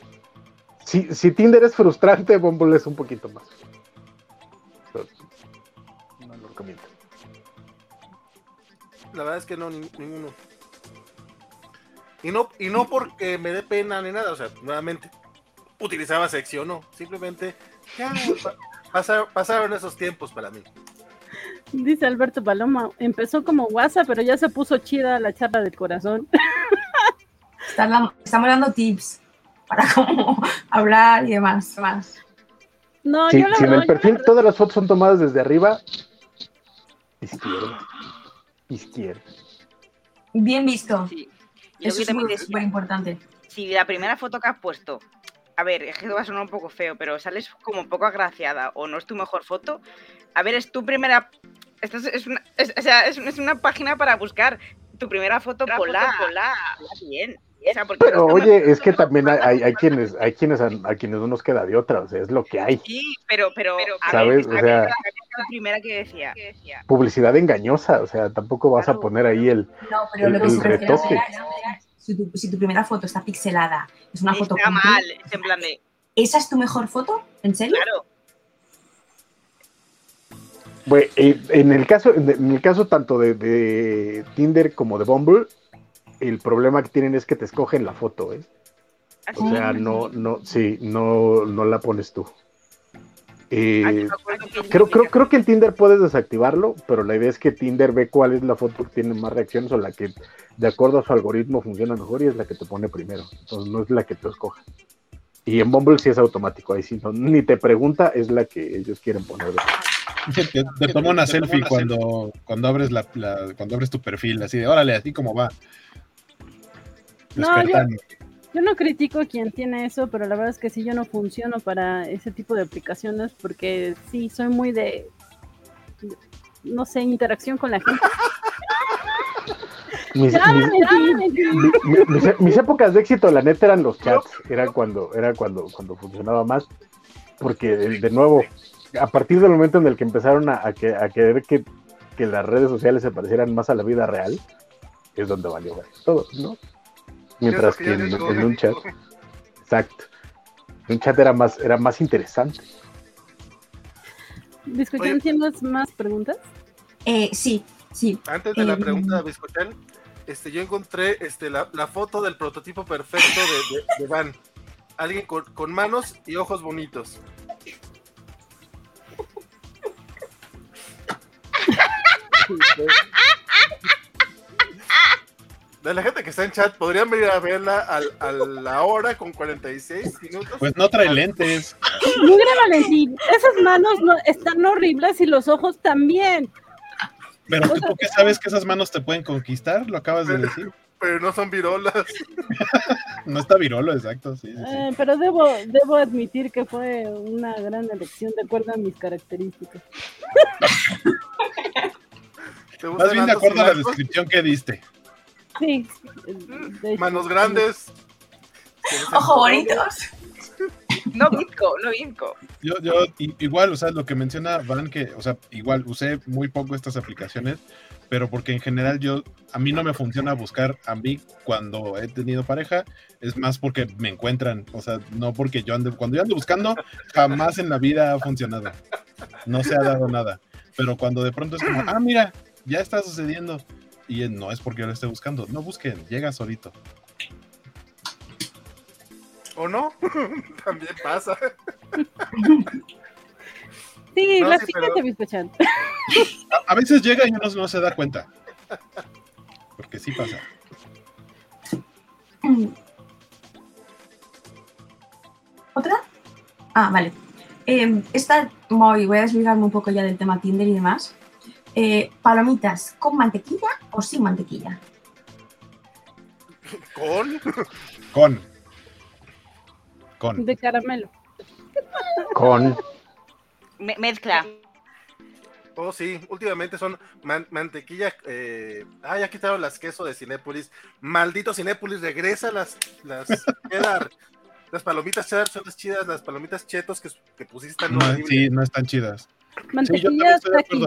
si, si, Tinder es frustrante, Bumble es un poquito más. No lo recomiendo. La verdad es que no, ninguno. Y no, y no porque me dé pena ni nada, o sea, nuevamente, utilizaba sección, no, simplemente ya, pasaron, esos tiempos para mí. Dice Alberto Paloma, empezó como WhatsApp, pero ya se puso chida la charla del corazón. estamos dando tips para cómo hablar y demás. Más. No, si, yo la si en el perfil todas las fotos son tomadas desde arriba, izquierda. Izquierda. Bien visto. Sí. Eso es muy, súper importante. si la primera foto que has puesto, a ver, es que va a sonar un poco feo, pero sales como poco agraciada o no es tu mejor foto, a ver, es tu primera. Esto es, es una, es- o sea, es, es una página para buscar tu primera foto, pola, pola, bien. O sea, porque Pero no oye, es que también hay, hay, hay quienes, hay quienes a, a quienes no nos queda de otra, o sea, es lo que hay. Sí, pero, pero, ¿Sabes? ver, O sea- la primera que decía. Publicidad engañosa, o sea, tampoco vas a poner ahí el. No, pero El- lo que el se refiere retoque. es si tu, si tu primera foto está pixelada, es una foto Está mal, es en plan de. ¿Esa es tu mejor foto? ¿En serio? Claro, Bueno, eh, en el caso, en el caso tanto de, de Tinder como de Bumble, el problema que tienen es que te escogen la foto, ¿eh? así. O sea, no, no, sí, no, no la pones tú. Eh, acuerdo que- creo, creo, creo que en Tinder puedes desactivarlo, pero la idea es que Tinder ve cuál es la foto que tiene más reacciones o la que de acuerdo a su algoritmo funciona mejor y es la que te pone primero. Entonces no es la que te escoja. Y en Bumble sí es automático, ahí sí no, ni te pregunta, es la que ellos quieren poner. Te, te toma una selfie cuando, cuando abres la, la- cuando abres tu perfil, así de órale, así como va. No, yo-. Yo no critico a quien tiene eso, pero la verdad es que sí, yo no funciono para ese tipo de aplicaciones porque sí, soy muy de, no sé, interacción con la gente. Mis, Ya, mis- mentí, mentí. mi- mi- mis, mis épocas de éxito, la neta, eran los chats. Era cuando, era cuando, cuando funcionaba más. Porque, de, de nuevo, a partir del momento en el que empezaron a, a que- a querer que, que las redes sociales se parecieran más a la vida real, es donde valió todo, ¿no? Mientras que en, en un chat, exacto. En un chat era más, era más interesante. Discusión. ¿tienes más preguntas? Eh, sí, sí. Antes de la Eh, pregunta, Biscochán, este, yo encontré este, la, la foto del prototipo perfecto de, de- de Van. Alguien con, con manos y ojos bonitos. De la gente que está en chat, podrían venir a verla al- a la hora con 46 minutos. Pues no trae lentes. Mira, Valentín, esas manos no, están horribles y los ojos también. Pero tú, ¿tú qué sabes que esas manos te pueden conquistar? Lo acabas de decir. Pero no son virolas. No está virolo, exacto. Sí, sí, sí. Eh, pero debo, debo admitir que fue una gran elección de acuerdo a mis características. ¿Te gustan Más bien de acuerdo a la descripción que diste. Sí. de hecho, Manos grandes. Ojo bonitos. No bizco, no bizco. Yo, yo igual, o sea, lo que menciona Van, que, o sea, igual usé muy poco estas aplicaciones, pero porque en general yo, a mí no me funciona buscar a mí cuando he tenido pareja, es más porque me encuentran, o sea, no porque yo ande, cuando yo ando buscando, jamás en la vida ha funcionado, no se ha dado nada, pero cuando de pronto es como, ah, mira, ya está sucediendo, y no es porque yo lo esté buscando, no busquen, llega solito. ¿O no? También pasa. Sí, No, la sí, siguiente, pero-. A, a veces llega y uno no se da cuenta, porque sí pasa. ¿Otra? Ah, vale. Eh, esta, voy, voy a desligarme un poco ya del tema Tinder y demás. Eh, ¿Palomitas con mantequilla o sin mantequilla? ¿Con? Con. Con. De caramelo. Con. Me- mezcla. Oh, sí, últimamente son man- mantequilla. Eh... Ah, ya quitaron las queso de Cinépolis. Maldito Cinépolis, regresa las, las cheddar. Las palomitas cheddar son las chidas, las palomitas chetos que, que pusiste No, sí, no están chidas. Sí, yo Mantequilla también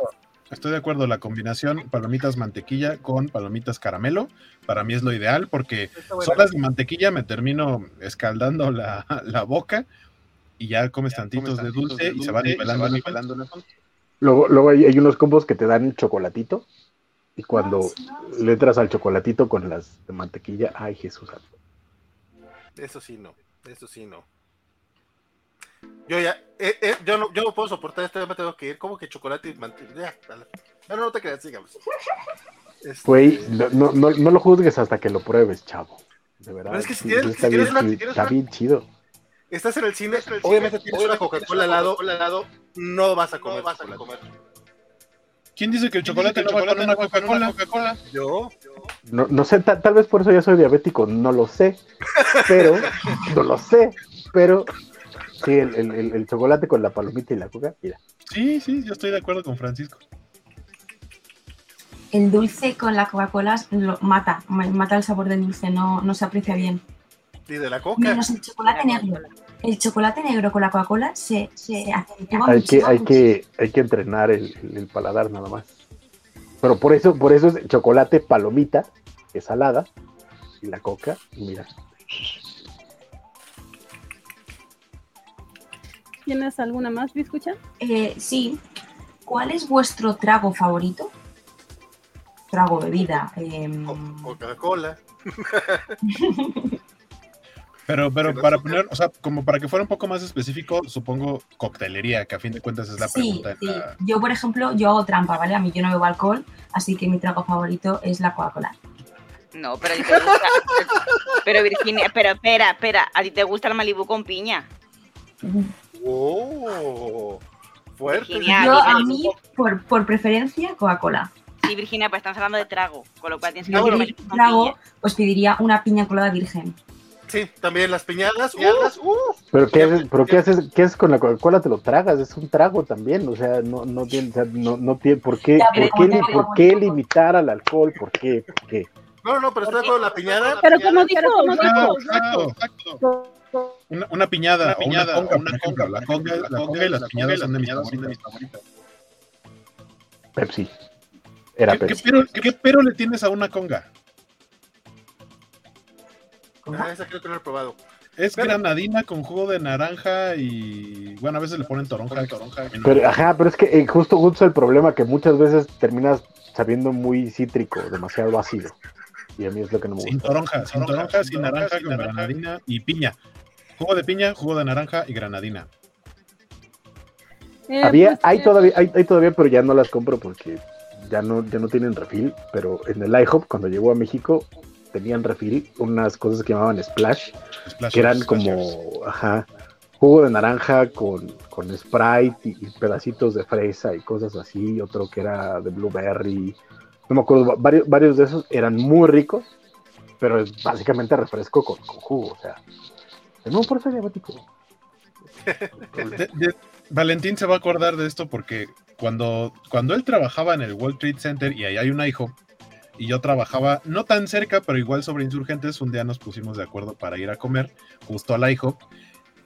estoy de acuerdo. La combinación palomitas mantequilla con palomitas caramelo, para mí es lo ideal porque solas de mantequilla me termino escaldando la, la boca y ya comes tantitos de dulce y se va nivelando. nivelando. Luego, luego hay, hay unos combos que te dan chocolatito. Y cuando le entras al chocolatito con las de mantequilla, ay Jesús. Eso sí, no. Eso sí, no. Yo ya, eh, eh, yo no, yo no puedo soportar esto, ya me tengo que ir. como que chocolate y mantequilla? No, no, te creas, sigamos. Este, Güey, no, no, no, lo juzgues hasta que lo pruebes, chavo. De verdad. Pero es que si tienes, está, bien, una, está bien chido. Estás en el cine, obviamente tienes una Coca-Cola al lado, lado, no vas a comer. No vas a comer. ¿Quién dice que el chocolate, no va con una Coca-Cola? Coca Yo. No, no sé, tal, vez por eso ya soy diabético, no lo sé. Pero, no lo sé. Pero, sí, el, el, el, chocolate con la palomita y la coca, mira. Sí, sí, yo estoy de acuerdo con Francisco. El dulce con la Coca-Cola lo mata, mata el sabor del dulce, no, no se aprecia bien. ¿Y de la coca? Menos el chocolate negro el chocolate negro con la Coca-Cola se, se hay que, hay que Hay que entrenar el, paladar nada más. Pero por eso, por eso es chocolate palomita, que es salada, y la coca, mira. ¿Tienes alguna más, Biscucha? Eh, sí. ¿Cuál es vuestro trago favorito? Trago, bebida. Eh... Coca-Cola. Pero, pero para poner, o sea, como para que fuera un poco más específico, supongo coctelería, que a fin de cuentas es la pregunta. Sí. Yo, por ejemplo, yo hago trampa, ¿vale? A mí yo no bebo alcohol, así que mi trago favorito es la Coca-Cola. No, pero a ti te gusta. pero Virginia, pero espera, espera, ¿a ti te gusta el Malibu con piña? ¡Oh! Fuerte. yo, a mí, por, por preferencia, Coca-Cola. Sí, Virginia, pues estamos hablando de trago, con lo cual tienes que si trago, pues pediría una piña colada virgen. Sí, también las piñadas. Uh, pero qué haces, pero qué haces, qué haces con la Coca-Cola, te lo tragas, es un trago también, o sea, no, no tiene, o sea, no, no tiene, ¿por qué, por qué, por qué limitar al alcohol? ¿Por qué? ¿Por qué? No, no, pero está con la piñada. Pero como dijo, exacto, exacto. Una, una piñada, una piñada, una conga, una conga, la conga, la conga y las piñadas son de mis favoritas. Pepsi. Era ¿Qué, Pepsi. ¿qué, pero, ¿Qué pero le tienes a una conga? Ah, esa creo que no he probado. Es granadina con jugo de naranja y bueno, a veces le ponen toronja. toronja pero, ajá, pero es que eh, justo, justo el problema que muchas veces terminas sabiendo muy cítrico, demasiado ácido. Y a mí es lo que no me gusta. Sin toronja, sin toronja, sin naranja, con granadina y piña. Jugo de piña, jugo de naranja y granadina. Eh, Había, pues, hay, todavía, hay, hay, todavía, pero ya no las compro porque ya no, ya no tienen refil. Pero en el IHOP, cuando llegó a México, tenían refil unas cosas que llamaban splash, que eran como, ajá, jugo de naranja con, con Sprite y, pedacitos de fresa y cosas así, otro que era de blueberry, no me acuerdo, varios, varios de esos eran muy ricos, pero es básicamente refresco con, jugo, o sea, no por diabético. Valentín se va a acordar de esto porque cuando, cuando él trabajaba en el World Trade Center y ahí hay un hijo y yo trabajaba no tan cerca, pero igual sobre insurgentes, un día nos pusimos de acuerdo para ir a comer justo al IHOP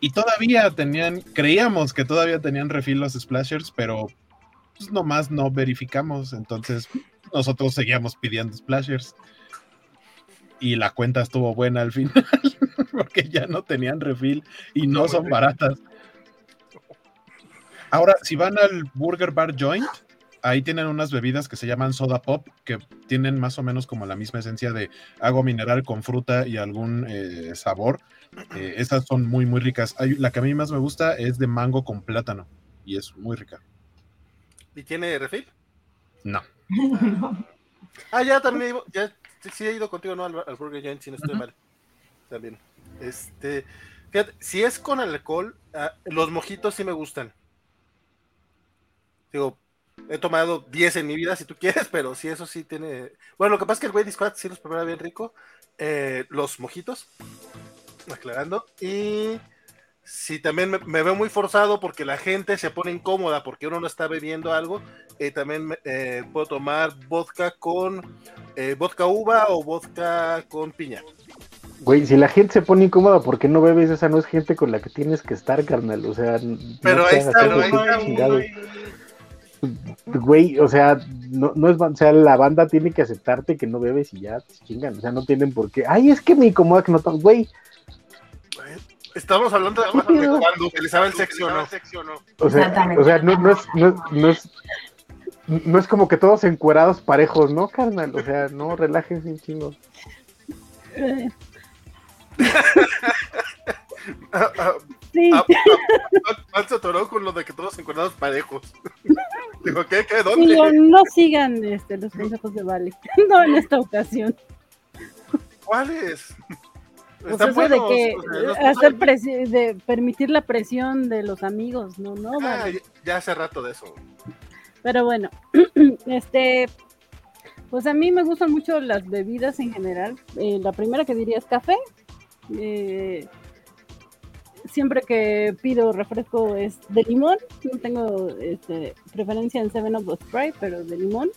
y todavía tenían, creíamos que todavía tenían refil los splashers, pero pues nomás no verificamos, entonces nosotros seguíamos pidiendo splashers y la cuenta estuvo buena al final porque ya no tenían refil y no son baratas. Ahora, si van al Burger Bar Joint, ahí tienen unas bebidas que se llaman soda pop, que tienen más o menos como la misma esencia de agua mineral con fruta y algún eh, sabor. Eh, estas son muy, muy ricas. la que a mí más me gusta es de mango con plátano y es muy rica. ¿Y tiene refil? No. ah, ya también, ya sí, he ido contigo ¿no? al, Burger Joint, si no estoy mal. También. Este, fíjate, si es con alcohol, ah, los mojitos sí me gustan. Digo, He tomado 10 en mi vida, si tú quieres, pero sí, eso sí tiene. Bueno, lo que pasa es que el Wade Squad sí los prepara bien rico. Eh, los mojitos, aclarando. Y si también me, veo muy forzado porque la gente se pone incómoda porque uno no está bebiendo algo. Eh, también eh, puedo tomar vodka con vodka uva o vodka con piña. Güey, si la gente se pone incómoda, ¿por qué no bebes? Esa no es gente con la que tienes que estar, carnal. O sea, pero ahí está, pero ahí está güey, o sea, no, no es, o sea, la banda tiene que aceptarte que no bebes y ya te chingan, o sea, no tienen por qué. Ay, es que me incomoda que no tomes, güey. Estamos hablando de, cuando utilizaba el sexo, ¿no? O sea, o sea no, no, es, no, es, no, es, como que todos encuerados parejos, ¿no, carnal? O sea, no, relájense un chingo. Sí. se atoró con lo de que todos encuadrados parejos. Digo, ¿qué? ¿Qué? ¿Dónde? no sigan este, los consejos de Vale. no en esta ocasión. ¿Cuáles? Pues eso de que hacer de permitir la presión de los amigos, no, no. Ah, ya hace rato de eso. Pero bueno, este, pues a mí me gustan mucho las bebidas en general. Eh, la primera que diría es café. Eh, siempre que pido refresco es de limón. No tengo este, preferencia en Seven the Sprite, pero de limón.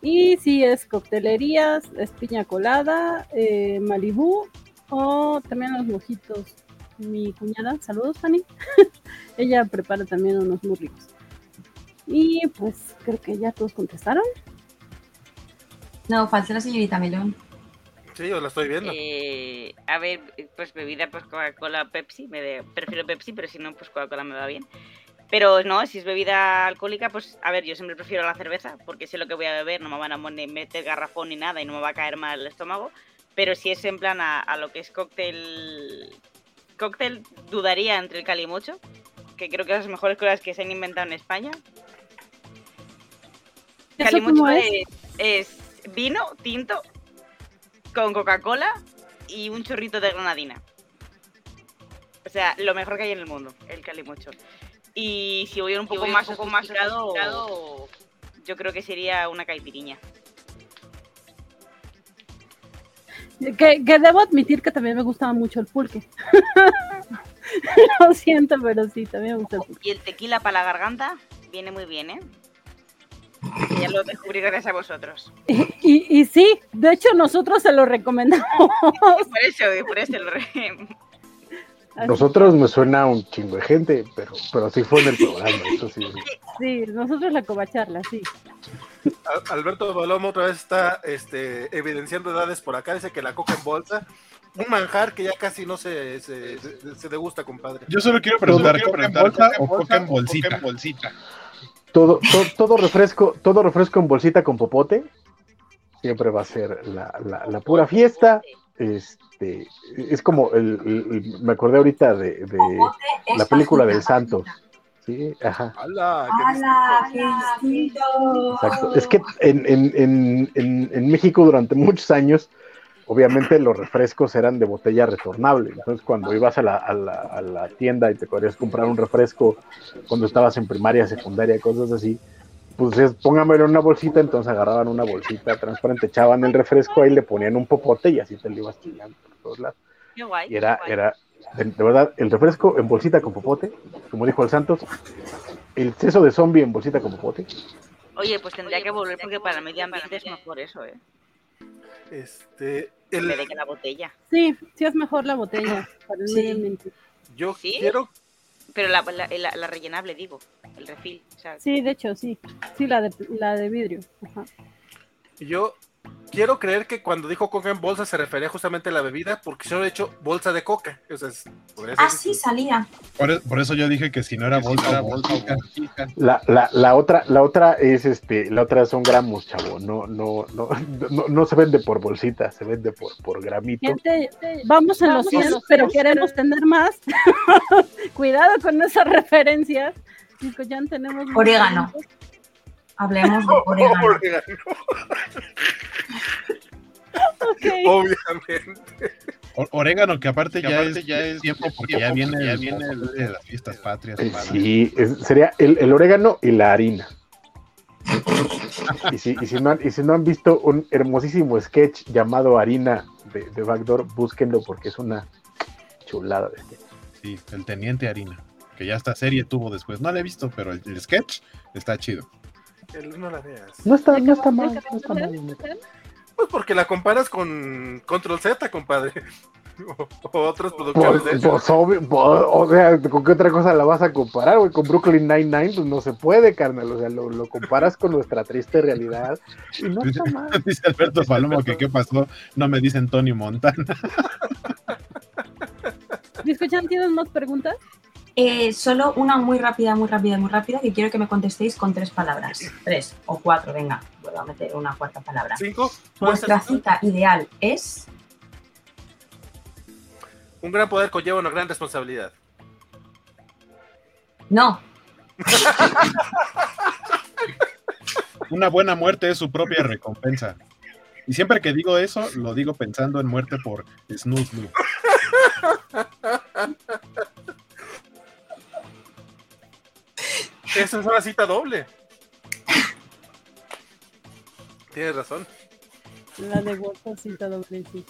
Y si es coctelerías, es piña colada, eh, Malibú o también los mojitos. Mi cuñada, saludos Fanny. Ella prepara también unos muy ricos. Y pues creo que ya todos contestaron. No, falta la señorita Melón. Sí, yo la estoy viendo. Eh, a ver, pues bebida, pues Coca-Cola, Pepsi. Me prefiero Pepsi, pero si no, pues Coca-Cola me va bien. Pero no, si es bebida alcohólica, pues a ver, yo siempre prefiero la cerveza, porque sé lo que voy a beber, no me van a meter garrafón ni nada y no me va a caer mal el estómago. Pero si es en plan a, lo que es cóctel. Cóctel, dudaría entre el calimocho, que creo que es las mejores cosas que se han inventado en España. Calimocho es? vino tinto con Coca-Cola y un chorrito de granadina. O sea, lo mejor que hay en el mundo, el calimocho. Y si voy un poco más, un poco más yo creo que sería una caipiriña. Que, debo admitir que también me gustaba mucho el pulque. Lo siento, pero sí, también me gusta el pulque. Y el tequila para la garganta viene muy bien, ¿eh? ya lo descubrí gracias a vosotros. Y, y, sí, de hecho nosotros se lo recomendamos. por eso, por eso lo re... Nosotros me suena un chingo de gente, pero, pero sí fue en el programa, eso sí. Sí, nosotros la cobacharla, sí. Alberto Balomo otra vez está este, evidenciando edades por acá, dice que la coca en bolsa, un manjar que ya casi no se, se, se degusta, compadre. Yo solo quiero preguntar, ¿coca en bolsa o coca en bolsita? Todo, todo, refresco, todo refresco en bolsita con popote siempre va a ser la, la, pura fiesta. Este, es como el, me acordé ahorita de, la película del Santos. Sí, ajá. Exacto. Es que en, en, en, en México durante muchos años obviamente los refrescos eran de botella retornable. Entonces, cuando ibas a la, a la, a la tienda y te podías comprar un refresco cuando estabas en primaria, secundaria, cosas así, pues es, póngamelo en una bolsita, entonces agarraban una bolsita transparente, echaban el refresco ahí, le ponían un popote y así te lo ibas tirando por todos lados. Y era, era, de, verdad, el refresco en bolsita con popote, como dijo el Santos, el seso de zombie en bolsita con popote. Oye, pues tendría que volver porque para medio ambiente es mejor eso, ¿eh? Este, el... de que la botella. Sí, sí es mejor la botella para el Yo quiero. Pero la, la, la, rellenable, digo, el refil. Sí, de hecho, sí. Sí, la de, la de vidrio. Ajá. Yo quiero creer que cuando dijo coca en bolsa se refería justamente a la bebida, porque yo he hecho bolsa de coca. ah, sí, salía. Por, eso yo dije que si no era bolsa, era bolsa. La, la, la, otra, la otra es este, la otra son gramos, chavo. No, no, no, no, se vende por bolsita, se vende por, por gramito. vamos en los cielos, pero queremos tener más. Cuidado con esas referencias. Ya tenemos orégano. Hablemos de orégano. Obviamente. orégano, que aparte, ya, es, ya es tiempo porque ya viene, ya viene de las fiestas patrias. Eh, sí, sería el, el, orégano y la harina. y, si, y, si no han, y si no han visto un hermosísimo sketch llamado Harina de, de Backdoor, búsquenlo porque es una chulada de sketch. Sí, el Teniente Harina, que ya esta serie tuvo después. No la he visto, pero el sketch está chido no la veas. No está, no está mal, no está mal. Pues porque la comparas con Control Z, compadre. O, otros productores pues, pues, o sea, ¿con qué otra cosa la vas a comparar, güey? Con Brooklyn Nine-Nine, pues no se puede, carnal. O sea, lo, lo comparas con nuestra triste realidad. Y no está mal. Dice Alberto Palomo que qué pasó, no me dicen Tony Montana. escuchan? ¿Tienes más preguntas? Eh, solo una muy rápida, muy rápida, muy rápida, que quiero que me contestéis con tres palabras. Tres o cuatro, venga, vuelvo a meter una cuarta palabra. ¿Cinco? Vuestra cita ideal es. Un gran poder conlleva una gran responsabilidad. No. una buena muerte es su propia recompensa. Y siempre que digo eso, lo digo pensando en muerte por Snoo Esa es una cita doble. Tienes razón. La de WhatsApp cita doble, sí.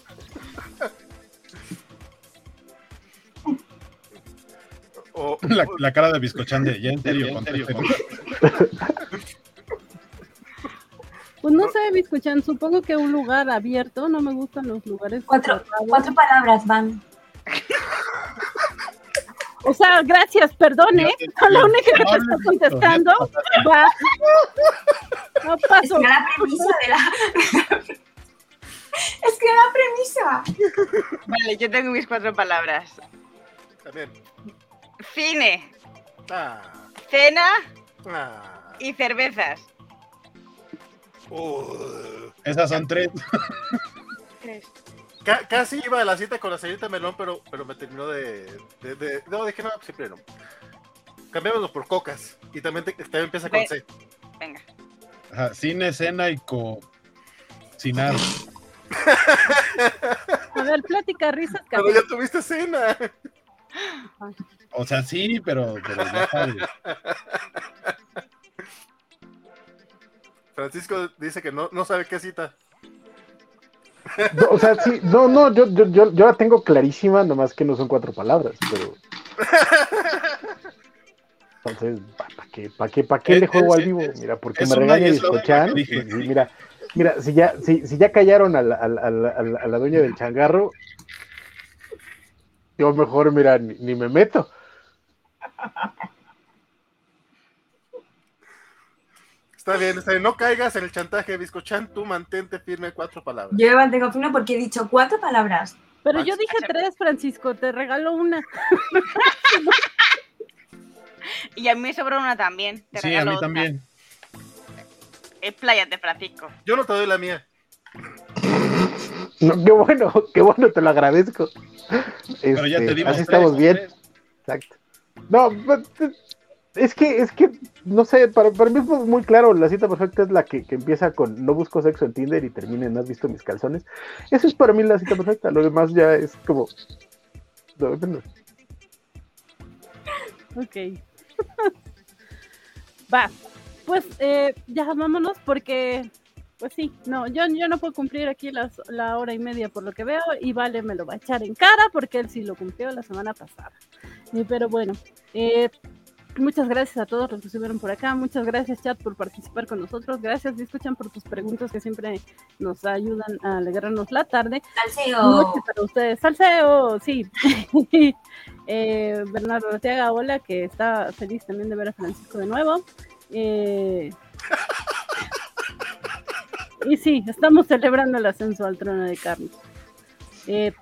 O, la, la, cara de Biscochan de, ya en serio, ya en serio Pues no sé, Biscochan, supongo que un lugar abierto, no me gustan los lugares. Cuatro, cuatro palabras van. O sea, gracias, perdone. la única que te está contestando va. No paso. Es que la premisa de la. es que la premisa. Vale, yo tengo mis cuatro palabras. También. Cine. Ah. Cena. Ah. Y cervezas. Uh. Esas son tres. Tres. C casi iba a la cita con la señorita Melón, pero, pero me terminó de, de, de No, dije no, siempre no. Cambiámoslo por cocas. Y también, te, también empieza con Ve. C. Venga. Ajá, cine, escena y cocinar. A ver, plática, risas, Pero ya tuviste cena. O sea, sí, pero, pero ya sabes. Francisco dice que no, no sabe qué cita. No, o sea, sí, no, no, yo, yo, yo, yo la tengo clarísima, nomás que no son cuatro palabras, pero. Entonces, ¿para qué, para qué, para qué Es- le juego es- al vivo? es- Mira, porque me regaña Discochan. pues, sí, mira, mira, si ya, si, si ya callaron a la, a, la, a, la, a la- a la dueña del changarro, yo mejor, mira, ni, ni me meto. Está bien, está bien. No caigas en el chantaje, Biscochan. Tú mantente firme cuatro palabras. Yo me mantengo firme porque he dicho cuatro palabras. Pero yo dije tres, Francisco, te regalo una. Y a mí me sobra una también. Te Sí, a mí otra. también. Expláyate, Francisco. Yo no te doy la mía. No, qué bueno, qué bueno, te lo agradezco. Pero ya te Este, dimos así tres, estamos bien. tres. Exacto. No, pues, es que, es que, no sé, para, para mí es muy claro, la cita perfecta es la que, que empieza con no busco sexo en Tinder y termina en has visto mis calzones. Eso es para mí la cita perfecta, lo demás ya es como... no, no. Ok. Va. Pues eh, ya vámonos porque, pues sí, no, yo, yo no puedo cumplir aquí las, la hora y media por lo que veo y Vale me lo va a echar en cara porque él sí lo cumplió la semana pasada. Eh, pero bueno, eh, muchas gracias a todos los que estuvieron por acá, muchas gracias chat por participar con nosotros, gracias escuchan por tus preguntas que siempre nos ayudan a alegrarnos la tarde. Salseo. Noche para ustedes. Salseo, sí. Eh, Bernardo Arteaga, hola, que está feliz también de ver a Francisco de nuevo. Eh, y sí, estamos celebrando el ascenso al trono de Carlos. Eh,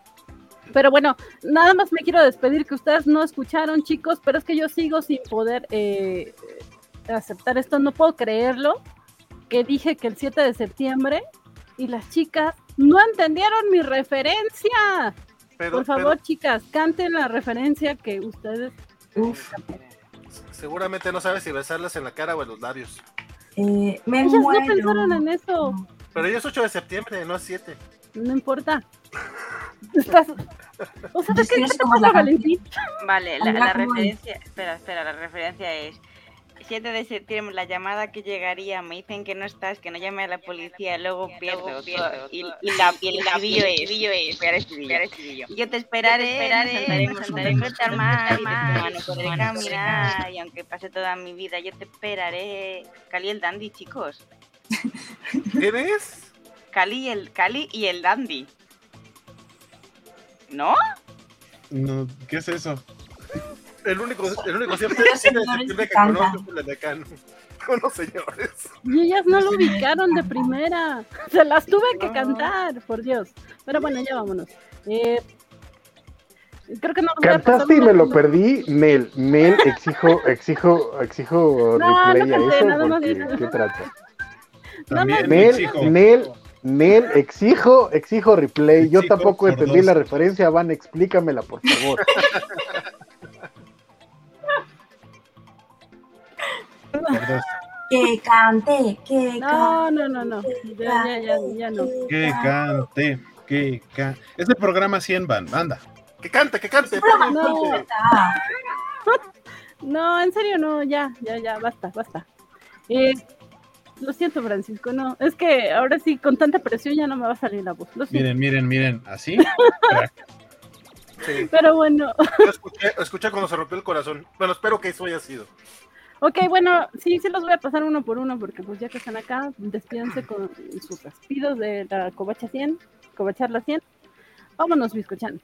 pero bueno, nada más me quiero despedir que ustedes no escucharon, chicos, pero es que yo sigo sin poder eh, aceptar esto, no puedo creerlo, que dije que el 7 de septiembre y las chicas no entendieron mi referencia. Pero, Por favor, chicas, canten la referencia que ustedes. Uf, seguramente no sabes si besarlas en la cara o en los labios. eh, me Ellas no pensaron en eso. Pero hoy es 8 de septiembre, no es 7. No importa. Estás. O sea, Yo ¿de es qué te cómo es pasa, la Valentín? Vale, la, la ¿cómo es? referencia. Espera, espera, la referencia es. 7 de septiembre, la llamada que llegaría, me dicen que no estás, que no llame a la policía, luego pierdo. todo. Y, y la, y el estribillo es. Estribillo. Yo te esperaré, esperaré, nos saltaremos frente al mar, y podré caminar, y aunque pase toda mi vida, yo te esperaré. Cali y el dandy, chicos. ¿Quién es? Cali el, Cali y el dandy. ¿No? No, ¿Qué es eso? El único, el único Los señores septiembre que conozco es el de Decano. Unos señores. Y ellas no lo ubicaron de primera. Se las tuve que No. cantar, por Dios. Pero bueno, ya vámonos. Eh, creo que no Cantaste y me lo perdí, Nel, Nel, exijo, exijo, exijo No, replay no a eso, nada porque. ¿qué trata? También más- exijo. Nel, exijo, exijo replay. Yo tampoco entendí dos. la referencia, Van, explícamela, por favor. Que cante, que No, no, no, no. Ya, ya, ya, ya no. Que cante, que cante. Es de programa 100 van, anda. Que cante, que cante. No. No, en serio, no, ya, ya, ya, basta, basta. Eh, lo siento, Francisco, no. Es que ahora sí, con tanta presión ya no me va a salir la voz. Miren, miren, miren, así. Sí. Pero bueno. Yo escuché, escuché cuando se rompió el corazón. Bueno, espero que eso haya sido. Ok, bueno, sí, sí los voy a pasar uno por uno porque pues ya que están acá, despídense con sus despidos de la Covacha 100, Covacharla 100. Vámonos, Biscochan.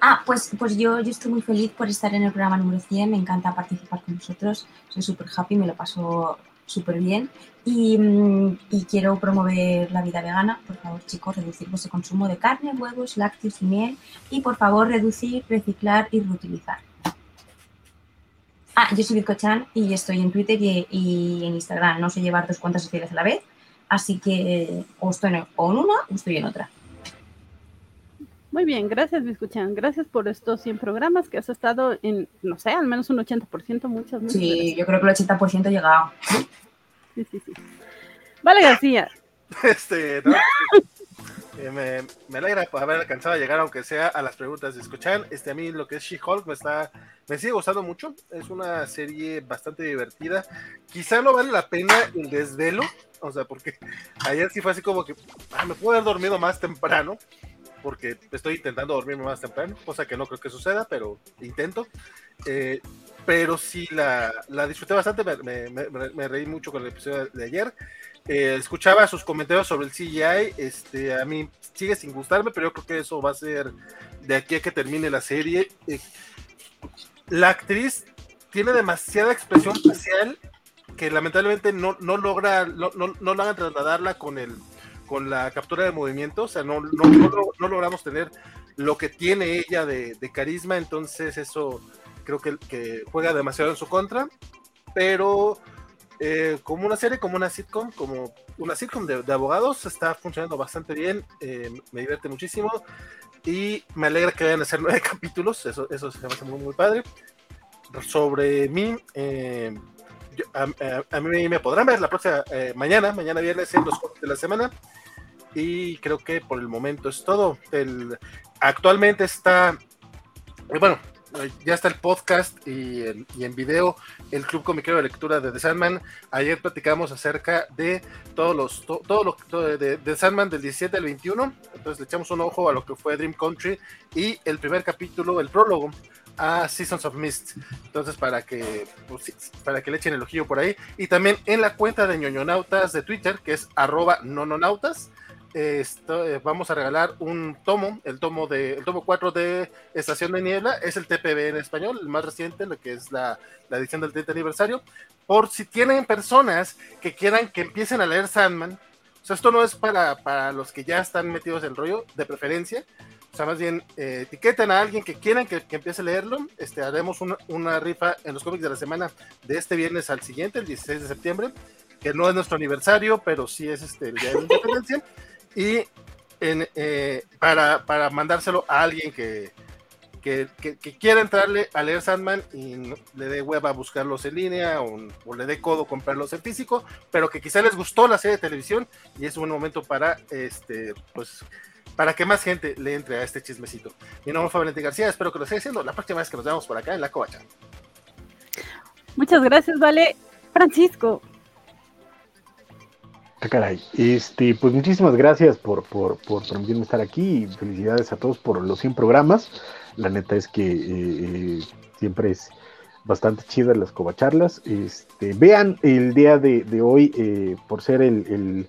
Ah, pues, pues yo, yo estoy muy feliz por estar en el programa número 100, me encanta participar con vosotros, soy súper happy, me lo paso súper bien y, mm, y quiero promover la vida vegana, por favor chicos, reducir vuestro consumo de carne, huevos, lácteos y miel y por favor reducir, reciclar y reutilizar. Ah, yo soy Bizcochan y estoy en Twitter y, en Instagram, no sé llevar dos cuentas sociales a la vez, así que o estoy en una o estoy en otra. Muy bien, gracias, Biscochan. Gracias por estos 100 programas que has estado en, no sé, al menos un 80%, muchas, muchas Sí, yo creo que el 80% ha llegado. Sí, sí, sí. Vale, García. Este, no, eh, me, me alegra haber alcanzado a llegar, aunque sea a las preguntas de escuchar. Este, a mí lo que es She-Hulk me está, me sigue gustando mucho. Es una serie bastante divertida. Quizá no vale la pena el desvelo, o sea, porque ayer sí fue así como que ah, me puedo haber dormido más temprano, porque estoy intentando dormirme más temprano, cosa que no creo que suceda, pero intento. Eh, pero sí la, la disfruté bastante, me, me- me- me reí mucho con el episodio de ayer. Eh, escuchaba sus comentarios sobre el CGI, este, a mí sigue sin gustarme, pero yo creo que eso va a ser de aquí a que termine la serie. Eh, la actriz tiene demasiada expresión facial que lamentablemente no, no logra, no, no, no logra trasladarla con el con la captura de movimiento, o sea, no, no, no, no logramos tener lo que tiene ella de, de carisma, entonces eso creo que, que juega demasiado en su contra, pero eh, como una serie, como una sitcom, como una sitcom de, de abogados, está funcionando bastante bien, eh, me divierte muchísimo y me alegra que vayan a ser nueve capítulos, eso, eso se me hace muy, muy padre. Sobre mí, eh, yo- a, a- a mí me podrán ver la próxima, eh, mañana, mañana viernes en los de la semana. Y creo que por el momento es todo. El, actualmente está, eh, bueno, eh, ya está el podcast y en, y en video el Club Comiquero de Lectura de The Sandman. Ayer platicamos acerca de todos los, to- todo lo todo de, de Sandman del 17 al 21. Entonces le echamos un ojo a lo que fue Dream Country y el primer capítulo, el prólogo a Seasons of Mist. Entonces, para que, pues, para que le echen el ojillo por ahí. Y también en la cuenta de ñoñonautas de Twitter, que es arroba nononautas, eh, vamos a regalar un tomo, el tomo de el tomo 4 de Estación de Niebla, es el TPB en español, el más reciente, lo que es la, la edición del 30 aniversario, por si tienen personas que quieran que empiecen a leer Sandman. O sea, esto no es para, para los que ya están metidos en el rollo, de preferencia. O sea, más bien, eh, etiqueten a alguien que quieran que, que empiece a leerlo. Este, haremos una, una rifa en los cómics de la semana de este viernes al siguiente, el 16 de septiembre, que no es nuestro aniversario, pero sí es este, el Día de la Independencia. Y en, eh, para, para mandárselo a alguien que, que, que- quiera entrarle a leer Sandman y le dé hueva a buscarlos en línea o, o le dé codo comprarlos en físico, pero que quizá les gustó la serie de televisión y es un momento para este pues para que más gente le entre a este chismecito. Mi nombre fue Valentín García, espero que lo esté haciendo la próxima vez que nos veamos por acá en la covacha. Muchas gracias, Vale. Francisco. Ah, caray. Este, pues muchísimas gracias por, por, por permitirme estar aquí y felicidades a todos por los 100 programas. La neta es que eh, eh, siempre es bastante chida las covacharlas. Este, vean el día de, de hoy, eh, por ser el, el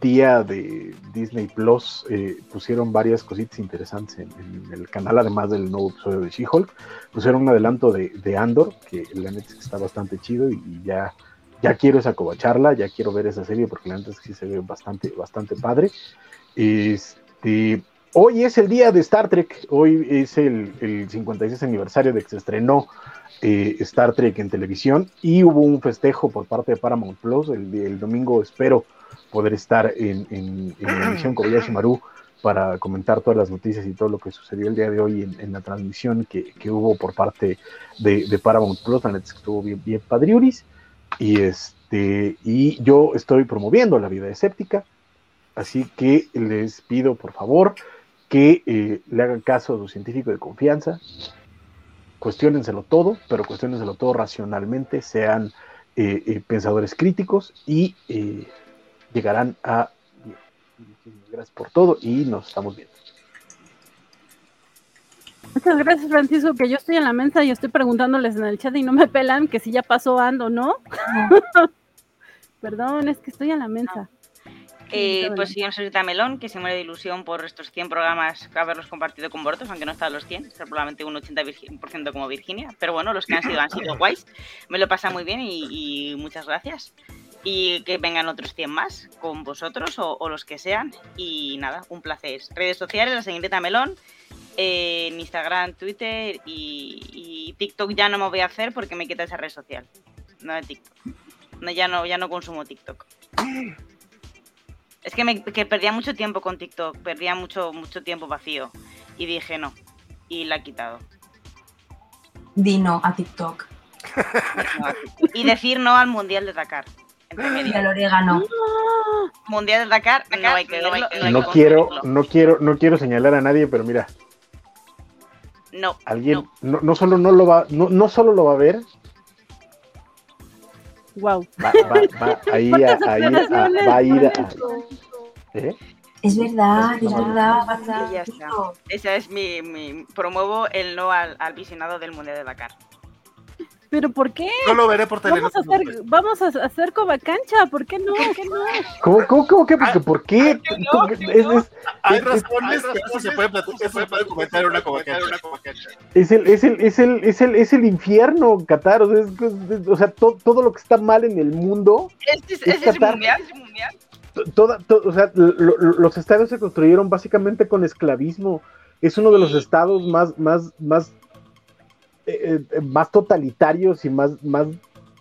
día de Disney Plus, eh, pusieron varias cositas interesantes en, el canal, además del nuevo episodio de She-Hulk. Pusieron un adelanto de, de Andor, que la neta está bastante chido y, ya ya quiero esa covacharla, ya quiero ver esa serie porque la neta sí se ve bastante, bastante padre. Este, hoy es el día de Star Trek, hoy es el, el 56 aniversario de que se estrenó eh, Star Trek en televisión y hubo un festejo por parte de Paramount Plus. El, el domingo espero poder estar en, la emisión Kobayashi Maru para comentar todas las noticias y todo lo que sucedió el día de hoy en, la transmisión que, que, hubo por parte de, Paramount Plus. Que estuvo bien, bien padriuris. Y, Este, y yo estoy promoviendo la vida escéptica, así que les pido por favor que eh, le hagan caso a su científico de confianza, cuestionenselo todo, pero cuestionenselo todo racionalmente, sean eh, eh, pensadores críticos y llegarán a... Gracias por todo y nos estamos viendo. Muchas gracias, Francisco, que yo estoy en la mesa y estoy preguntándoles en el chat y no me pelan que si ya pasó ando, ¿no? Perdón, es que estoy en la mesa. Eh, pues sí, Rita Melón, que se muere de ilusión por estos 100 programas haberlos compartido con vosotros, aunque no están los 100, ser probablemente un 80% como Virginia. Pero bueno, los que han sido han sido guays. Me lo pasa muy bien y, muchas gracias. Y que vengan otros 100 más con vosotros o, los que sean. Y nada, un placer. Redes sociales, la señorita Melón, en Instagram, Twitter y, TikTok ya no me voy a hacer porque me quita esa red social. No de TikTok. No, ya no, ya no consumo TikTok. Es que, me, perdía mucho tiempo con TikTok, perdía mucho, mucho tiempo vacío. Y dije no. Y la he quitado. Di no a TikTok. y decir no al Mundial de Dakar. Y al orégano. Mundial de Dakar, no hay que No, quiero, no quiero, no quiero señalar a nadie, pero mira, no. Alguien no, no, solo no lo va, no, no solo lo va a ver. Wow. Va, va, va a ir a, a, ir a, va a ir a, ¿eh? Es verdad, es verdad. Ya está. Esa es mi, mi, promuevo el no al, al visionado del Mundial de Dakar. ¿Pero por qué? No lo veré por teléfono. Vamos a hacer, vamos a hacer covacancha, ¿por qué no? ¿Por qué no? ¿Cómo, cómo, cómo que? Porque, ¿Por qué? Hay razones que eso se puede platicar, se puede comentar en una covacancha. Es el, es el, es el, es el, es el infierno, Qatar. O sea, es, o sea to, todo lo que está mal en el mundo. ¿Es, es, es, es mundial? ¿Es mundial? Toda, to, o sea, lo, lo, los estados se construyeron básicamente con esclavismo. Es uno de los estados más, más, más eh, eh, más totalitarios y más, más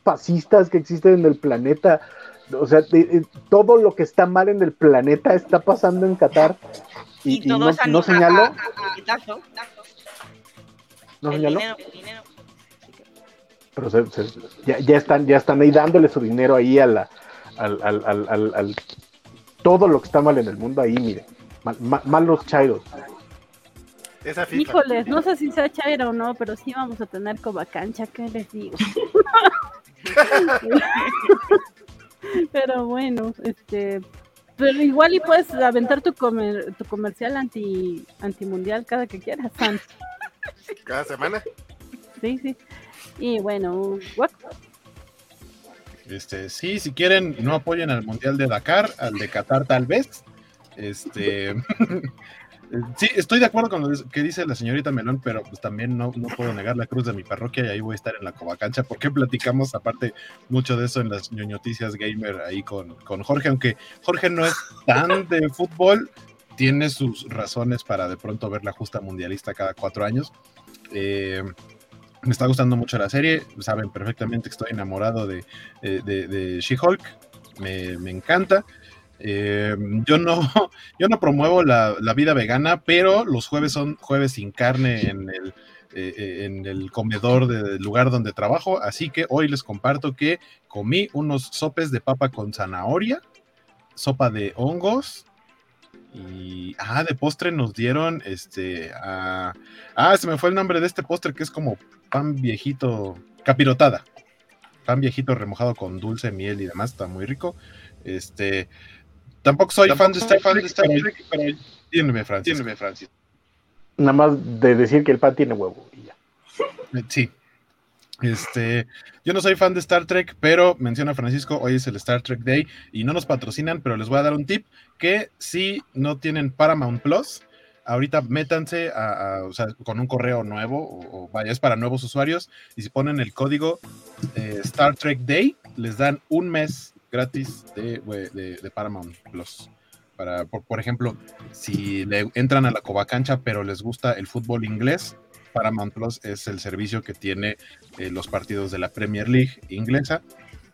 fascistas que existen en el planeta. O sea, todo lo que está mal en el planeta está pasando en Qatar. Y, no, no señaló. no señaló. Pero ya, ya, están, ya están ahí dándole su dinero ahí a la, al, al, al, al, todo lo que está mal en el mundo ahí, mire. Mal, mal, mal los chairos. Esa Híjoles, no sé si sea Chaira o no, pero sí vamos a tener cancha, ¿qué les digo? pero bueno, este, pero igual y puedes aventar tu comer, tu comercial anti antimundial cada que quieras, Cada semana. Sí, sí. Y bueno, Este, sí, si quieren, no apoyen al Mundial de Dakar, al de Qatar tal vez. Este, Sí, estoy de acuerdo con lo que dice la señorita Melón, pero pues también no, no puedo negar la cruz de mi parroquia y ahí voy a estar en la Covacancha porque platicamos aparte mucho de eso en las ñoñoticias gamer ahí con, con Jorge, aunque Jorge no es tan de fútbol, tiene sus razones para de pronto ver la justa mundialista cada cuatro años. Eh, me está gustando mucho la serie, saben perfectamente que estoy enamorado de, de, de, She-Hulk, me, me encanta. Eh, yo, no, yo no promuevo la, vida vegana, pero los jueves son jueves sin carne en el, eh, eh, en el comedor del lugar donde trabajo, así que hoy les comparto que comí unos sopes de papa con zanahoria, sopa de hongos, y ah, de postre nos dieron este ah, ah, se me fue el nombre de este postre que es como pan viejito, capirotada. Pan viejito remojado con dulce, miel y demás, está muy rico. Este, Tampoco soy fan de Star, Trek, pero Francis. Nada más de decir que el pan tiene huevo y ya. Eh, sí. Este, yo no soy fan de Star Trek, pero menciona Francisco, hoy es el Star Trek Day y no nos patrocinan, pero les voy a dar un tip que si no tienen Paramount Plus, ahorita métanse a, o sea, con un correo nuevo o, vaya, es para nuevos usuarios y si ponen el código eh, Star Trek Day, les dan un mes gratis de, de, Paramount Plus. Para, por, ejemplo, si le entran a la Covacancha pero les gusta el fútbol inglés, Paramount Plus es el servicio que tiene eh, los partidos de la Premier League inglesa.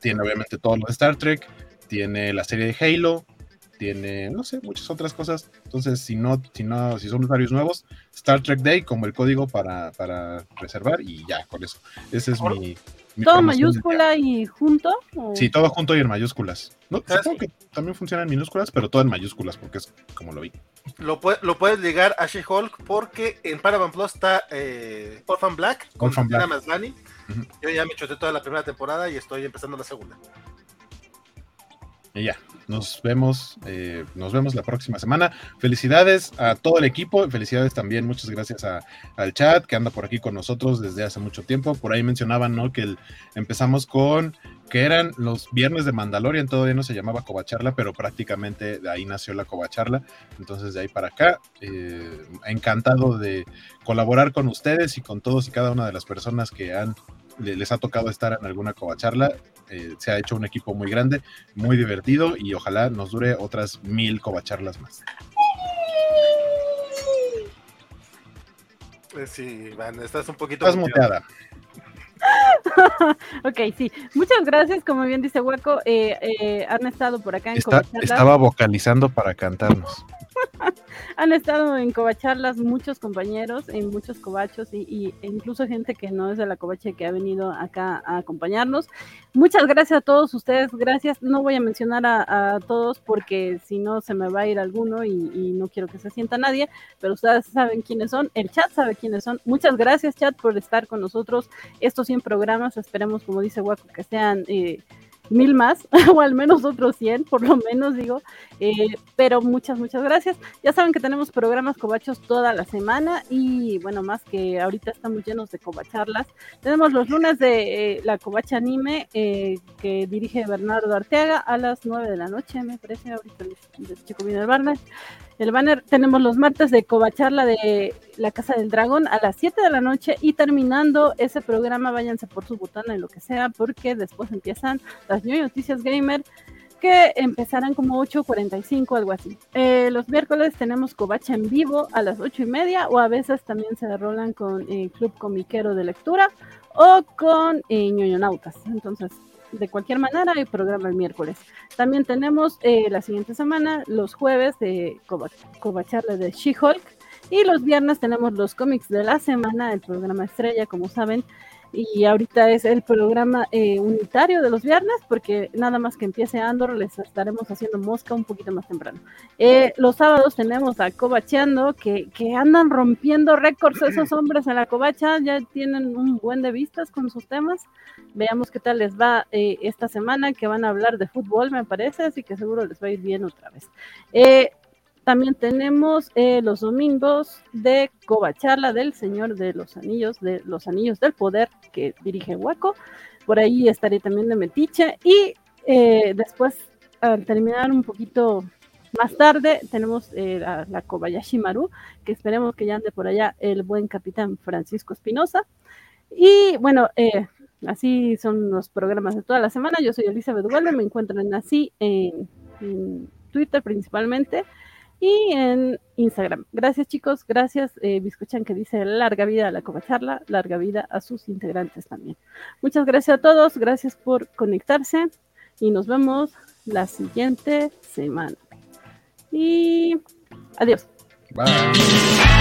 Tiene obviamente todo lo de Star Trek, tiene la serie de Halo, tiene, no sé, muchas otras cosas. Entonces, si no, si no, si son usuarios nuevos, Star Trek Day como el código para, para reservar y ya, con eso. Ese es mi, ¿Todo mayúscula y junto? Sí, todo junto y en mayúsculas. No, supongo que también funciona en minúsculas, pero todo en mayúsculas, porque es como lo vi. Lo, lo puedes ligar a She-Hulk porque en Paramount Plus está eh, Orphan Black con Orphan Black. Yo ya me choté toda la primera temporada y estoy empezando la segunda. Y ya, nos vemos, eh, nos vemos la próxima semana. Felicidades a todo el equipo, felicidades también, muchas gracias al chat que anda por aquí con nosotros desde hace mucho tiempo. Por ahí mencionaban, ¿no? Que empezamos con que eran los viernes de Mandalorian, todavía no se llamaba Covacharla, pero prácticamente de ahí nació la Covacharla. Entonces de ahí para acá, eh, encantado de colaborar con ustedes y con todos y cada una de las personas que han les ha tocado estar en alguna covacharla. Eh, se ha hecho un equipo muy grande, muy divertido y ojalá nos dure otras mil covacharlas más. Eh, sí, Van, estás un poquito. Estás muteada. ok, sí. Muchas gracias. Como bien dice Hueco, eh, han estado por acá en Estaba vocalizando para cantarnos. Han estado en covacharlas muchos compañeros, en muchos covachos y, e incluso gente que no es de la covacha que ha venido acá a acompañarnos. Muchas gracias a todos ustedes, gracias. No voy a mencionar a, todos porque si no se me va a ir alguno y, no quiero que se sienta nadie, pero ustedes saben quiénes son, el chat sabe quiénes son. Muchas gracias chat por estar con nosotros estos 100 programas. Esperemos, como dice Waco, que sean... Eh, mil más, o al menos otros 100, por lo menos digo. Eh, pero muchas, muchas gracias. Ya saben que tenemos programas cobachos toda la semana y bueno, más que ahorita estamos llenos de cobacharlas. Tenemos los lunes de eh, la covacha anime eh, que dirige Bernardo Arteaga a las 9 de la noche, me parece. Ahorita les, checo bien el banner. El banner tenemos los martes de covacharla de la Casa del Dragón a las 7 de la noche y terminando ese programa váyanse por su botana y lo que sea porque después empiezan las New Noticias Gamer que empezarán como 8.45, algo así. Eh, los miércoles tenemos Covacha en vivo a las 8 y media, o a veces también se rolan con eh, Club Comiquero de Lectura o con eh, ñoñonautas. Entonces, de cualquier manera hay programa el miércoles. También tenemos eh, la siguiente semana, los jueves de Covacharla de She-Hulk. Y los viernes tenemos los cómics de la semana, el programa estrella, como saben, y ahorita es el programa eh, unitario de los viernes, porque nada más que empiece Andor, les estaremos haciendo mosca un poquito más temprano. Eh, los sábados tenemos a Cobacheando, que, que andan rompiendo récords esos hombres en la covacha, ya tienen un buen de vistas con sus temas. Veamos qué tal les va eh, esta semana, que van a hablar de fútbol, me parece, así que seguro les va a ir bien otra vez. También tenemos eh, los domingos de Covacharla del Señor de los Anillos, de los Anillos del Poder, que dirige Hueco. Por ahí estaré también de Metiche. Y eh, después, al terminar un poquito más tarde, tenemos eh, la, la, Kobayashi Maru, que esperemos que ya ande por allá el buen capitán Francisco Espinosa. Y bueno, así son los programas de toda la semana. Yo soy Elizabeth Duvalde, me encuentran así en, en Twitter principalmente y en Instagram. Gracias chicos, gracias eh, que dice larga vida a la Covacharla, larga vida a sus integrantes también. Muchas gracias a todos, gracias por conectarse y nos vemos la siguiente semana. Y adiós. Bye.